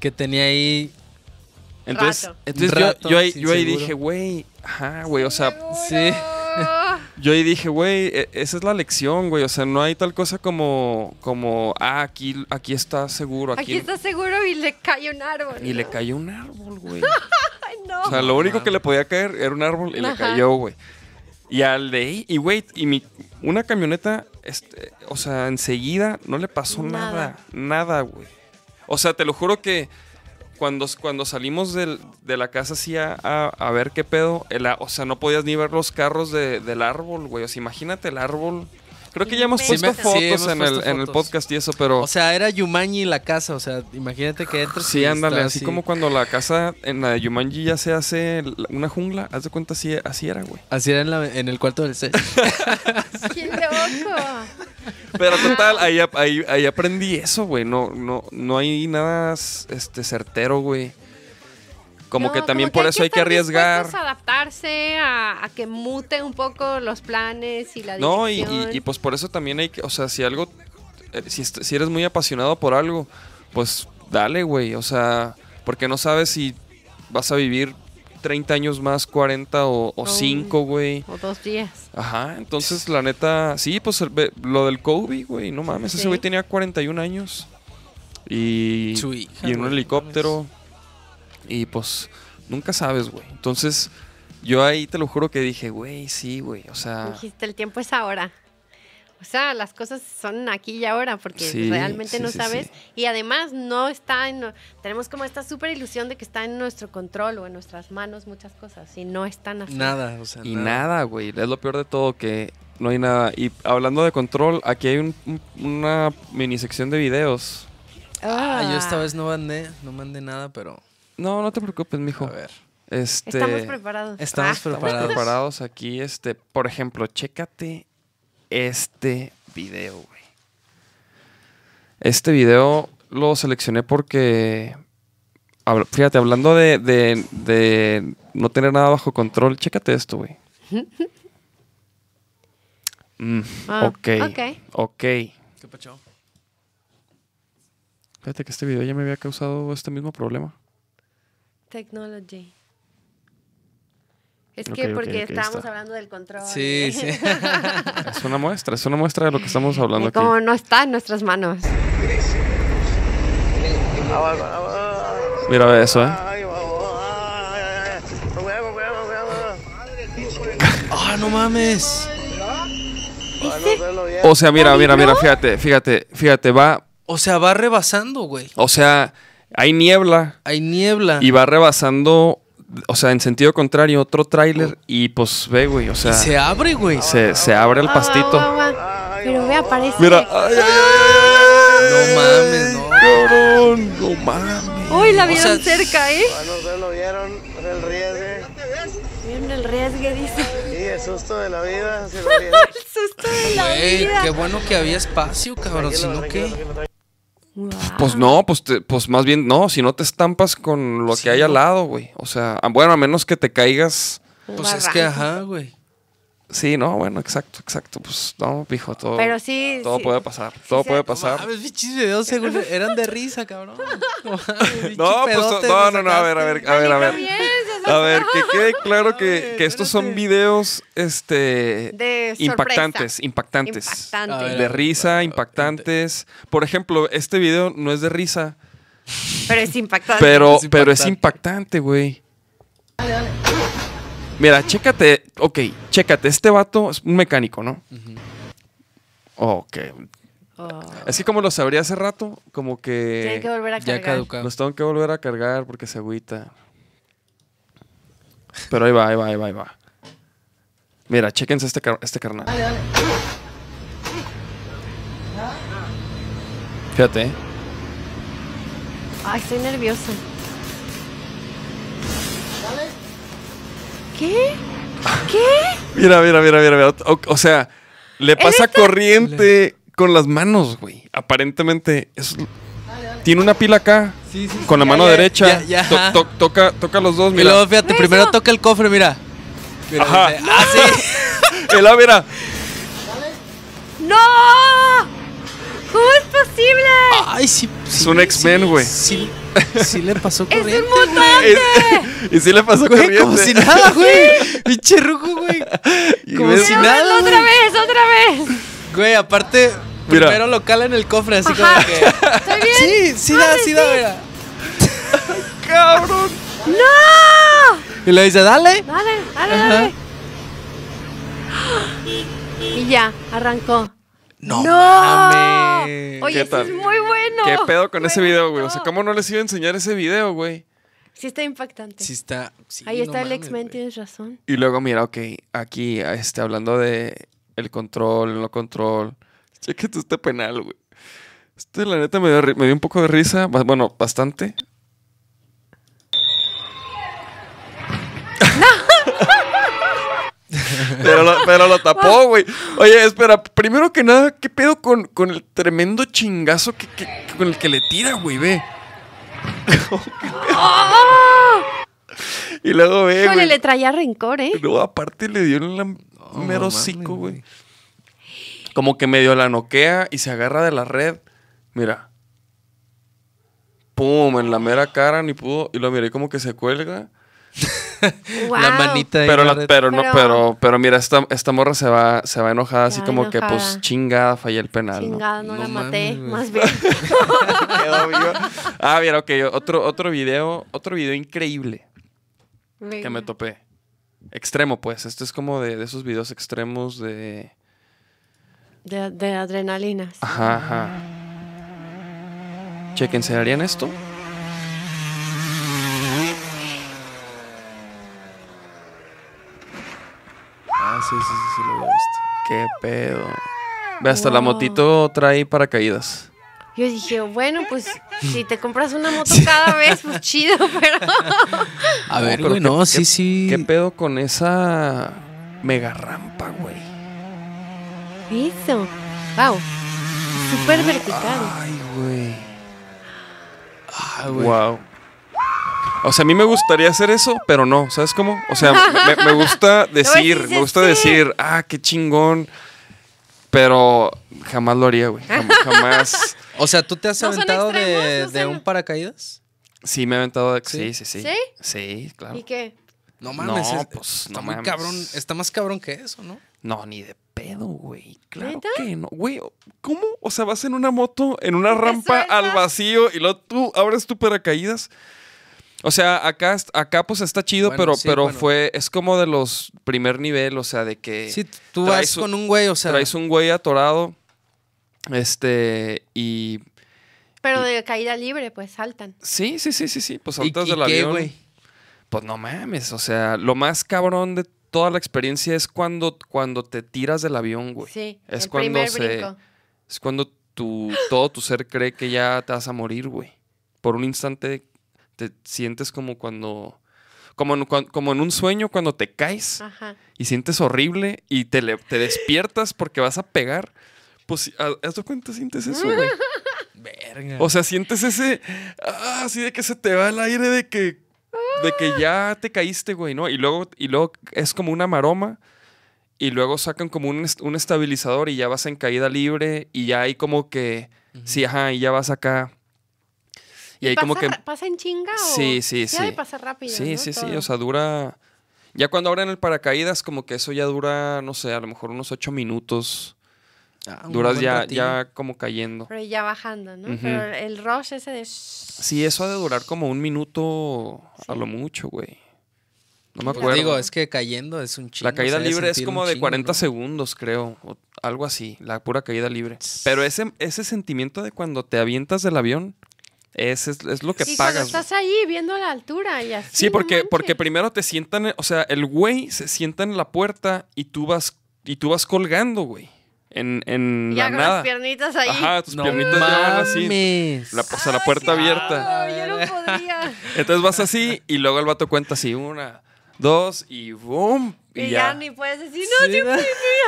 Que tenía ahí. Entonces, Rato. entonces yo, ahí, yo ahí dije, güey. Ajá, güey. O sea, Sí. yo ahí dije, güey, e- esa es la lección, güey. O sea, no hay tal cosa como, como, ah, aquí, aquí está seguro. Aquí, Aquí está seguro y le cae un árbol. Y le ¿no? cayó un árbol, güey. Ay, O sea, lo único que le podía caer era un árbol y le cayó, güey. Y al de ahí, y güey, y mi, una camioneta, este, o sea, enseguida no le pasó Nada. nada, güey. O sea, te lo juro que cuando, cuando salimos del- de la casa así a, a- ver qué pedo, el o sea, no podías ni ver los carros de- del árbol, güey. O sea, imagínate el árbol. Creo que ya hemos puesto sí, fotos hemos en, puesto el, en el podcast y eso, pero... O sea, era Yumanji la casa, o sea, imagínate que entras Sí, y ándale, está así, como cuando la casa en la de Yumanji ya se hace una jungla, haz de cuenta así, así era, güey. Así era en, la- en el cuarto del set. ¡Qué loco! Pero total, ahí, ahí, ahí aprendí eso, güey. No, no, no hay nada este, certero, güey. Como No, que también como por eso hay que arriesgar. adaptarse, a, a que mute un poco los planes y la No, y, dirección. y- y, pues por eso también hay que, o sea, si algo, eh, si, si eres muy apasionado por algo, pues dale, güey. O sea, porque no sabes si vas a vivir 30 años más, 40 o, o No. 5, güey. O dos días. Ajá, entonces la neta, sí, pues el- lo del Kobe, güey, no mames, ese güey tenía 41 años. Y, hija, y en un helicóptero. Y pues, nunca sabes, güey. Entonces, yo ahí te lo juro que dije, güey, sí, güey, o sea... Dijiste, el tiempo es ahora. O sea, las cosas son aquí y ahora porque Sí, realmente sí, no sí, sabes. sí. Y además no está en... Tenemos como esta super ilusión de que está en nuestro control o en nuestras manos muchas cosas y no están así. Nada, o sea, Y nada, güey, es lo peor de todo, que no hay nada. Y hablando de control, aquí hay un- un- una mini sección de videos. Ah, yo esta Ah, vez no mandé, no mandé nada, pero No, no te preocupes, mijo. a ver. Este, Estamos preparados. Estamos Ah, Estamos preparados. aquí, este, por ejemplo, chécate este video, güey. Este video lo seleccioné porque, fíjate, hablando de, de- de no tener nada bajo control, chécate esto, güey. Mm, Ah, ok, ok. ok. ¿Qué pacho? Fíjate que este video ya me había causado este mismo problema. Technology. Es que porque ok, ahí estábamos está. hablando del control. Sí, sí. Es una muestra, es una muestra de lo que estamos hablando Y aquí. como no está en nuestras manos. Mira eso, ¿eh? ¡Ah, no mames! O sea, mira, mira, mira, fíjate, fíjate, fíjate, va, O sea, va rebasando, güey. o sea, hay niebla Hay niebla. y va rebasando, o sea, en sentido contrario, otro tráiler y pues ve, güey, o sea, Y se abre, güey. se, se abre el Ah, pastito. Pero ve, aparece. Mira, ay, ay, ay, No mames, no. cabrón, no mames. Uy, la O vieron sea, cerca, ¿eh? Cuando ustedes lo vieron, el riesgue Vieron el riesgue, dice. y el susto de la vida. El susto de la Güey, vida. qué bueno que había espacio, cabrón. Si no, Pues no, pues, te- pues más bien no, si no te estampas con lo Sí, que hay al lado, güey. O sea, a- bueno, a menos que te caigas. Un Pues es que, ajá, güey. Sí, no, bueno, exacto, exacto. Pues no, pijo, todo, Pero sí. todo sí. puede pasar. Todo puede No pasar. mames, pinches videos eran de risa, cabrón. No, mames, pinche No, pues no, no, no, a ver, a ver, a ver, a ver. A ver, que quede claro que, Ay, que estos son videos este De impactantes, impactantes. Impactante. Ver, De risa, impactantes. Por ejemplo, este video no es de risa, Pero es impactante. pero, Es pero es impactante. impactante, güey. Mira, chécate, ok, chécate, este vato es un mecánico, ¿no? Ok. Oh. Así como lo sabría hace rato, como Tiene que que volver a Ya cargar. caducado. los tengo que volver a cargar porque se agüita. Pero ahí va, ahí va, ahí va, ahí va. Mira, chéquense este, car- este carnal. Fíjate, ¿eh? Ay, estoy nerviosa. ¿Qué? ¿Qué? Mira, mira, mira, mira. mira. O, o sea, le pasa corriente con las manos, güey. Aparentemente, es- tiene una pila acá. Sí, sí, Con la ya, mano ya, derecha. ya, ya, To- ajá. to- toca, toca los dos, Y mira. luego, fíjate, primero toca el cofre, mira. Mira, Ajá. dice, ah, sí. El, ah, mira. ¡No! ¿Cómo es posible? Ay, sí. sí, un X-Men, güey. Sí, sí le pasó ¡Es corriente. un mutante! Y sí le pasó Güey, corriente. como si nada, güey. Pinche ruco, güey. Y como si nada, otra vez, otra vez. Güey, aparte, Mira. primero lo cala en el cofre, así Ajá. como que. ¿Estoy bien? Sí, sí da, sí da, mira. ¡Cabrón! ¡No! Y le dice, dale. Dale, dale, dale. Y ya, arrancó. No, ¡No! mames. Oye, ¿Qué eso es muy bueno. ¿Qué pedo con ese video, güey? O sea. ¿cómo no les iba a enseñar ese video, güey? Sí está impactante. Sí está. sí, Ahí no está el X-Men, tienes razón. Y luego, mira, ok, aquí, este, hablando de el control, el no control. Chequete este penal, güey. Este, la neta, me dio, me dio un poco de risa. Bueno, bastante. pero, lo, pero lo tapó, güey. Oye, espera, primero que nada, ¿qué pedo con, con el tremendo chingazo que, que- que- con el que le tira, güey? Ve. y luego ve, Híjole, le traía rencor, ¿eh? Y luego aparte le dio en la No, mero mames, hocico, güey. Como que medio la noquea y se agarra de la red. Mira. Pum, en la mera cara ni pudo. Y lo miré como que se cuelga. Wow. La manita ahí Pero, la red. pero, no, Pero- pero, pero mira, esta, esta morra se va, se va enojada, así Va como que, pues, chingada, fallé el penal, ¿no? Chingada, no, No la maté, mames, más bien. Ah, mira, ok, otro, otro video, otro video increíble que me topé. Extremo, pues. Este es como de, de esos videos extremos de. De, de adrenalina. sí. Ajá, ajá. Chequense, ¿harían esto? Ah, sí, sí, sí, sí, lo había visto. Qué pedo. Ve, hasta la motito trae paracaídas. Yo dije, bueno, pues si te compras una moto cada vez, pues chido, pero. A ver, güey, no, qué- sí, sí. ¿Qué pedo con esa mega rampa, güey? Eso. Wow. Súper vertical. Ay, güey. Ah, güey. Wow. O sea, a mí me gustaría hacer eso, pero no, ¿sabes cómo? O sea, me, me gusta decir, me gusta sí. decir, ah, qué chingón, pero jamás lo haría, güey. Jam- jamás. O sea, ¿tú te has No aventado de, no un paracaídas? Sí, me he aventado de... ¿Sí? Sí, sí, sí. ¿Sí? Sí, claro. ¿Y qué? No mames. No, es- pues, está no muy mames. cabrón. Está más cabrón que eso, ¿no? No, ni de pedo, güey. Claro ¿Neta? que no. Güey, ¿cómo? O sea, vas en una moto, en una rampa sueltas? al vacío y luego tú abres tu paracaídas. O sea, acá, acá pues está chido, Bueno, pero, sí, pero bueno. fue, es como de los primer nivel, o sea, de que Sí, tú vas con un güey, o sea. traes un güey atorado, este, y Pero de caída libre, pues saltan. sí, sí, sí, sí, sí, pues ¿Y- saltas y del qué, avión. güey? Pues no mames, o sea, lo más cabrón de toda la experiencia es cuando, cuando te tiras del avión, güey. Sí. Es el cuando primer se- brinco. Es cuando tu, todo tu ser cree que ya te vas a morir, güey. Por un instante te sientes como cuando... Como en, como en un sueño cuando te caes Ajá. y sientes horrible y te, le- te despiertas porque vas a pegar. Pues, sí, haz de cuenta, sientes eso, güey. Verga. O sea, sientes ese... Ah, así de que se te va el aire de que... De que ya te caíste, güey, ¿no? Y luego, y luego es como una maroma y luego sacan como un, est- un estabilizador y ya vas en caída libre y ya hay como que... Sí, ajá, y ya vas acá. Y, ahí pasa, como que... ¿Pasa en chinga o...? Sí, sí, Sí pasar rápido, Sí, ¿no? sí, sí, Todo. o sea, dura... Ya cuando abren el paracaídas, como que eso ya dura, no sé, a lo mejor unos ocho minutos. Ah, Duras ya, ya como cayendo. Pero ya bajando, ¿no? Pero el rush ese de... Sí, eso ha de durar como un minuto a lo mucho, güey. No me Pues acuerdo. digo, es que cayendo es un chingo. la caída libre es como de chingo, 40 ¿no? segundos, creo. O algo así, la pura caída libre. Pero ese, ese sentimiento de cuando te avientas del avión, ese es, es lo que y cuando pagas. güey. estás ahí viendo la altura y así. Sí, porque, porque primero te sientan, o sea, el güey se sienta en la puerta y tú vas, y tú vas colgando, güey. En, en Ya la con nada. las piernitas ahí. Ajá, tus No piernitas ya van así. mames. La, o sea, la puerta abierta. Yo no podría. Entonces vas así y luego el vato cuenta así, una, dos y boom. Y, Y, ya. ya. ni puedes decir, no, Sí, sí,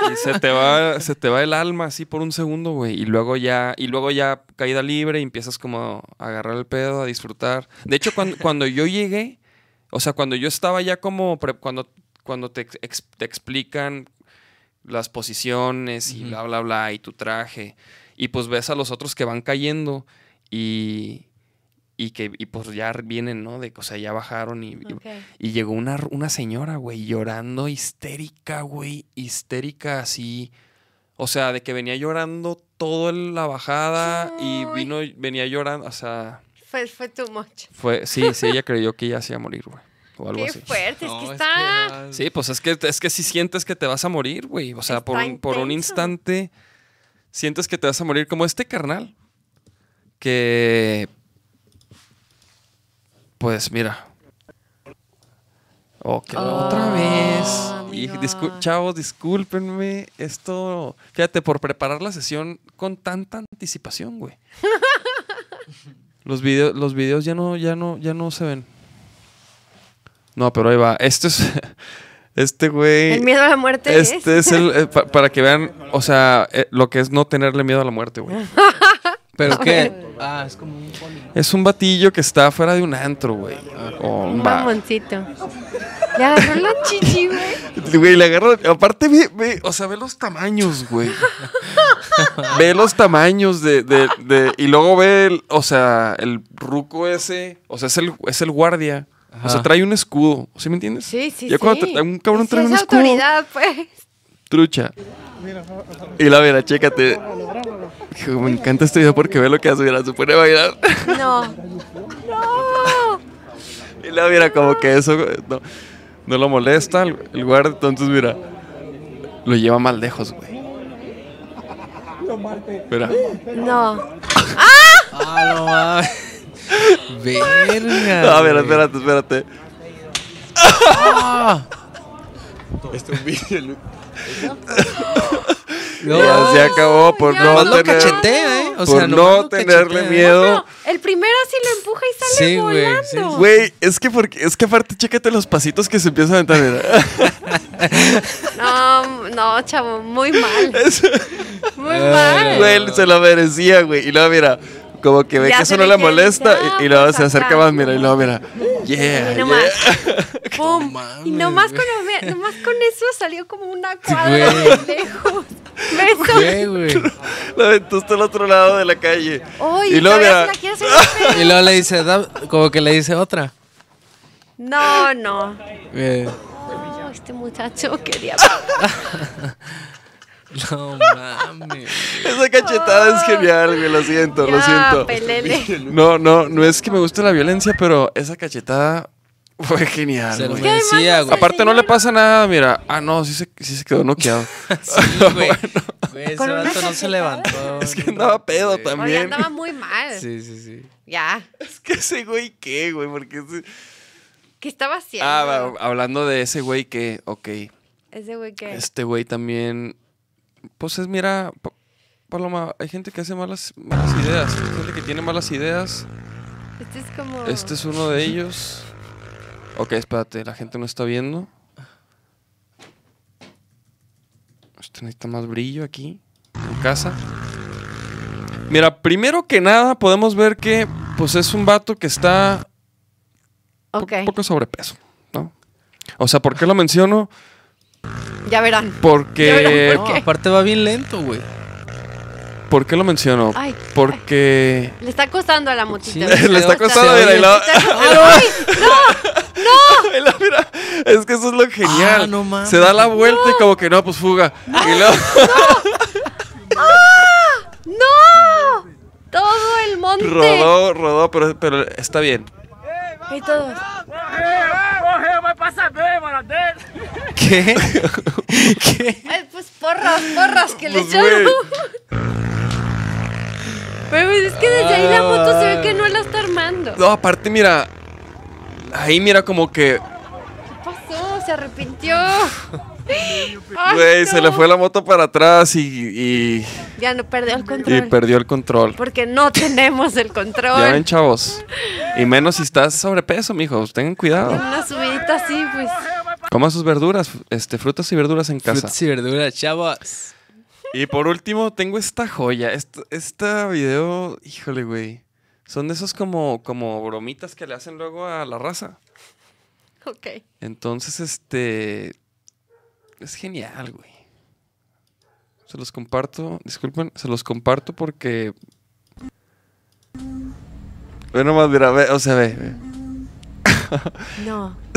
¿no? Y se te va, se te va el alma así por un segundo, güey. Y luego ya, y luego ya caída libre y empiezas como a agarrar el pedo, a disfrutar. De hecho, cuando, cuando yo llegué, o sea, cuando yo estaba ya como, pre- cuando, cuando te, ex- te explican las posiciones y bla, bla, bla, y tu traje, y pues ves a los otros que van cayendo y, y que, y pues ya vienen, ¿no? De, o sea, ya bajaron y, y- llegó una, una señora, güey, llorando histérica, güey, histérica así. O sea, de que venía llorando toda la bajada y vino, venía llorando, o sea, Fue, fue too much. fue, sí, sí, ella creyó que ya se iba a morir, güey. O algo Qué así. fuerte, es No, que es está. que- Sí, pues es que, es que si sientes que te vas a morir, güey. O sea, por un, por un instante sientes que te vas a morir como este carnal. Que... Pues mira. Ok, otra vez. Y discul- chavos, discúlpenme. Esto, fíjate, por preparar la sesión con tanta anticipación, güey. los videos, los videos ya no, ya no, ya no se ven. No, pero ahí va. Este es, este güey. El miedo a la muerte Este es el, eh, pa- para que vean, o sea, eh, lo que es no tenerle miedo a la muerte, güey. ¿Pero qué? Ah, es como un poli. ¿no? Es un batillo que está fuera de un antro, güey. O Un mamoncito. Le agarró la chichi, güey. Güey, le agarro. Aparte, ve, ve, o sea, ve los tamaños, güey. ve los tamaños de, de, de- Y luego ve, el, o sea, el ruco ese. O sea, es el, es el guardia. O sea, trae un escudo. ¿Sí me entiendes? Sí, sí, Ya sí. cuando tra- un cabrón Sí, trae es un escudo. autoridad, pues. Trucha. Y la mira, chécate. Hijo, Me encanta este video porque ve lo que hace. Mira, se pone a bailar. No. No. Y la mira, como que eso no, no lo molesta el, el guardia. Entonces, mira, lo lleva más lejos, güey. Mira. No. Ah, no mames. Verga. No, mira, güey. espérate, espérate. Ah. Este es un video. No, Ya se acabó por ya. no Nomás lo tener, cachetea, ¿eh? O por sea, no lo tenerle cachetea. miedo. No, el primero sí lo empuja y sale Sí, güey, volando. sí. Güey, es que porque es que aparte chécate los pasitos que se empiezan a aventar. mira. No, no, chavo, muy mal. Es- Muy mal. Güey, se lo merecía, güey. Y luego mira, como que ve Ya que eso no le molesta y, y "Ah, luego se acerca acá". más, mira, y luego mira. Yeah, Y nomás. yeah. ¡Pum! mames, y nomás con, nomás con eso salió como una cuadra güey. de lejos. Beso. ¿Qué, güey? Lo aventaste al otro lado de la calle. Y luego mira, la. Y luego le dice, da- como que le dice otra. No, no. Eh, Oh, este muchacho quería. no mames. esa cachetada es genial, güey. Lo siento, lo siento. pelele. No, no, no es que me guste la violencia, pero esa cachetada fue genial, Se lo merecía, güey. Aparte no le pasa nada, mira. Ah, no, sí se, sí se quedó noqueado. Sí, güey. Güey, ese vato no se levantó. Es que andaba pedo güey. también. Oye, andaba muy mal. Sí, sí, sí. Ya. Es que ese güey, ¿qué, güey? Porque ese- ¿Qué estaba haciendo? Ah, hablando de ese güey que, ok. Ese güey que. Este güey también. Pues es, mira, Pa- Paloma, hay gente que hace malas, malas ideas. Hay gente que tiene malas ideas. Este es como. Este es uno de ellos. Ok, espérate, la gente no está viendo. Este necesita más brillo aquí, en casa. Mira, primero que nada podemos ver que pues es un vato que está po- Ok, poco sobrepeso, ¿no? O sea, ¿por qué lo menciono? Ya verán. Porque... Ya verán No, ¿Por qué? aparte va bien lento, güey. ¿Por qué lo menciono? Ay, Porque... Le está costando a la motita. Le está costando, mira, y lo- ¡Ay! La mira, es que eso es lo genial. Ah, no. Se da la vuelta y como que no, pues fuga. Y luego- ¡No! Todo el monte. rodó, rodó, pero, pero está bien. Y todos. ¿Qué? ¿Qué? Ay, pues porras, porras que le Pues, echaron. güey. Pero pues, es que desde ahí la moto se ve que no la está armando. No, aparte, mira. Ahí mira como que, ¿Qué pasó? Se arrepintió. Ay, güey, se le fue la moto para atrás y, y, Ya no perdió el y control. perdió el control. Porque no tenemos el Ya ven, control. chavos. Y menos si estás sobrepeso, mijos. Tengan En cuidado. una subidita así, pues. Coman sus verduras, este, frutas y verduras en casa. Frutas y verduras, chavos. Y por último, tengo esta joya. Esta, esta video, híjole, güey. Son de esos como, como bromitas que le hacen luego a la raza. Ok. Entonces, este. Es genial, güey. Se los comparto. Disculpen, se los comparto porque. Ve nomás, mira, ve, o sea, ve. ve. No.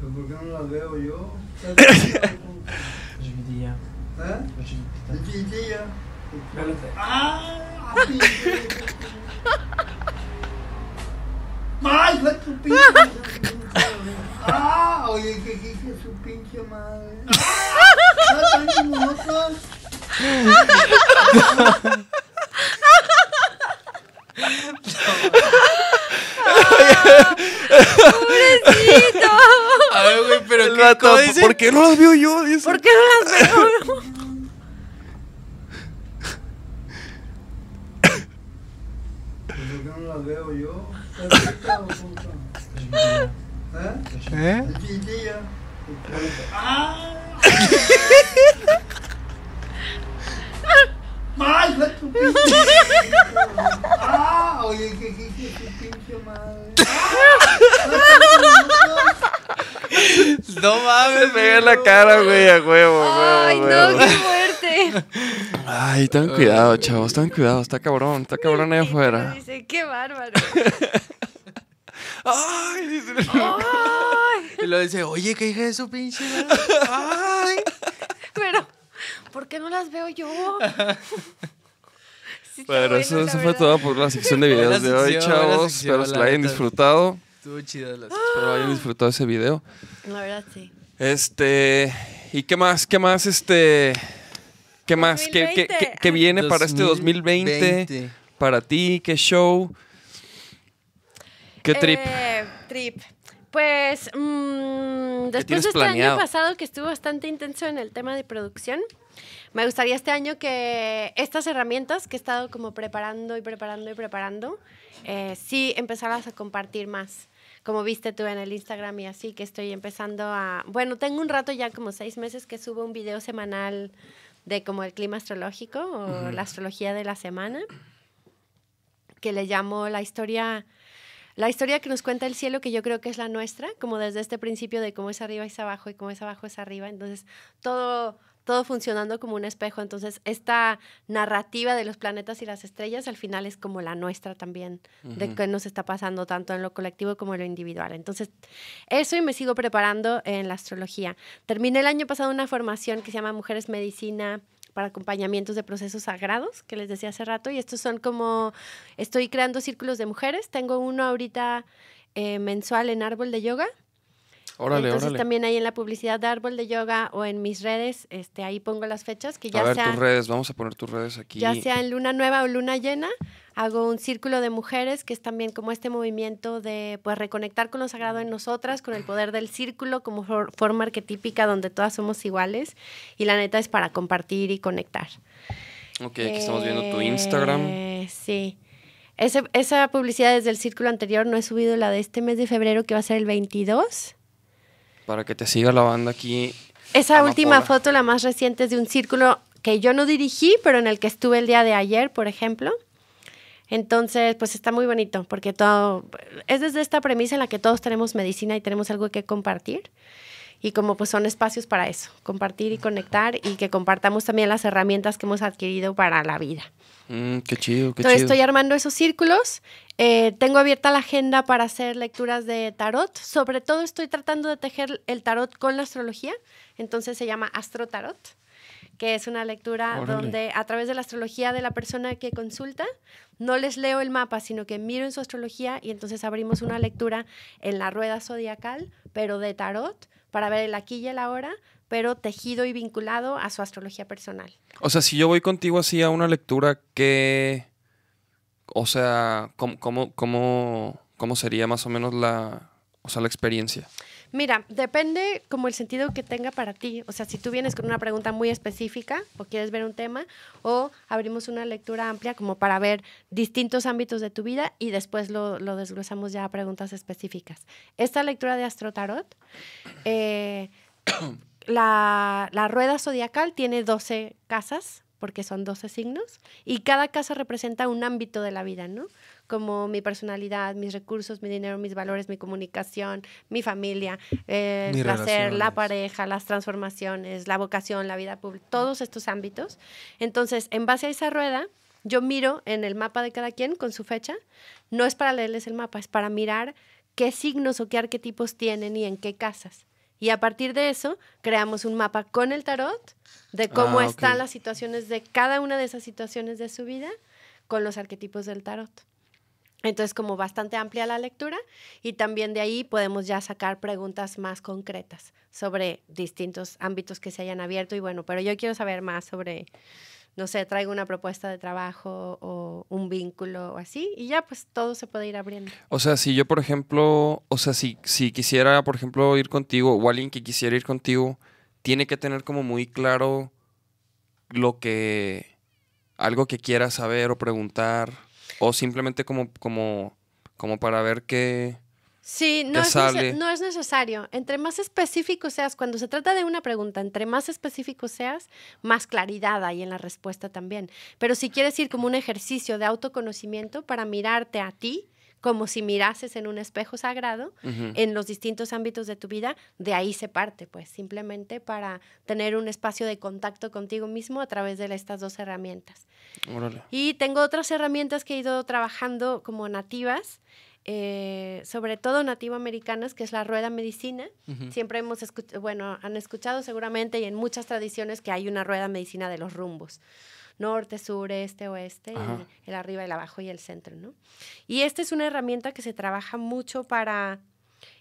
¿Por qué no las veo yo? ¿Eh? De chiquitilla. ¡Ah! Ah, oye, que dije su pinche madre. Ah, están como nosotros. A ver, güey, pero El ¿qué, vato, ¿cómo dice? ¿Por qué no las veo yo? Dice. ¿Por qué no las veo? ¿Por qué no las veo yo? ¿Estás rica o puta? ¿Eh? ¿Eh? ¡Ah! ¡Ah! Oye, que dije su pinche madre. No mames. Me la cara, güey, a huevo, Ay, huevo, no, huevo. qué fuerte. Ay, ten cuidado, chavos, ten cuidado. Está cabrón, está cabrón ahí afuera. Dice, qué bárbaro. Ay. Ay, Y lo dice, oye, qué hija de su pinche. Ay. pero, ¿por qué no las veo yo? Sí Bueno, bueno, eso, fue todo por la sección de videos de hoy, sección, chavos. sección, Espero que la hayan disfrutado. Estuvo chida la Espero hayan disfrutado ese video. La verdad, sí. Este. ¿Y qué más? ¿Qué más? Este. ¿Qué más? ¿Qué, qué, qué- qué viene para este 2020? 2020. Para ti, ¿qué show? ¿Qué trip? Eh, trip. Pues mm, después de este planeado? año pasado que estuvo bastante intenso en el tema de producción, me gustaría este año que estas herramientas que he estado como preparando y preparando y preparando, eh, sí empezarlas a compartir más. Como viste tú en el Instagram y así, que estoy empezando a... Bueno, tengo un rato ya como seis meses que subo un video semanal de como el clima astrológico o la astrología de la semana, que le llamo la historia la historia que nos cuenta el cielo, que yo creo que es la nuestra, como desde este principio de cómo es arriba es abajo y cómo es abajo es arriba. Entonces, todo, todo funcionando como un espejo. Entonces, esta narrativa de los planetas y las estrellas al final es como la nuestra también, de qué nos está pasando tanto en lo colectivo como en lo individual. Entonces, eso y me sigo preparando en la astrología. Terminé el año pasado una formación que se llama Mujeres Medicina acompañamientos de procesos sagrados, que les decía hace rato, y estos son como, estoy creando círculos de mujeres, tengo uno ahorita eh, mensual en Árbol de Yoga, Órale, entonces órale. también ahí en la publicidad de Árbol de Yoga o en mis redes, este, ahí pongo las fechas, que A ya ver sea, tus redes, vamos a poner tus redes aquí. ya sea en luna nueva o luna llena, hago un círculo de mujeres, que es también como este movimiento de pues reconectar con lo sagrado en nosotras, con el poder del círculo como for- forma arquetípica donde todas somos iguales, y la neta es para compartir y conectar. Ok, aquí estamos viendo tu Instagram. Eh, sí. Ese- esa publicidad desde el círculo anterior no he subido la de este mes de febrero que va a ser el 22. Para que te siga la banda aquí. Esa Amapola. última foto, la más reciente, es de un círculo que yo no dirigí, pero en el que estuve el día de ayer, por ejemplo. Entonces, pues está muy bonito, porque todo es desde esta premisa en la que todos tenemos medicina y tenemos algo que compartir. Y como pues son espacios para eso, compartir y conectar y que compartamos también las herramientas que hemos adquirido para la vida. Mm, qué chido, qué Entonces chido. estoy armando esos círculos. Eh, tengo abierta la agenda para hacer lecturas de tarot. Sobre todo estoy tratando de tejer el tarot con la astrología. Entonces se llama Astro Tarot, que es una lectura Órale. donde a través de la astrología de la persona que consulta, no les leo el mapa, sino que miro en su astrología y entonces abrimos una lectura en la rueda zodiacal, pero de tarot, para ver el aquí y el ahora, pero tejido y vinculado a su astrología personal. O sea, si yo voy contigo así a una lectura, ¿qué. O sea, ¿cómo, cómo, cómo, cómo sería más o menos la, o sea, la experiencia? Mira, depende como el sentido que tenga para ti. O sea, si tú vienes con una pregunta muy específica o quieres ver un tema, o abrimos una lectura amplia como para ver distintos ámbitos de tu vida y después lo, lo desglosamos ya a preguntas específicas. Esta lectura de Astro Tarot, eh, la, la rueda zodiacal tiene 12 casas porque son 12 signos, y cada casa representa un ámbito de la vida, ¿no? Como mi personalidad, mis recursos, mi dinero, mis valores, mi comunicación, mi familia, eh, el placer, la pareja, las transformaciones, la vocación, la vida pública, todos estos ámbitos. Entonces, en base a esa rueda, yo miro en el mapa de cada quien con su fecha, no es para leerles el mapa, es para mirar qué signos o qué arquetipos tienen y en qué casas. Y a partir de eso, creamos un mapa con el tarot de cómo Ah, están las situaciones de cada una de esas situaciones de su vida con los arquetipos del tarot. Entonces, como bastante amplia la lectura y también de ahí podemos ya sacar preguntas más concretas sobre distintos ámbitos que se hayan abierto. Y bueno, pero yo quiero saber más sobre, no sé, traigo una propuesta de trabajo o un vínculo o así, y ya pues todo se puede ir abriendo. O sea, si yo, por ejemplo, o sea, si, si quisiera, por ejemplo, ir contigo, o alguien que quisiera ir contigo, tiene que tener como muy claro lo que, algo que quiera saber o preguntar, o simplemente como, como, como para ver qué... Sí, no ¿Qué es, no es necesario. Entre más específico seas, cuando se trata de una pregunta, entre más específico seas, más claridad hay en la respuesta también. Pero si quieres ir como un ejercicio de autoconocimiento para mirarte a ti, como si mirases en un espejo sagrado, en los distintos ámbitos de tu vida, de ahí se parte, pues simplemente para tener un espacio de contacto contigo mismo a través de estas dos herramientas. Órale. Y tengo otras herramientas que he ido trabajando como nativas, eh, sobre todo nativoamericanas, que es la rueda medicina. Siempre hemos escuchado, bueno, han escuchado seguramente y en muchas tradiciones que hay una rueda medicina de los rumbos. Norte, sur, este, oeste, y el arriba, el abajo y el centro, ¿no? Y esta es una herramienta que se trabaja mucho para,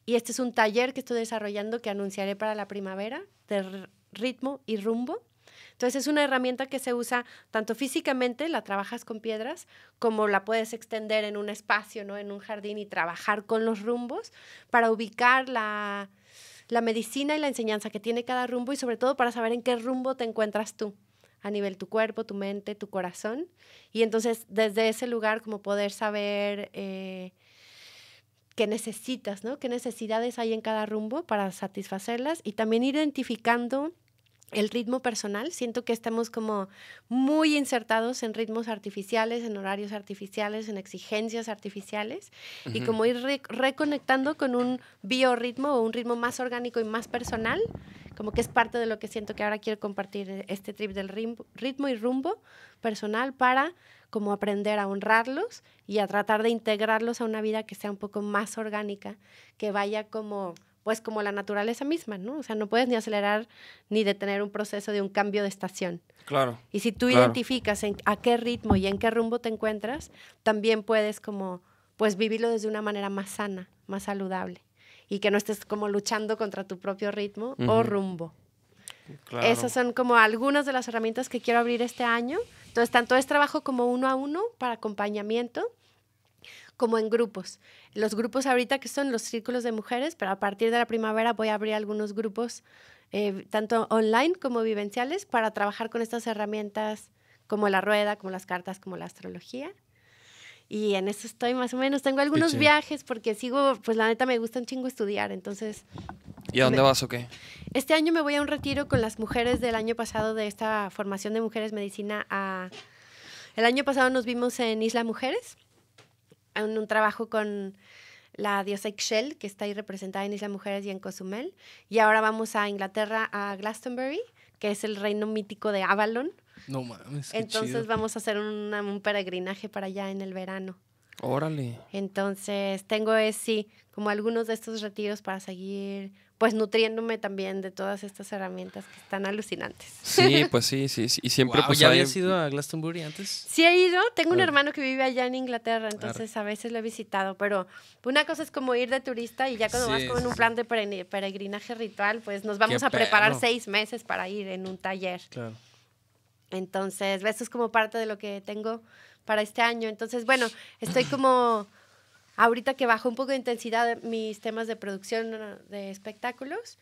y este es un taller que estoy desarrollando que anunciaré para la primavera, de ritmo y rumbo. Entonces es una herramienta que se usa tanto físicamente, la trabajas con piedras, como la puedes extender en un espacio, ¿no? En un jardín y trabajar con los rumbos para ubicar la, la medicina y la enseñanza que tiene cada rumbo y sobre todo para saber en qué rumbo te encuentras tú a nivel tu cuerpo, tu mente, tu corazón. Y entonces desde ese lugar como poder saber eh, qué necesitas, ¿no? Qué necesidades hay en cada rumbo para satisfacerlas y también identificando el ritmo personal. Siento que estamos como muy insertados en ritmos artificiales, en horarios artificiales, en exigencias artificiales y como ir re- reconectando con un biorritmo o un ritmo más orgánico y más personal, como que es parte de lo que siento que ahora quiero compartir eh, este trip del ritmo y rumbo personal para como aprender a honrarlos y a tratar de integrarlos a una vida que sea un poco más orgánica, que vaya como pues como la naturaleza misma, ¿no? O sea, no puedes ni acelerar ni detener un proceso de un cambio de estación. Claro. Y si tú Claro. identificas en a qué ritmo y en qué rumbo te encuentras, también puedes como pues vivirlo desde una manera más sana, más saludable y que no estés como luchando contra tu propio ritmo o rumbo. claro. Esas son como algunas de las herramientas que quiero abrir este año. Entonces, tanto es trabajo como uno a uno para acompañamiento, como en grupos. Los grupos ahorita que son los círculos de mujeres, pero a partir de la primavera voy a abrir algunos grupos, eh, tanto online como vivenciales, para trabajar con estas herramientas como la rueda, como las cartas, como la astrología. Y en eso estoy más o menos. Tengo algunos viajes porque sigo, pues la neta me gusta un chingo estudiar. Entonces, ¿Y a dónde me- vas o qué? este año me voy a un retiro con las mujeres del año pasado de esta formación de mujeres medicina. A... El año pasado nos vimos en Isla Mujeres, en un trabajo con la diosa Ixchel, que está ahí representada en Isla Mujeres y en Cozumel. Y ahora vamos a Inglaterra, a Glastonbury, que es el reino mítico de Avalon. No mames. Entonces chido. vamos a hacer una- un peregrinaje para allá en el verano. Órale. Entonces, tengo es, sí, como algunos de estos retiros para seguir, pues, nutriéndome también de todas estas herramientas que están alucinantes. Sí, pues sí, sí, sí. Y siempre Guau, pues ¿Ya hay- habías ido a Glastonbury antes? Sí he ido, tengo un hermano que vive allá en Inglaterra, entonces a veces lo he visitado, pero una cosa es como ir de turista y ya cuando vas Sí, en sí, un plan de pere- peregrinaje ritual, pues nos vamos Qué a preparar perro. seis meses para ir en un taller. Claro. Entonces, esto es como parte de lo que tengo para este año. Entonces, bueno, estoy como ahorita que bajo un poco de intensidad mis temas de producción de espectáculos,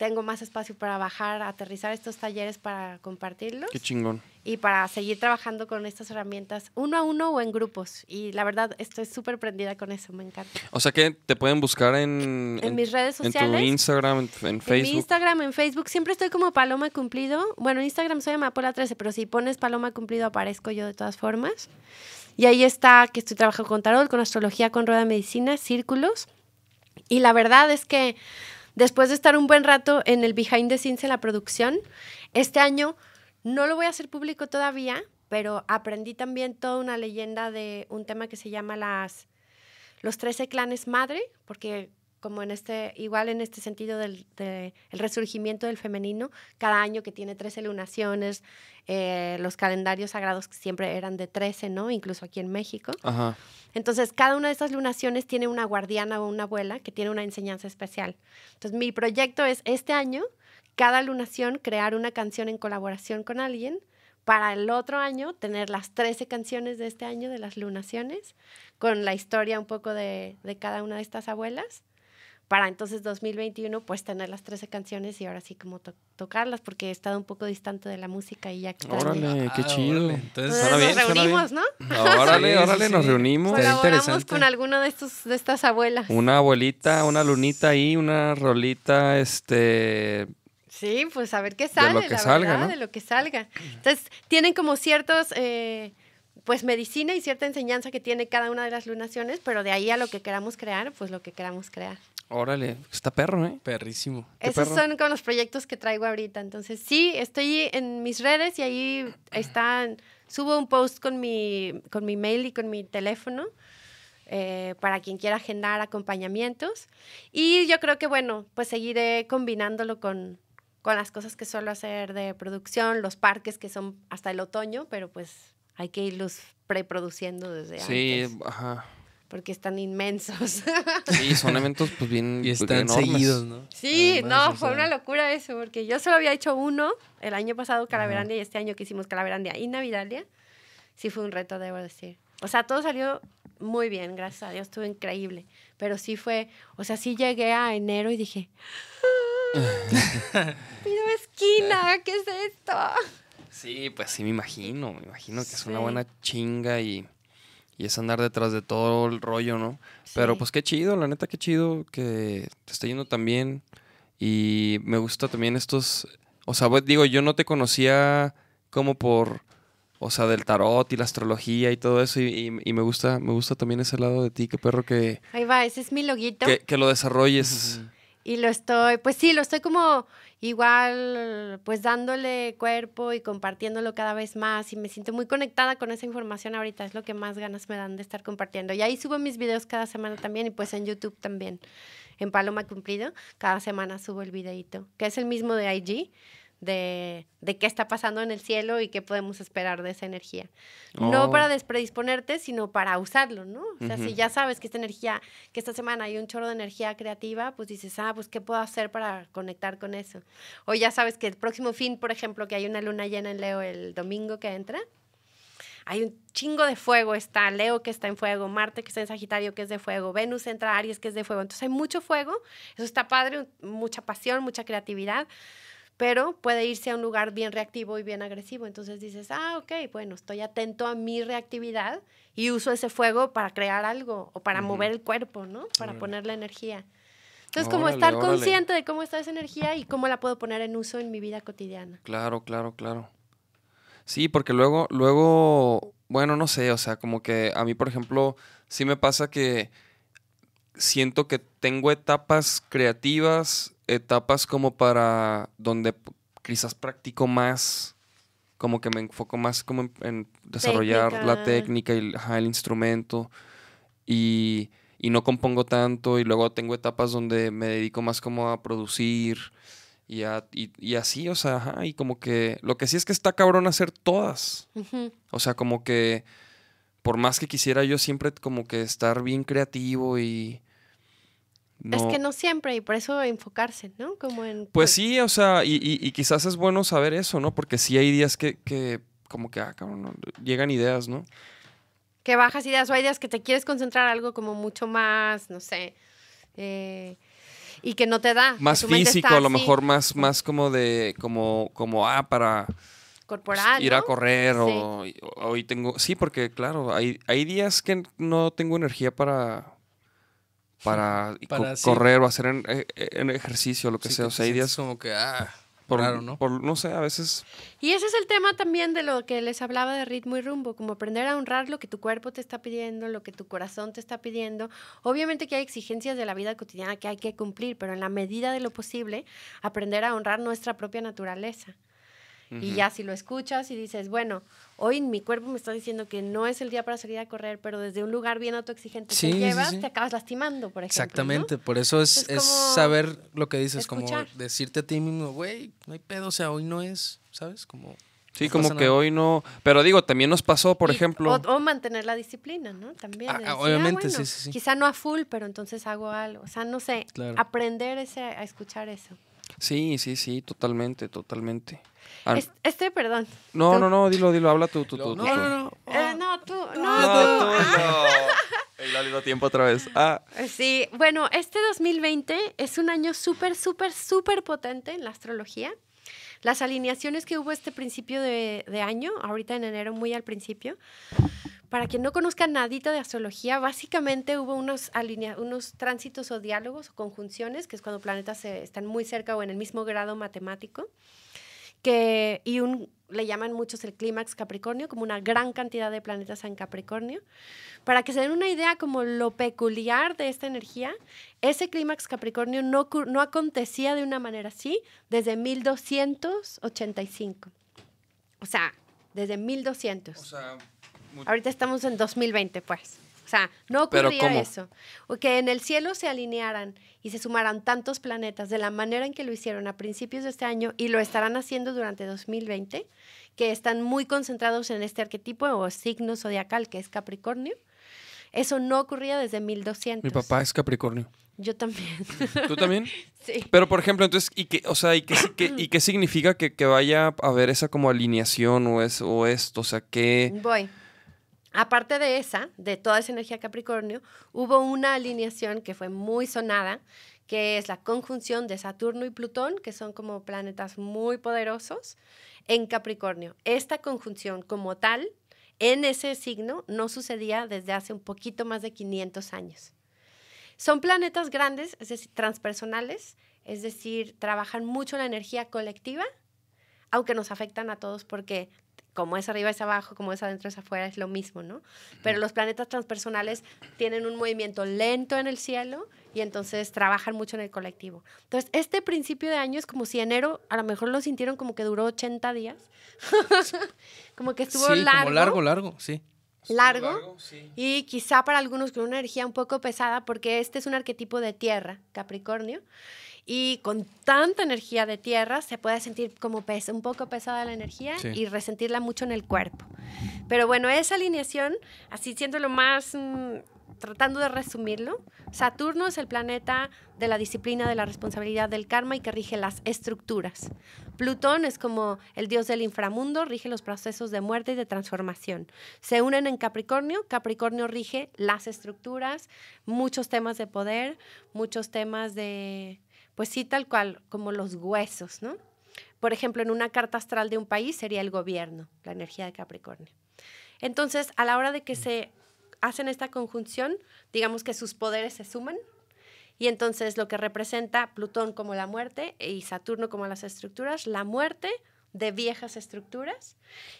tengo más espacio para bajar, aterrizar estos talleres para compartirlos Qué chingón. y para seguir trabajando con estas herramientas uno a uno o en grupos. Y la verdad, estoy súper prendida con eso, me encanta. O sea que te pueden buscar en... En mis redes En tu sociales. Instagram, en, en En mi Facebook. Instagram, en Facebook, siempre estoy como Paloma Cumplido. Bueno, en Instagram soy Amapola13, pero si pones Paloma Cumplido aparezco yo de todas formas. Y ahí está que estoy trabajando con tarot, con astrología, con rueda de medicina, círculos. Y la verdad es que después de estar un buen rato en el behind the scenes en la producción, este año no lo voy a hacer público todavía, pero aprendí también toda una leyenda de un tema que se llama las los 13 clanes madre, porque como en este, igual en este sentido del de, el resurgimiento del femenino, cada año que tiene 13 lunaciones, eh, los calendarios sagrados que siempre eran de 13, ¿no? Incluso aquí en México. Ajá. Entonces, cada una de estas lunaciones tiene una guardiana o una abuela que tiene una enseñanza especial. Entonces, mi proyecto es este año, cada lunación, crear una canción en colaboración con alguien para el otro año tener las 13 canciones de este año de las lunaciones, con la historia un poco de, de cada una de estas abuelas, para entonces 2021 pues tener las 13 canciones y ahora sí como to tocarlas, porque he estado un poco distante de la música y ya que Órale, qué Ah, chido. órale. Entonces Entonces, bien, nos reunimos, ¿no? Órale, Sí, órale, sí, nos reunimos. Colaboramos interesante. con alguno de, estos, de estas abuelas. Una abuelita, una lunita ahí, una rolita, este... Sí, pues a ver qué sale, lo que la salga, verdad, ¿no? de lo que salga. Entonces, tienen como ciertos, eh, pues medicina y cierta enseñanza que tiene cada una de las lunaciones, pero de ahí a lo que queramos crear, pues lo que queramos crear. Órale, está perro, ¿eh? Perrísimo. Esos perro. son con los proyectos que traigo ahorita. Entonces, sí, estoy en mis redes y ahí están, subo un post con mi, con mi mail y con mi teléfono. eh, para quien quiera agendar acompañamientos. Y yo creo que, bueno, pues seguiré combinándolo con, con las cosas que suelo hacer de producción, los parques que son hasta el otoño, pero pues hay que irlos preproduciendo desde Sí, antes, ajá. Porque están inmensos. Sí, son eventos pues bien Y están enormes. seguidos, ¿no? Sí, Además, no, o fue sea, una locura eso, porque yo solo había hecho uno el año pasado, Calaverandia, y este año que hicimos Calaverandia y Navidalia. Sí fue un reto, debo decir. O sea, todo salió muy bien, gracias a Dios, estuvo increíble. Pero sí fue, o sea, sí llegué a enero y dije, ¡Pido esquina! ¿Qué es esto? Sí, pues sí me imagino, me imagino que es una Sí. buena chinga y, y es andar detrás de todo el rollo, ¿no? Pero pues qué chido, la neta qué chido que te está yendo tan bien y me gusta también estos, o sea, digo, yo no te conocía como por, o sea, del tarot y la astrología y todo eso y, y- y me gusta, me gusta también ese lado de ti, qué perro que, Ahí va, ese es mi loguito. que, que lo desarrolles. Y lo estoy, pues sí, lo estoy como igual, pues dándole cuerpo y compartiéndolo cada vez más. Y me siento muy conectada con esa información ahorita. Es lo que más ganas me dan de estar compartiendo. Y ahí subo mis videos cada semana también y pues en YouTube también. En Paloma Cumplido, cada semana subo el videito, que es el mismo de IG, de, de qué está pasando en el cielo y qué podemos esperar de esa energía. No Oh. para despredisponerte, sino para usarlo, ¿no? O sea, si ya sabes que esta energía, que esta semana hay un chorro de energía creativa, pues dices, ah, pues ¿qué puedo hacer para conectar con eso? O ya sabes que el próximo fin, por ejemplo, que hay una luna llena en Leo el domingo que entra, hay un chingo de fuego, está Leo que está en fuego, Marte que está en Sagitario que es de fuego, Venus entra Aries que es de fuego, entonces hay mucho fuego, eso está padre, mucha pasión, mucha creatividad, pero puede irse a un lugar bien reactivo y bien agresivo. Entonces dices, ah, ok, bueno, estoy atento a mi reactividad y uso ese fuego para crear algo o para mover el cuerpo, ¿no? Para Órale. ponerle energía. Entonces, como estar órale. consciente de cómo está esa energía y cómo la puedo poner en uso en mi vida cotidiana. Claro, claro, claro. Sí, porque luego, luego, bueno, no sé, o sea, como que a mí, por ejemplo, sí me pasa que siento que tengo etapas creativas, etapas como para donde quizás practico más, como que me enfoco más como en, en desarrollar la Técnica. técnica y el, ajá, el instrumento y, y no compongo tanto y luego tengo etapas donde me dedico más como a producir y, a- y, y así, o sea, ajá, y como que lo que sí es que está cabrón hacer todas. O sea, como que por más que quisiera yo siempre como que estar bien creativo y... Es que no siempre, y por eso enfocarse, ¿no? Como en... Pues sí, o sea, y, y- y quizás es bueno saber eso, ¿no? Porque sí hay días que, que como que, ah, cabrón, no, llegan ideas, ¿no? que bajas ideas o hay ideas que te quieres concentrar algo como mucho más, no sé, eh, y que no te da. Más físico, a lo así, mejor más, más como de, como, como, ah, para pues, corporal, ir a correr Sí. o hoy tengo, sí, porque claro, hay, hay días que no tengo energía para, para, co- Para, sí. correr o hacer en, eh, en ejercicio, lo que Sí, sea. que O sea, hay días como que, ah, por, raro, ¿no? por, no sé, a veces Y ese es el tema también de lo que les hablaba de ritmo y rumbo, como aprender a honrar lo que tu cuerpo te está pidiendo, lo que tu corazón te está pidiendo. Obviamente que hay exigencias de la vida cotidiana que hay que cumplir, pero en la medida de lo posible, aprender a honrar nuestra propia naturaleza. Y ya si lo escuchas y dices, bueno, hoy mi cuerpo me está diciendo que no es el día para salir a correr, pero desde un lugar bien autoexigente Sí, te llevas, sí. te acabas lastimando, por ejemplo. ¿no? Exactamente, por eso es, Es es como saber lo que dices, escuchar. como decirte a ti mismo, güey, no hay pedo, o sea, hoy no es, ¿sabes? Como Sí, no como que nada. hoy no. Pero digo, también nos pasó, por Y- ejemplo. O, o mantener la disciplina, ¿no? También. Ah, ah, decir, obviamente, bueno, sí, sí, sí. Quizá no a full, pero entonces hago algo. O sea, no sé, Claro. aprender ese, a escuchar eso. Sí, sí, sí, totalmente, totalmente. Ah, Es- Este, perdón. no, tú. no, no, dilo, dilo, habla tú, tú, tú. no, tú, tú. no, no, Eh, no, tú, no, No, tú. tú no. Y la dio tiempo otra vez. Ah, Sí, bueno, este 2020 es un año súper, súper, súper potente en la astrología. Las alineaciones que hubo este principio de, de año, ahorita en enero, muy al principio, para quien no conozca nadita de astrología, básicamente hubo unos, unos tránsitos o diálogos o conjunciones, que es cuando planetas se- están muy cerca o en el mismo grado matemático, que, y le llaman muchos el clímax Capricornio, como una gran cantidad de planetas en Capricornio. Para que se den una idea como lo peculiar de esta energía, ese clímax Capricornio no, no acontecía de una manera así desde 1285. O sea, desde 1200. sea, Ahorita estamos en 2020, pues. O sea, no ¿Pero ocurría eso. O que en el cielo se alinearan y se sumaran tantos planetas de la manera en que lo hicieron a principios de este año y lo estarán haciendo durante 2020, que están muy concentrados en este arquetipo o signo zodiacal que es Capricornio. Eso no ocurría desde 1200. mi papá es Capricornio. Yo también. ¿Tú también? sí. Pero, por ejemplo, entonces, ¿y qué, o sea, ¿y qué, y qué significa que, que vaya a haber esa como alineación o, es, o esto? O sea, ¿qué? Voy. Aparte de esa, de toda esa energía Capricornio, hubo una alineación que fue muy sonada, que es la conjunción de Saturno y Plutón, que son como planetas muy poderosos, en Capricornio. Esta conjunción como tal, en ese signo, no sucedía desde hace un poquito más de 500 años. Son planetas grandes, es decir, transpersonales, es decir, trabajan mucho la energía colectiva, aunque nos afectan a todos porque como es arriba es abajo, como es adentro es afuera, es lo mismo, ¿no? Pero los planetas transpersonales tienen un movimiento lento en el cielo y entonces trabajan mucho en el colectivo. Entonces, este principio de año es como si enero, a lo mejor lo sintieron como que duró 80 días, como que estuvo sí, largo como largo, largo, sí. largo y quizá para algunos con una energía un poco pesada porque este es un arquetipo de tierra, Capricornio, y con tanta energía de tierra se puede sentir como un poco pesada la energía Sí. y resentirla mucho en el cuerpo. Pero bueno, esa alineación, así siendo lo más, mm, tratando de resumirlo, Saturno es el planeta de la disciplina, de la responsabilidad, del karma y que rige las estructuras. Plutón es como el dios del inframundo, rige los procesos de muerte y de transformación. Se unen en Capricornio, Capricornio rige las estructuras, muchos temas de poder, muchos temas de, pues sí, tal cual, como los huesos, ¿no? Por ejemplo, en una carta astral de un país sería el gobierno, la energía de Capricornio. Entonces, a la hora de que se hacen esta conjunción, digamos que sus poderes se suman y entonces lo que representa Plutón como la muerte y Saturno como las estructuras, la muerte de viejas estructuras.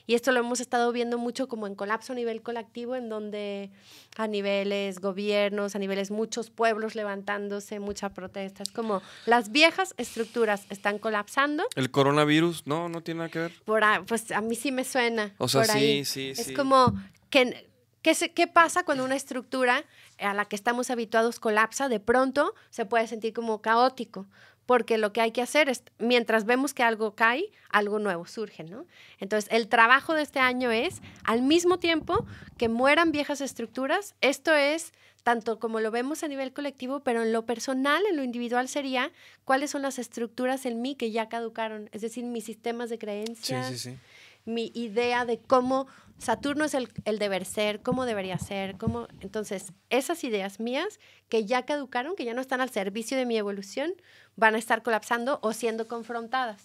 Y esto lo hemos estado viendo mucho como en colapso a nivel colectivo, en donde a niveles gobiernos, a niveles muchos pueblos levantándose, mucha protesta. Es como las viejas estructuras están colapsando. ¿El coronavirus? No, no tiene nada que ver. Por ahí, pues a mí sí me suena. O sea, por sí, ahí. sí, Es sí. como que ¿Qué, ¿Qué pasa cuando una estructura a la que estamos habituados colapsa? De pronto se puede sentir como caótico, porque lo que hay que hacer es, mientras vemos que algo cae, algo nuevo surge, ¿no? Entonces, el trabajo de este año es, al mismo tiempo que mueran viejas estructuras, esto es tanto como lo vemos a nivel colectivo, pero en lo personal, en lo individual sería, ¿cuáles son las estructuras en mí que ya caducaron? Es decir, mis sistemas de Sí, creencias, sí, sí. mi idea de cómo Saturno es el, el deber ser, cómo debería ser, cómo... Entonces, esas ideas mías que ya caducaron, que ya no están al servicio de mi evolución, van a estar colapsando o siendo confrontadas.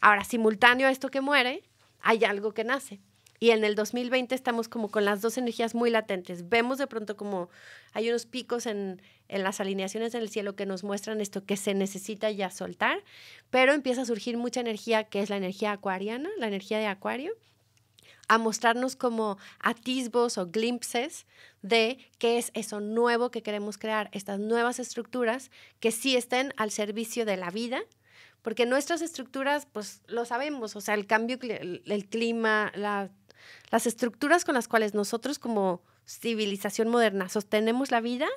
Ahora, simultáneo a esto que muere, hay algo que nace. Y en el 2020 estamos como con las dos energías muy latentes. Vemos de pronto como hay unos picos en, en las alineaciones del cielo que nos muestran esto que se necesita ya soltar, pero empieza a surgir mucha energía que es la energía acuariana, la energía de acuario, a mostrarnos como atisbos o glimpses de qué es eso nuevo que queremos crear, estas nuevas estructuras que sí estén al servicio de la vida, porque nuestras estructuras, pues lo sabemos, o sea, el cambio, el, el clima, la, las estructuras con las cuales nosotros como civilización moderna sostenemos la vida,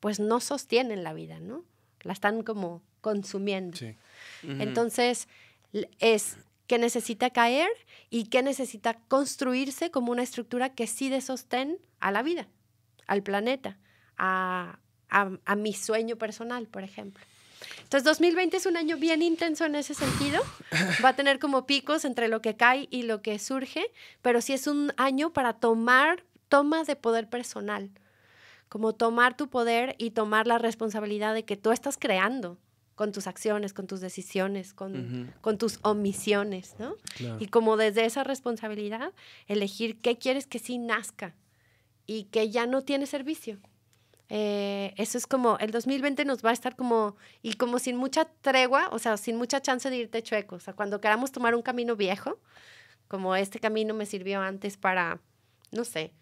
pues no sostienen la vida, ¿no? La están como consumiendo. Sí. Entonces, es que necesita caer y que necesita construirse como una estructura que sí de sostén a la vida, al planeta, a, a- a mi sueño personal, por ejemplo. Entonces, 2020 es un año bien intenso en ese sentido. Va a tener como picos entre lo que cae y lo que surge, pero sí es un año para tomar tomas de poder personal, como tomar tu poder y tomar la responsabilidad de que tú estás creando con tus acciones, con tus decisiones, con, con tus omisiones, ¿no? Claro. Y como desde esa responsabilidad, elegir qué quieres que sí nazca y que ya no tiene servicio. Eh, eso es como, el 2020 nos va a estar como, y como sin mucha tregua, o sea, sin mucha chance de irte chueco. O sea, cuando queramos tomar un camino viejo, como este camino me sirvió antes para, no sé,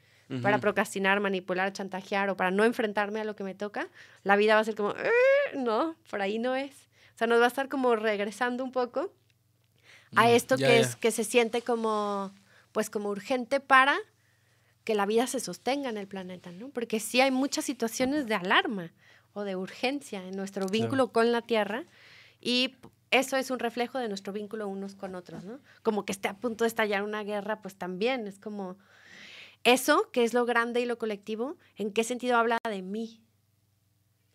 para procrastinar, manipular, chantajear o para no enfrentarme a lo que me toca, la vida va a ser como, "Eh, no, por ahí no es. O sea, nos va a estar como regresando un poco a esto que es que se siente como pues como urgente para que la vida se sostenga en el planeta, ¿no? Porque sí hay muchas situaciones de alarma o de urgencia en nuestro vínculo con la Tierra y eso es un reflejo de nuestro vínculo unos con otros, ¿no? Como que esté a punto de estallar una guerra, pues también es como eso, que es lo grande y lo colectivo, ¿en qué sentido habla de mí?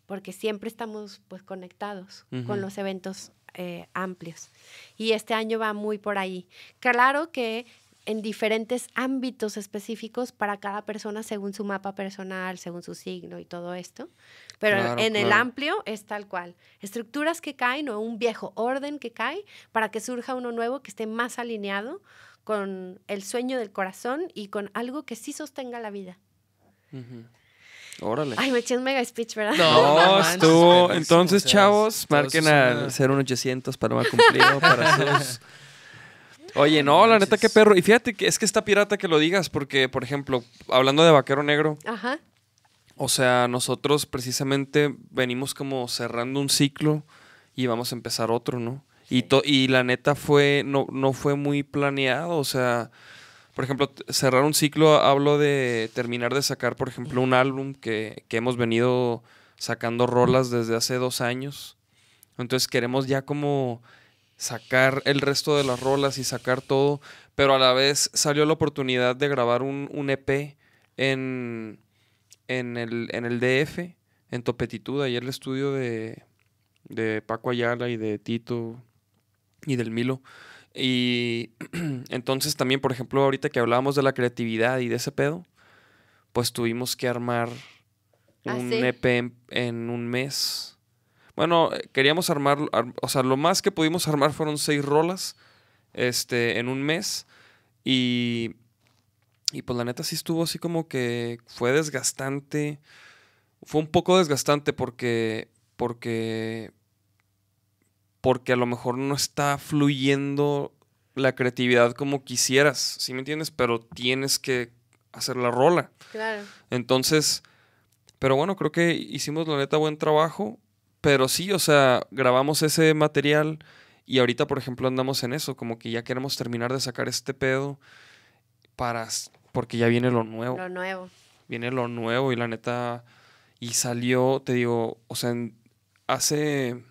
Porque siempre estamos pues conectados con los eventos eh, amplios. Y este año va muy por ahí. Claro que en diferentes ámbitos específicos para cada persona según su mapa personal, según su signo y todo esto. Pero Claro, en el amplio es tal cual. Estructuras que caen o un viejo orden que cae para que surja uno nuevo que esté más alineado con el sueño del corazón y con algo que sí sostenga la vida. Ujú. Órale. Ay, me eché un mega speech, ¿verdad? No, estuvo. buenísimo, Entonces, o sea, chavos, marquen al una- 01800 para más cumplido para sus. Oye, no, la neta, qué perro. Y fíjate que es que está pirata que lo digas, porque, por ejemplo, hablando de Vaquero Negro, Ajá. o sea, nosotros precisamente venimos como cerrando un ciclo y vamos a empezar otro, ¿no? Y, to- y la neta fue, no, no fue muy planeado, o sea, por ejemplo, cerrar un ciclo, hablo de terminar de sacar, por ejemplo, un álbum que, que hemos venido sacando rolas desde hace dos años. Entonces queremos ya como sacar el resto de las rolas y sacar todo, pero a la vez salió la oportunidad de grabar un, un EP en, en, el, en el DF, en Topetitud, ahí el estudio de, de Paco Ayala y de Tito y del Milo. Y entonces también, por ejemplo, ahorita que hablábamos de la creatividad y de ese pedo, pues tuvimos que armar Ah, un sí. EP en, en un mes. Bueno, queríamos armar, ar- o sea, lo más que pudimos armar fueron seis rolas este, en un mes. Y, y pues la neta sí estuvo así como que fue desgastante. Fue un poco desgastante porque, porque, porque a lo mejor no está fluyendo la creatividad como quisieras, ¿sí me entiendes? Pero tienes que hacer la rola. Claro. Entonces, pero bueno, creo que hicimos la neta buen trabajo. Pero sí, o sea, grabamos ese material y ahorita, por ejemplo, andamos en eso, como que ya queremos terminar de sacar este pedo para, porque ya viene lo nuevo, Lo nuevo. viene lo nuevo y la neta, y salió, te digo, o sea, en- hace,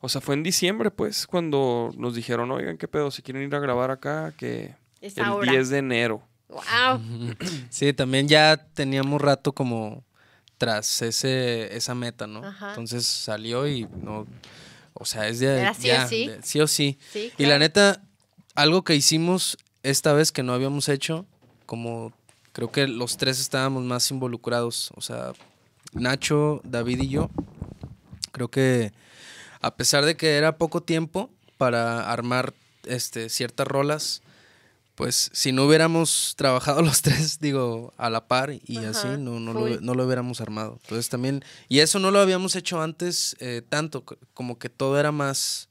o sea, fue en diciembre, pues, cuando nos dijeron, oigan, qué pedo, si quieren ir a grabar acá, que Es el ahora. 10 de enero. Wow. Sí, también ya teníamos rato como tras ese, esa meta, ¿no? Ajá. Entonces salió y no, o sea, es de Era sí o ya, sí. de- sí o sí. Sí, Y la neta, algo que hicimos esta vez que no habíamos hecho, como creo que los tres estábamos más involucrados, o sea, Nacho, David y yo, creo que a pesar de que era poco tiempo para armar este, ciertas rolas, pues si no hubiéramos trabajado los tres, digo, a la par y Ajá, así, no, no, lo, no lo hubiéramos armado. Entonces también, y eso no lo habíamos hecho antes eh, tanto, como que todo era más,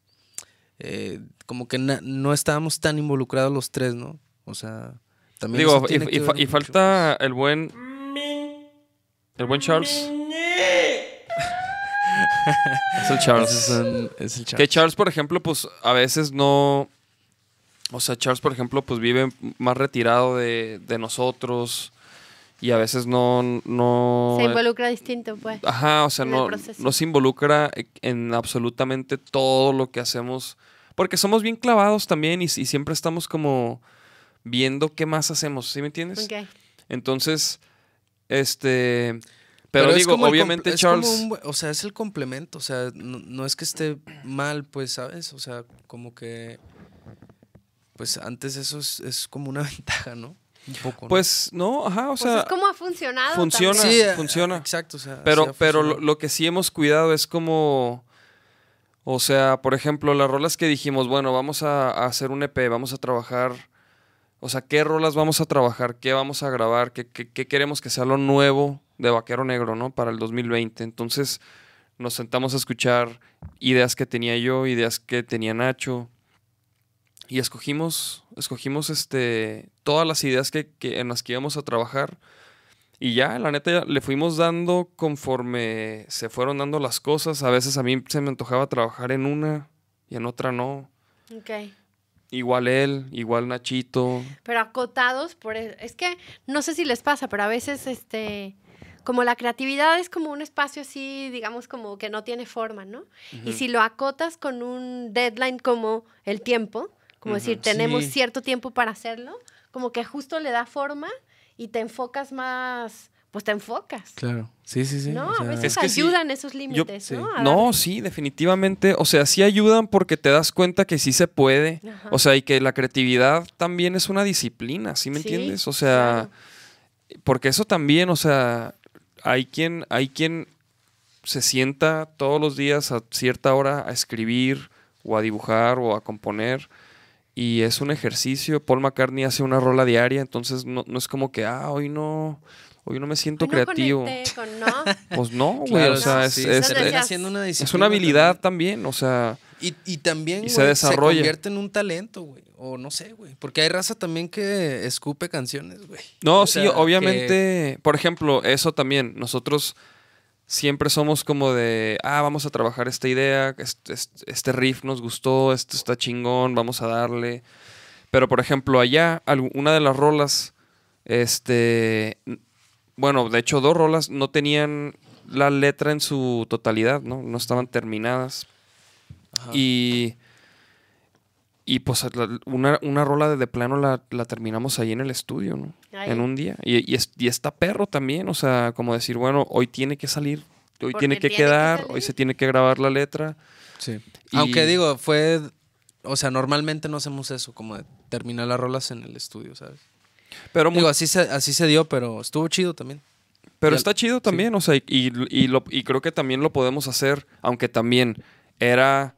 eh, como que na- no estábamos tan involucrados los tres, ¿no? O sea, también... Digo, y, y fa- falta el buen. El buen Charles. Es el Charles. Ese es, un- es el Que Charles. Por ejemplo, pues a veces no. O sea, Charles, por ejemplo, pues vive más retirado de, de nosotros. Y a veces no. no Se involucra distinto, pues. Ajá, o sea, no, no se involucra en absolutamente todo lo que hacemos. Porque somos bien clavados también y, y siempre estamos como viendo qué más hacemos, ¿sí me entiendes? Ok. Entonces, este. Pero, digo, como obviamente como Charles. un o sea, es el complemento. O sea, no, no es que esté mal, pues, ¿sabes? O sea, como que. Pues antes eso es, es como una ventaja, ¿no? Un poco. ¿no? Pues no, ajá, o Pues sea. es como ha funcionado. funciona. sí, eh, funciona. Exacto, o sea. Pero, pero lo que sí hemos cuidado es como. O sea, por ejemplo, las rolas que dijimos, bueno, vamos a, a hacer un EP, vamos a trabajar. O sea, ¿qué rolas vamos a trabajar? ¿Qué vamos a grabar? ¿Qué, qué- qué queremos que sea lo nuevo de Vaquero Negro, ¿no? Para el 2020. Entonces, nos sentamos a escuchar ideas que tenía yo, ideas que tenía Nacho. Y escogimos, escogimos este, todas las ideas que, que- en las que íbamos a trabajar. Y ya, la neta, ya le fuimos dando conforme se fueron dando las cosas. A veces a mí se me antojaba trabajar en una y en otra no. Ok. Igual él, igual Nachito. Pero acotados por el- es que no sé si les pasa, pero a veces este como la creatividad es como un espacio así, digamos como que no tiene forma, ¿no? Y si lo acotas con un deadline como el tiempo, como decir, tenemos Sí. cierto tiempo para hacerlo, como que justo le da forma y te enfocas más, pues te enfocas. Claro. Sí, sí, sí. ¿No? o a veces Es que sí, ayudan esos límites, sí. ¿no? A No, sí, definitivamente. O sea, sí ayudan porque te das cuenta que sí se puede. Ajá. O sea, y que la creatividad también es una disciplina, ¿sí me Sí, entiendes? O sea, claro. porque eso también, o sea, hay quien, hay quien se sienta todos los días a cierta hora a escribir o a dibujar o a componer y es un ejercicio. Paul McCartney hace una rola diaria, entonces no, no es como que, ah, hoy no, hoy no me siento no creativo. con- ¿no? Pues no, güey, claro, o sea, sí, es, sí, es- se una es disciplina una habilidad también. también, o sea, Y, y también, Y se se, desarrolla. convierte en un talento, güey. O no sé, güey. Porque hay raza también que escupe canciones, güey. No, O sí, sea, que- obviamente. Por ejemplo, eso también. Nosotros siempre somos como de, ah, vamos a trabajar esta idea, este, este- riff nos gustó, esto está chingón, vamos a darle. Pero, por ejemplo, allá, una de las rolas, este, bueno, de hecho, dos rolas no tenían la letra en su totalidad, ¿no? No estaban terminadas. Ajá. Y, y pues la- una, una rola de, de plano la, la terminamos ahí en el estudio, ¿no? Ahí. En un día. Y, y, es- y está perro también, o sea, como decir, bueno, hoy tiene que salir, hoy Porque tiene que tiene que quedar, hoy se tiene que grabar la letra. Sí. Y- Aunque digo, fue. O sea, normalmente no hacemos eso, como de terminar las rolas en el estudio, ¿sabes? Pero, Digo, así se, así se dio, pero estuvo chido también. pero y al- está chido también, o sea, y, y, lo- y creo que también lo podemos hacer, aunque también era...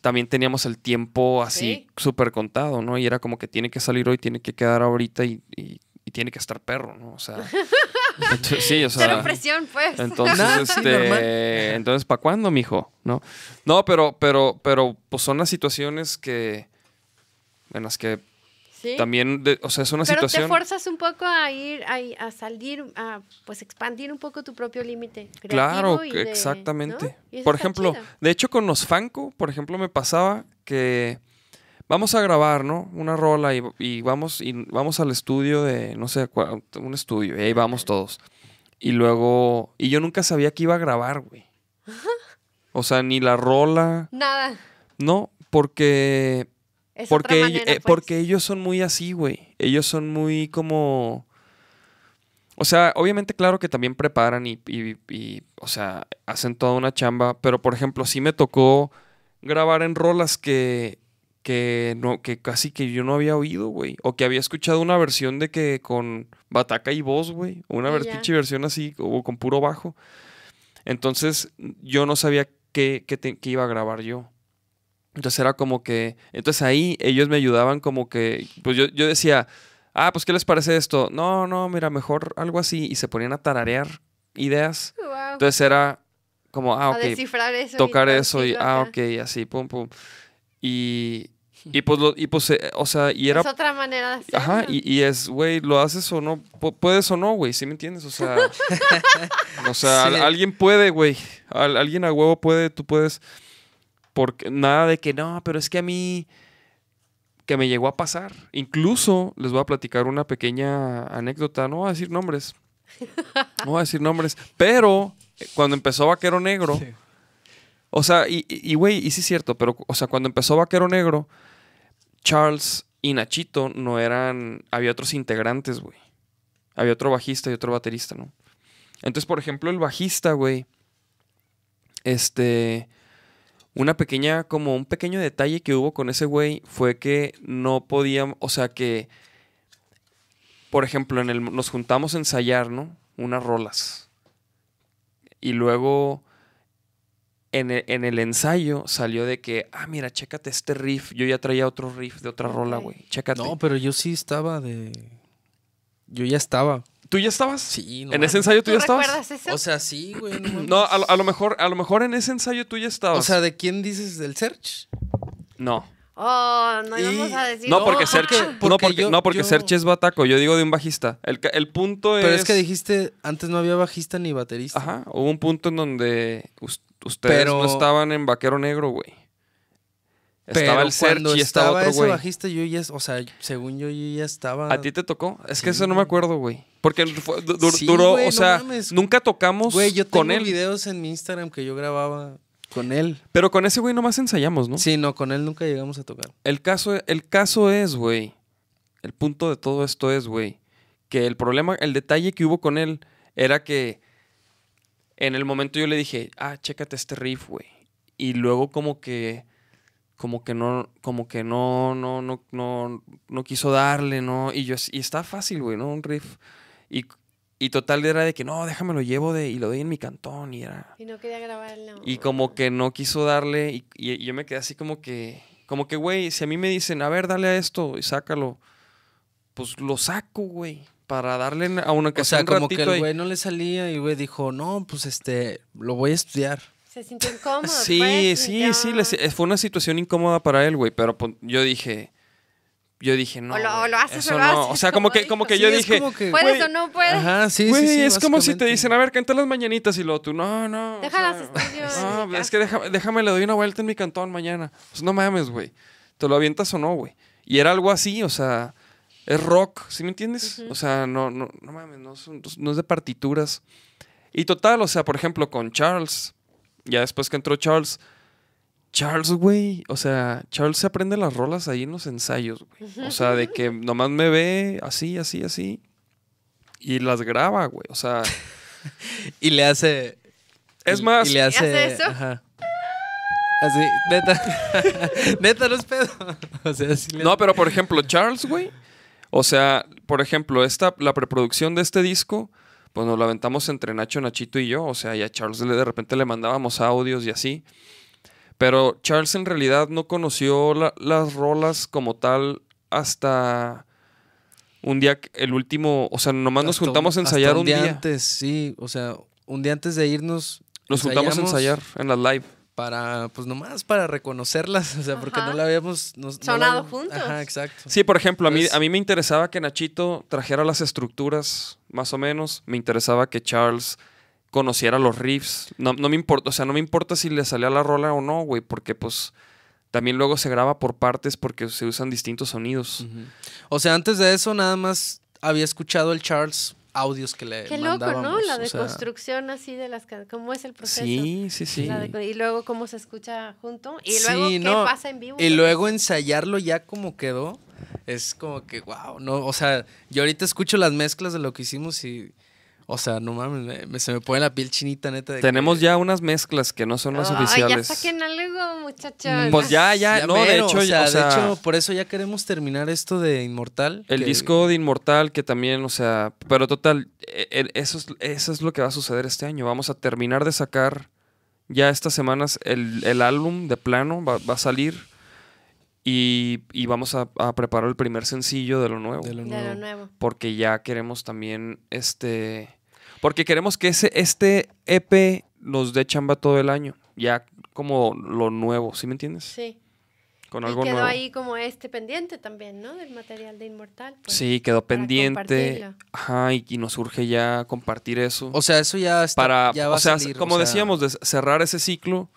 También teníamos el tiempo así Sí. súper contado, ¿no? Y era como que tiene que salir hoy, tiene que quedar ahorita y, y- y tiene que estar perro, ¿no? O sea... entonces, sí, o sea... Cero presión, pues. Entonces, este, entonces, ¿para cuándo, mijo? No, no, pero, pero, pero, pues son las situaciones que, en las que Sí. también, de- o sea, es una Pero te situación. forzas un poco a ir, a, a salir, a pues expandir un poco tu propio límite. Claro, y que de- exactamente. ¿no? Y eso Por ejemplo, chido. de hecho con los Fanco, por ejemplo, me pasaba que vamos a grabar, ¿no? Una rola y, y vamos y vamos al estudio de, no sé, un estudio y ahí vamos todos. Y luego, y yo nunca sabía que iba a grabar, güey. O sea, ni la rola, Nada. no, porque Es porque, otra eh, pues. porque ellos son muy así, güey. Ellos son muy como... O sea, obviamente claro que también preparan y, y- y, o sea, hacen toda una chamba, pero por ejemplo, sí me tocó grabar en rolas que, que, no, que casi que yo no había oído, güey. O que había escuchado una versión de que con bataca y voz, güey. Una Y ver- ya. pinche versión así, o con puro bajo. Entonces, yo no sabía qué, qué te- qué iba a grabar yo. Entonces era como que, entonces ahí ellos me ayudaban como que, pues yo, yo decía, ah, pues ¿qué les parece esto? No, no, mira, mejor algo así. Y se ponían a tararear ideas. Wow. Entonces era como, ah, a ok, descifrar eso. y tocar eso y, ah, ok, así, pum, pum. Y, Y pues, lo- y pues eh, o sea, y era... Es otra manera de hacerlo. Ajá, y, y es, güey, lo haces o no, pu- puedes o no, güey, ¿sí me entiendes? O sea, o sea, al- alguien puede, güey, al- alguien a huevo puede, tú puedes, porque nada de que no, pero es que a mí, que me llegó a pasar. Incluso les voy a platicar una pequeña anécdota, no voy a decir nombres, no voy a decir nombres, pero eh, cuando empezó Vaquero Negro, o sea, y, y, y, güey, y sí es cierto, pero, o sea, cuando empezó Vaquero Negro, Charles y Nachito no eran. Había otros integrantes, güey. Había otro bajista y otro baterista, ¿no? Entonces, por ejemplo, el bajista, güey. Este. Una pequeña, como un pequeño detalle que hubo con ese güey fue que no podíamos, o sea que, por ejemplo, en el, nos juntamos a ensayar, ¿no? Unas rolas. Y luego, en el, en el ensayo salió de que, ah, mira, chécate este riff. Yo ya traía otro riff de otra rola, güey. Chécate. No, pero yo sí estaba de. Yo ya estaba. ¿Tú ya estabas? Sí, no ¿En ese ensayo tú, ¿Tú ya estabas? recuerdas eso? O sea, sí, güey. No. No, a, lo- a lo mejor, a lo mejor en ese ensayo tú ya estabas. O sea, ¿de quién dices? ¿Del Search? no. oh, no Y- íbamos a decir. No, porque porque- no, porque yo- no, porque yo- Serge es bataco. Yo digo de un bajista. El, el punto es. Pero es que dijiste, antes no había bajista ni baterista. Ajá, hubo un punto en donde us- ustedes Pero- no estaban en Vaquero Negro, güey. Pero Estaba el Serge y estaba estaba otro güey. bajista, yo ya, o sea, según yo, yo ya estaba. ¿A ti te tocó? Es que eso no me acuerdo, güey. Porque fue- Sí, duró, güey, o sea, nunca tocamos Güey, yo tengo con él. videos en mi Instagram que yo grababa con él. Pero con ese güey nomás ensayamos, ¿no? Sí, no, con él nunca llegamos a tocar. El caso, el caso es, güey. El punto de todo esto es, güey. Que el problema, el detalle que hubo con él era que en el momento yo le dije, ah, chécate este riff, güey. Y luego como que, como que no, como que no, no, no, no, no quiso darle, ¿no? Y yo, y está fácil, güey, ¿no? Un riff. Y, y total era de que, no, déjame lo llevo de, y lo doy en mi cantón y era... Y no quería grabarlo. Y como que no quiso darle y, y yo me quedé así como que, como que, güey, si a mí me dicen, a ver, dale a esto y sácalo, pues lo saco, güey, para darle a una que O sea, un como que el güey no le salía y güey dijo, no, pues este, lo voy a estudiar. Se sintió incómodo. Sí, pues, sí, sí, eh, fue una situación incómoda para él, güey, pero pues, yo dije, yo dije, no, O lo- o lo haces eso o lo no. haces, O sea, como como que, como que Sí, yo dije, como que- ¿Puedes o no puedes? Ajá, sí, güey, sí, sí, es como si te dicen, a ver, canta las mañanitas y luego tú, no, no. o Deja sea, las estudios en No, es que déjame, déjame, le doy una vuelta en mi cantón mañana. Pues no mames, güey. ¿Te lo avientas o no, güey? Y era algo así, o sea, es rock, ¿sí me entiendes? O sea, no, no, no mames, no, son- no es de partituras. Y total, o sea, por ejemplo, con Charles, ya después que entró Charles, Charles, güey, o sea, Charles se aprende las rolas ahí en los ensayos, güey. O sea, de que nomás me ve así, así, así. Y las graba, güey. O sea, Y le hace. es y- más, Y le hace. hace eso? Ajá. Así, neta. neta, no es pedo. O sea, así le No, pero por ejemplo, Charles, güey. O sea, por ejemplo, esta, la preproducción de este disco, pues nos la aventamos entre Nacho, Nachito y yo. O sea, y a Charles le, de repente le mandábamos audios y así. Pero Charles en realidad no conoció la- las rolas como tal hasta un día, el último, o sea, nomás nos un- juntamos a hasta ensayar un día. antes, sí. O sea, un día antes de irnos. Nos juntamos a ensayar en las live. Para, pues nomás para reconocerlas. O sea, porque Ajá. no la habíamos. no Sonado la- juntos. Ajá, exacto. Sí, por ejemplo, a mí, Pues- a mí me interesaba que Nachito trajera las estructuras, más o menos. Me interesaba que Charles conociera los riffs. No, no me importa, o sea, no me importa si le salía la rola o no, güey, porque pues también luego se graba por partes porque se usan distintos sonidos. O sea, antes de eso nada más había escuchado el Charles audios que le Qué loco, ¿no? La sea, deconstrucción así de las... ¿Cómo es el proceso? Sí, sí, sí. De- y luego cómo se escucha junto. Y Sí, luego qué no, pasa en vivo. Y luego ensayarlo ya como quedó, es como que, wow, no, o sea, yo ahorita escucho las mezclas de lo que hicimos y, o sea, no mames, me- me- se me pone la piel chinita, neta. de Tenemos que- ya unas mezclas que no son las Ay, ya oficiales. saquen algo, muchachos. Pues ya, ya, no, de hecho, o sea, o sea, de hecho, por eso ya queremos terminar esto de Inmortal. El que- disco de Inmortal que también, o sea, pero total, e- e- eso es, eso es lo que va a suceder este año. Vamos a terminar de sacar ya estas semanas el, el álbum de plano, va, va a salir y, y vamos a, a preparar el primer sencillo de lo nuevo. de lo De nuevo. lo nuevo. Porque ya queremos también, este, porque queremos que ese, este EP nos dé chamba todo el año, ya como lo nuevo, ¿sí me entiendes? Sí. con y algo quedó nuevo. ahí como este pendiente también, ¿no? Del material de Inmortal. pues, Sí, quedó pendiente. Ajá, y, y nos urge ya compartir eso. O sea, eso ya está. para, ya va o sea, a salir, como o sea, decíamos, de cerrar ese ciclo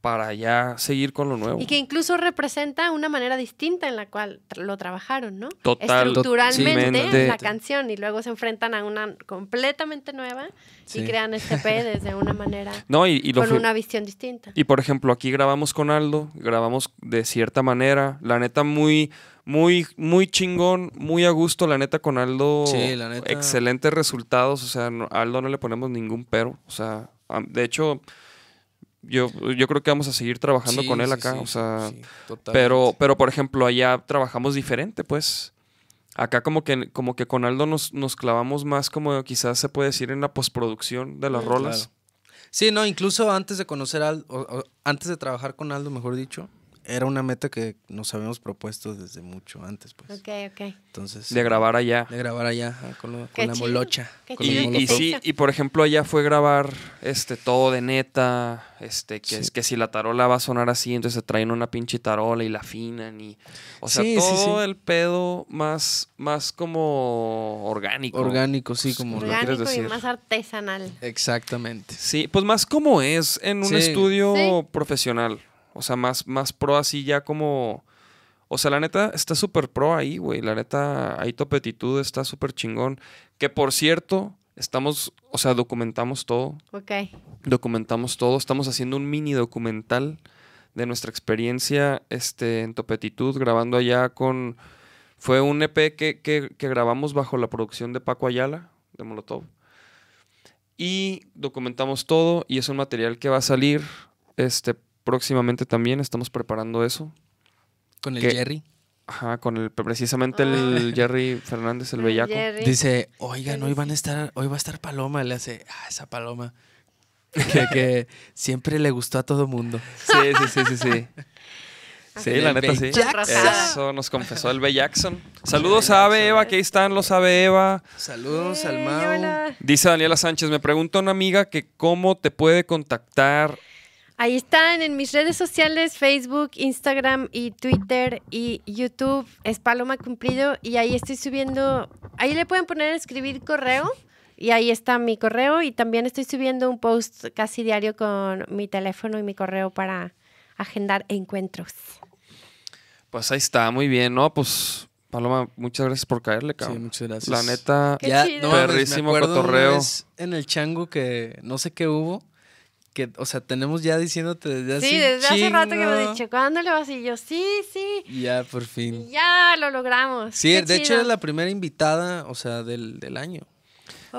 para ya seguir con lo nuevo. Y que incluso representa una manera distinta en la cual lo trabajaron, ¿no? Total- Estructuralmente la canción y luego se enfrentan a una completamente nueva Sí. y crean este P desde una manera, No, y, y lo con una visión distinta. Y por ejemplo, aquí grabamos con Aldo, grabamos de cierta manera, la neta muy, muy, muy chingón, muy a gusto, la neta con Aldo, Sí, la neta. excelentes resultados, o sea, no- a Aldo no le ponemos ningún pero, o sea, de hecho, yo, yo creo que vamos a seguir trabajando sí, con él acá, sí, o sea, sí, pero, pero por ejemplo, allá trabajamos diferente, pues. Acá como que, como que con Aldo nos, nos clavamos más como quizás se puede decir en la postproducción de las Mm. rolas. Claro. Sí, no, incluso antes de conocer a Aldo, o- o antes de trabajar con Aldo, mejor dicho, era una meta que nos habíamos propuesto desde mucho antes, pues. Ok, ok. Entonces. De grabar allá. De grabar allá, con, lo- Qué con la molocha. qué con Y, y sí, y por ejemplo allá fue grabar este todo de neta, este que, Sí. que si la tarola va a sonar así, entonces se traen una pinche tarola y la afinan y o sea, Sí, todo sí. el pedo más más como orgánico. Orgánico, sí, como lo quieres Orgánico y decir. más artesanal. Exactamente. Sí, pues más como es en un Sí. estudio Sí. profesional. O sea, más, más pro así ya como... O sea, la neta está súper pro ahí, güey. La neta, ahí Topetitud está súper chingón. Que por cierto, estamos, o sea, documentamos todo. Ok. Documentamos todo. Estamos haciendo un mini documental de nuestra experiencia este, en Topetitud, grabando allá con... Fue un EP que, que- que grabamos bajo la producción de Paco Ayala, de Molotov. Y documentamos todo y es un material que va a salir este, próximamente también. Estamos preparando eso. Con el. Jerry. Ajá, con el, precisamente el Jerry Fernández, el Ah, bellaco. Jerry. Dice, oigan, hoy van a estar, hoy va a estar Paloma. Le hace, ah, esa Paloma. que, que siempre le gustó a todo mundo. Sí, sí, sí, sí, sí. Sí, la el neta sí. Jackson. Eso nos confesó el B. Jackson. Saludos a Ave Eva, que ahí están los Ave Eva. Saludos al Ey, Mau. hola. Dice Daniela Sánchez, me pregunta una amiga que cómo te puede contactar. Ahí están en mis redes sociales, Facebook, Instagram y Twitter y YouTube. Es Paloma Cumplido y ahí estoy subiendo, ahí le pueden poner escribir correo y ahí está mi correo y también estoy subiendo un post casi diario con mi teléfono y mi correo para agendar encuentros. Pues ahí está, muy bien, ¿no? Pues, Paloma, muchas gracias por caerle, Sí, cabrón. muchas gracias. La neta, ya, no Perrísimo me acuerdo una cotorreo. vez en el chango que no sé qué hubo. Que, o sea, tenemos ya diciéndote desde hace Sí, desde hace rato que me dicho, ¿cuándo le vas? Y yo, sí, sí, y Ya, por fin. y ya lo logramos. Sí, Qué de hecho eres la primera invitada, o sea, del, del año.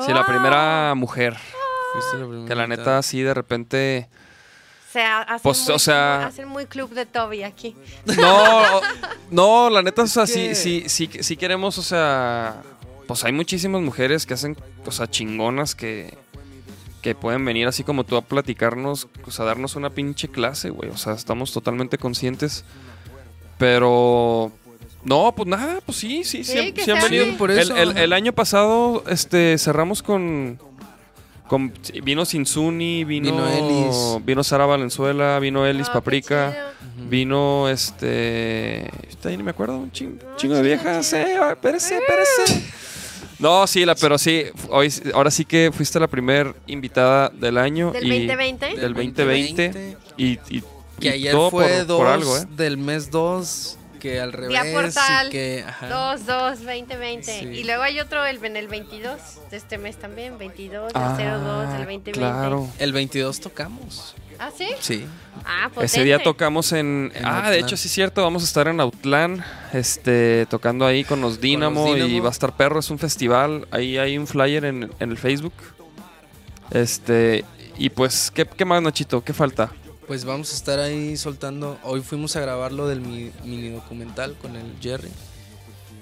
sí, la primera mujer. Fuiste la primera Que la invitada. neta, así de repente. O sea, hacen, Pues, muy, o sea- hacen muy club de Toby aquí. No, no, la neta, o sea, sí, sí, sí, sí queremos, o sea. Pues hay muchísimas mujeres que hacen, o sea, chingonas que. Que pueden venir así como tú a platicarnos, o sea, darnos una pinche clase, güey. O sea, estamos totalmente conscientes. Pero. No, pues nada, pues sí, sí, sí, Sí, han- que sí han sean- venido. Sí, por El- eso, el, ajá. el año pasado, este, cerramos con. con vino Sinsuni, vino. Vino Elis. Vino Sara Valenzuela, vino Elis Oh, Paprika. Vino este. Está ahí, ni me acuerdo. Un ching- chingo de viejas. Eh, espérese, espérese. No, sí, la, pero sí. Hoy, ahora sí que fuiste la primer invitada del año. ¿Del y, 2020? Del 2020. Y, y, Que y ayer todo fue por, dos por algo, ¿eh? del mes 2, que al revés. Vía portal. Y que, ajá. 2, 2, 2020. Sí. Y luego hay otro el, en el 22 de este mes también. 22, Ah, el 02 del 2020. Claro. El 22 tocamos. ¿Ah, sí? Sí. Ah, potente. Ese día tocamos en. En ah, de hecho, sí es cierto. Vamos a estar en Autlán. Este, tocando ahí con los Dínamo. Y va a estar perro. Es un festival. Ahí hay un flyer en, en el Facebook. Este. Y pues, ¿qué, qué más, Nachito? ¿Qué falta? Pues vamos a estar ahí soltando. Hoy fuimos a grabar lo del mi- mini documental con el Jerry.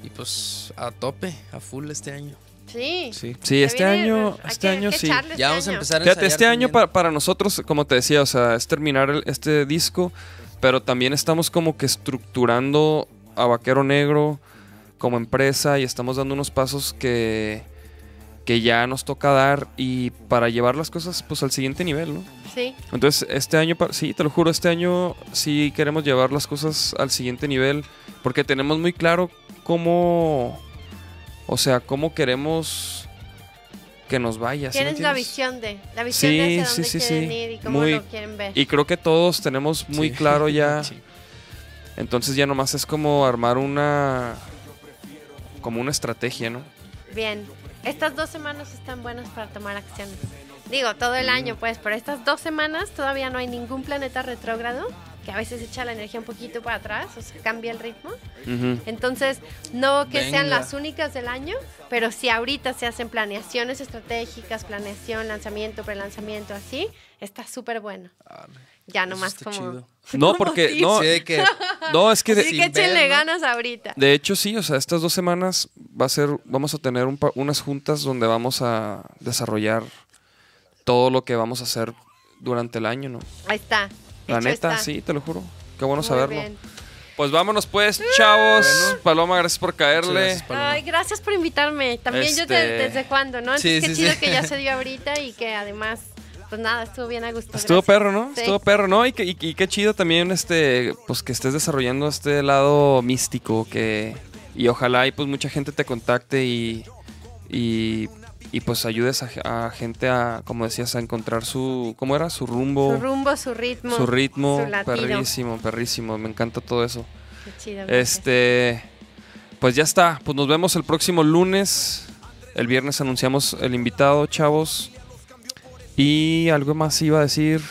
Y pues a tope, a full este año. Sí. Sí. Este viene- año. Este que- año que sí. este Ya vamos a empezar a Fíjate, este año para, para nosotros, como te decía, o sea, es terminar el- este disco, pero también estamos como que estructurando a Vaquero Negro como empresa y estamos dando unos pasos que, que ya nos toca dar y para llevar las cosas pues al siguiente nivel, ¿no? Sí. Entonces, este año, sí, te lo juro, este año sí queremos llevar las cosas al siguiente nivel porque tenemos muy claro cómo, o sea, cómo queremos que nos vaya. ¿sí me Tienes la visión de, la visión Sí, de hacia sí, dónde sí, quieren sí. ir y cómo Muy- lo quieren ver. Y creo que todos tenemos muy Sí. claro ya. Sí. Entonces ya nomás es como armar una, como una estrategia, ¿no? Bien. Estas dos semanas están buenas para tomar acciones. Digo, todo el Mm. año, pues, pero estas dos semanas todavía no hay ningún planeta retrógrado que a veces echa la energía un poquito para atrás, o sea, cambia el ritmo. Entonces, no que sean las únicas del año, pero si ahorita se hacen planeaciones estratégicas, planeación, lanzamiento, prelanzamiento, así, está súper bueno. Ya nomás está como... chido. No, porque no, Sí, que no es que de, que ver, échenle ¿no? ganas ahorita. de hecho sí, o sea, estas dos semanas va a ser, vamos a tener un pa- unas juntas donde vamos a desarrollar todo lo que vamos a hacer durante el año, ¿no? Ahí está. La neta, está. sí, te lo juro. Qué bueno Muy saberlo. bien. Pues vámonos pues, chavos. Paloma, gracias por caerle. gracias, Paloma. Ay, gracias por invitarme. También yo Este- te- desde cuándo, ¿no? Sí, Entonces, qué sí, chido sí. que ya se dio ahorita y que además, pues nada, estuvo bien a gusto. Estuvo gracias. perro, ¿no? Sí. Estuvo perro, ¿no? Y, y- y qué chido también, este, pues que estés desarrollando este lado místico, que y ojalá y pues mucha gente te contacte y y, y, pues ayudes a, a gente a, como decías, a encontrar su, ¿cómo era? Su rumbo, Su rumbo, su ritmo. su ritmo, su perrísimo, perrísimo. Me encanta todo eso. Qué chido. Este, pues ya está. Pues nos vemos el próximo lunes. El viernes anunciamos el invitado, chavos. Y algo más iba a decir.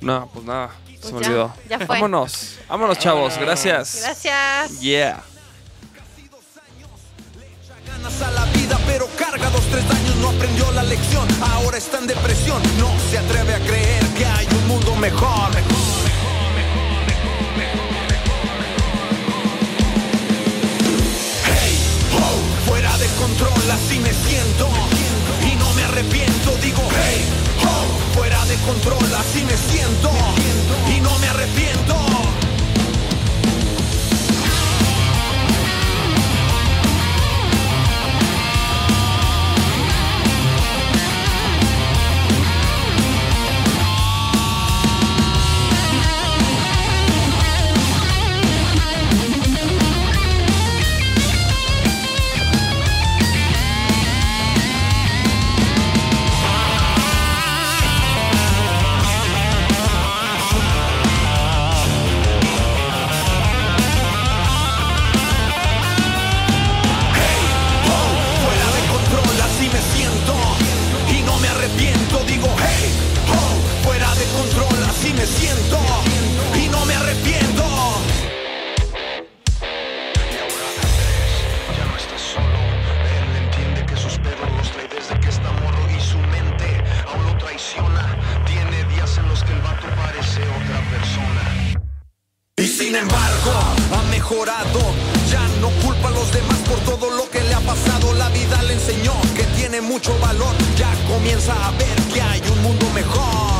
No, pues nada, se Pues me ya, olvidó. ya fue. Vámonos, vámonos, chavos. Gracias. Gracias. Yeah. Ganas a la vida, pero carga dos, tres años, no aprendió la lección. Ahora está en depresión, no se atreve a creer que hay un mundo mejor. Hey, oh, fuera de control, así me siento. Y no me arrepiento, digo, hey, oh, fuera de control, así me siento. Y no me arrepiento. Me siento Y no me arrepiento Y ahora Andrés ya no está solo. Él entiende que sus perros los trae desde que está morro y su mente aún lo traiciona. Tiene días en los que el vato parece otra persona. Y sin embargo, ha mejorado Ya no culpa a los demás por todo lo que le ha pasado La vida le enseñó que tiene mucho valor Ya comienza a ver que hay un mundo mejor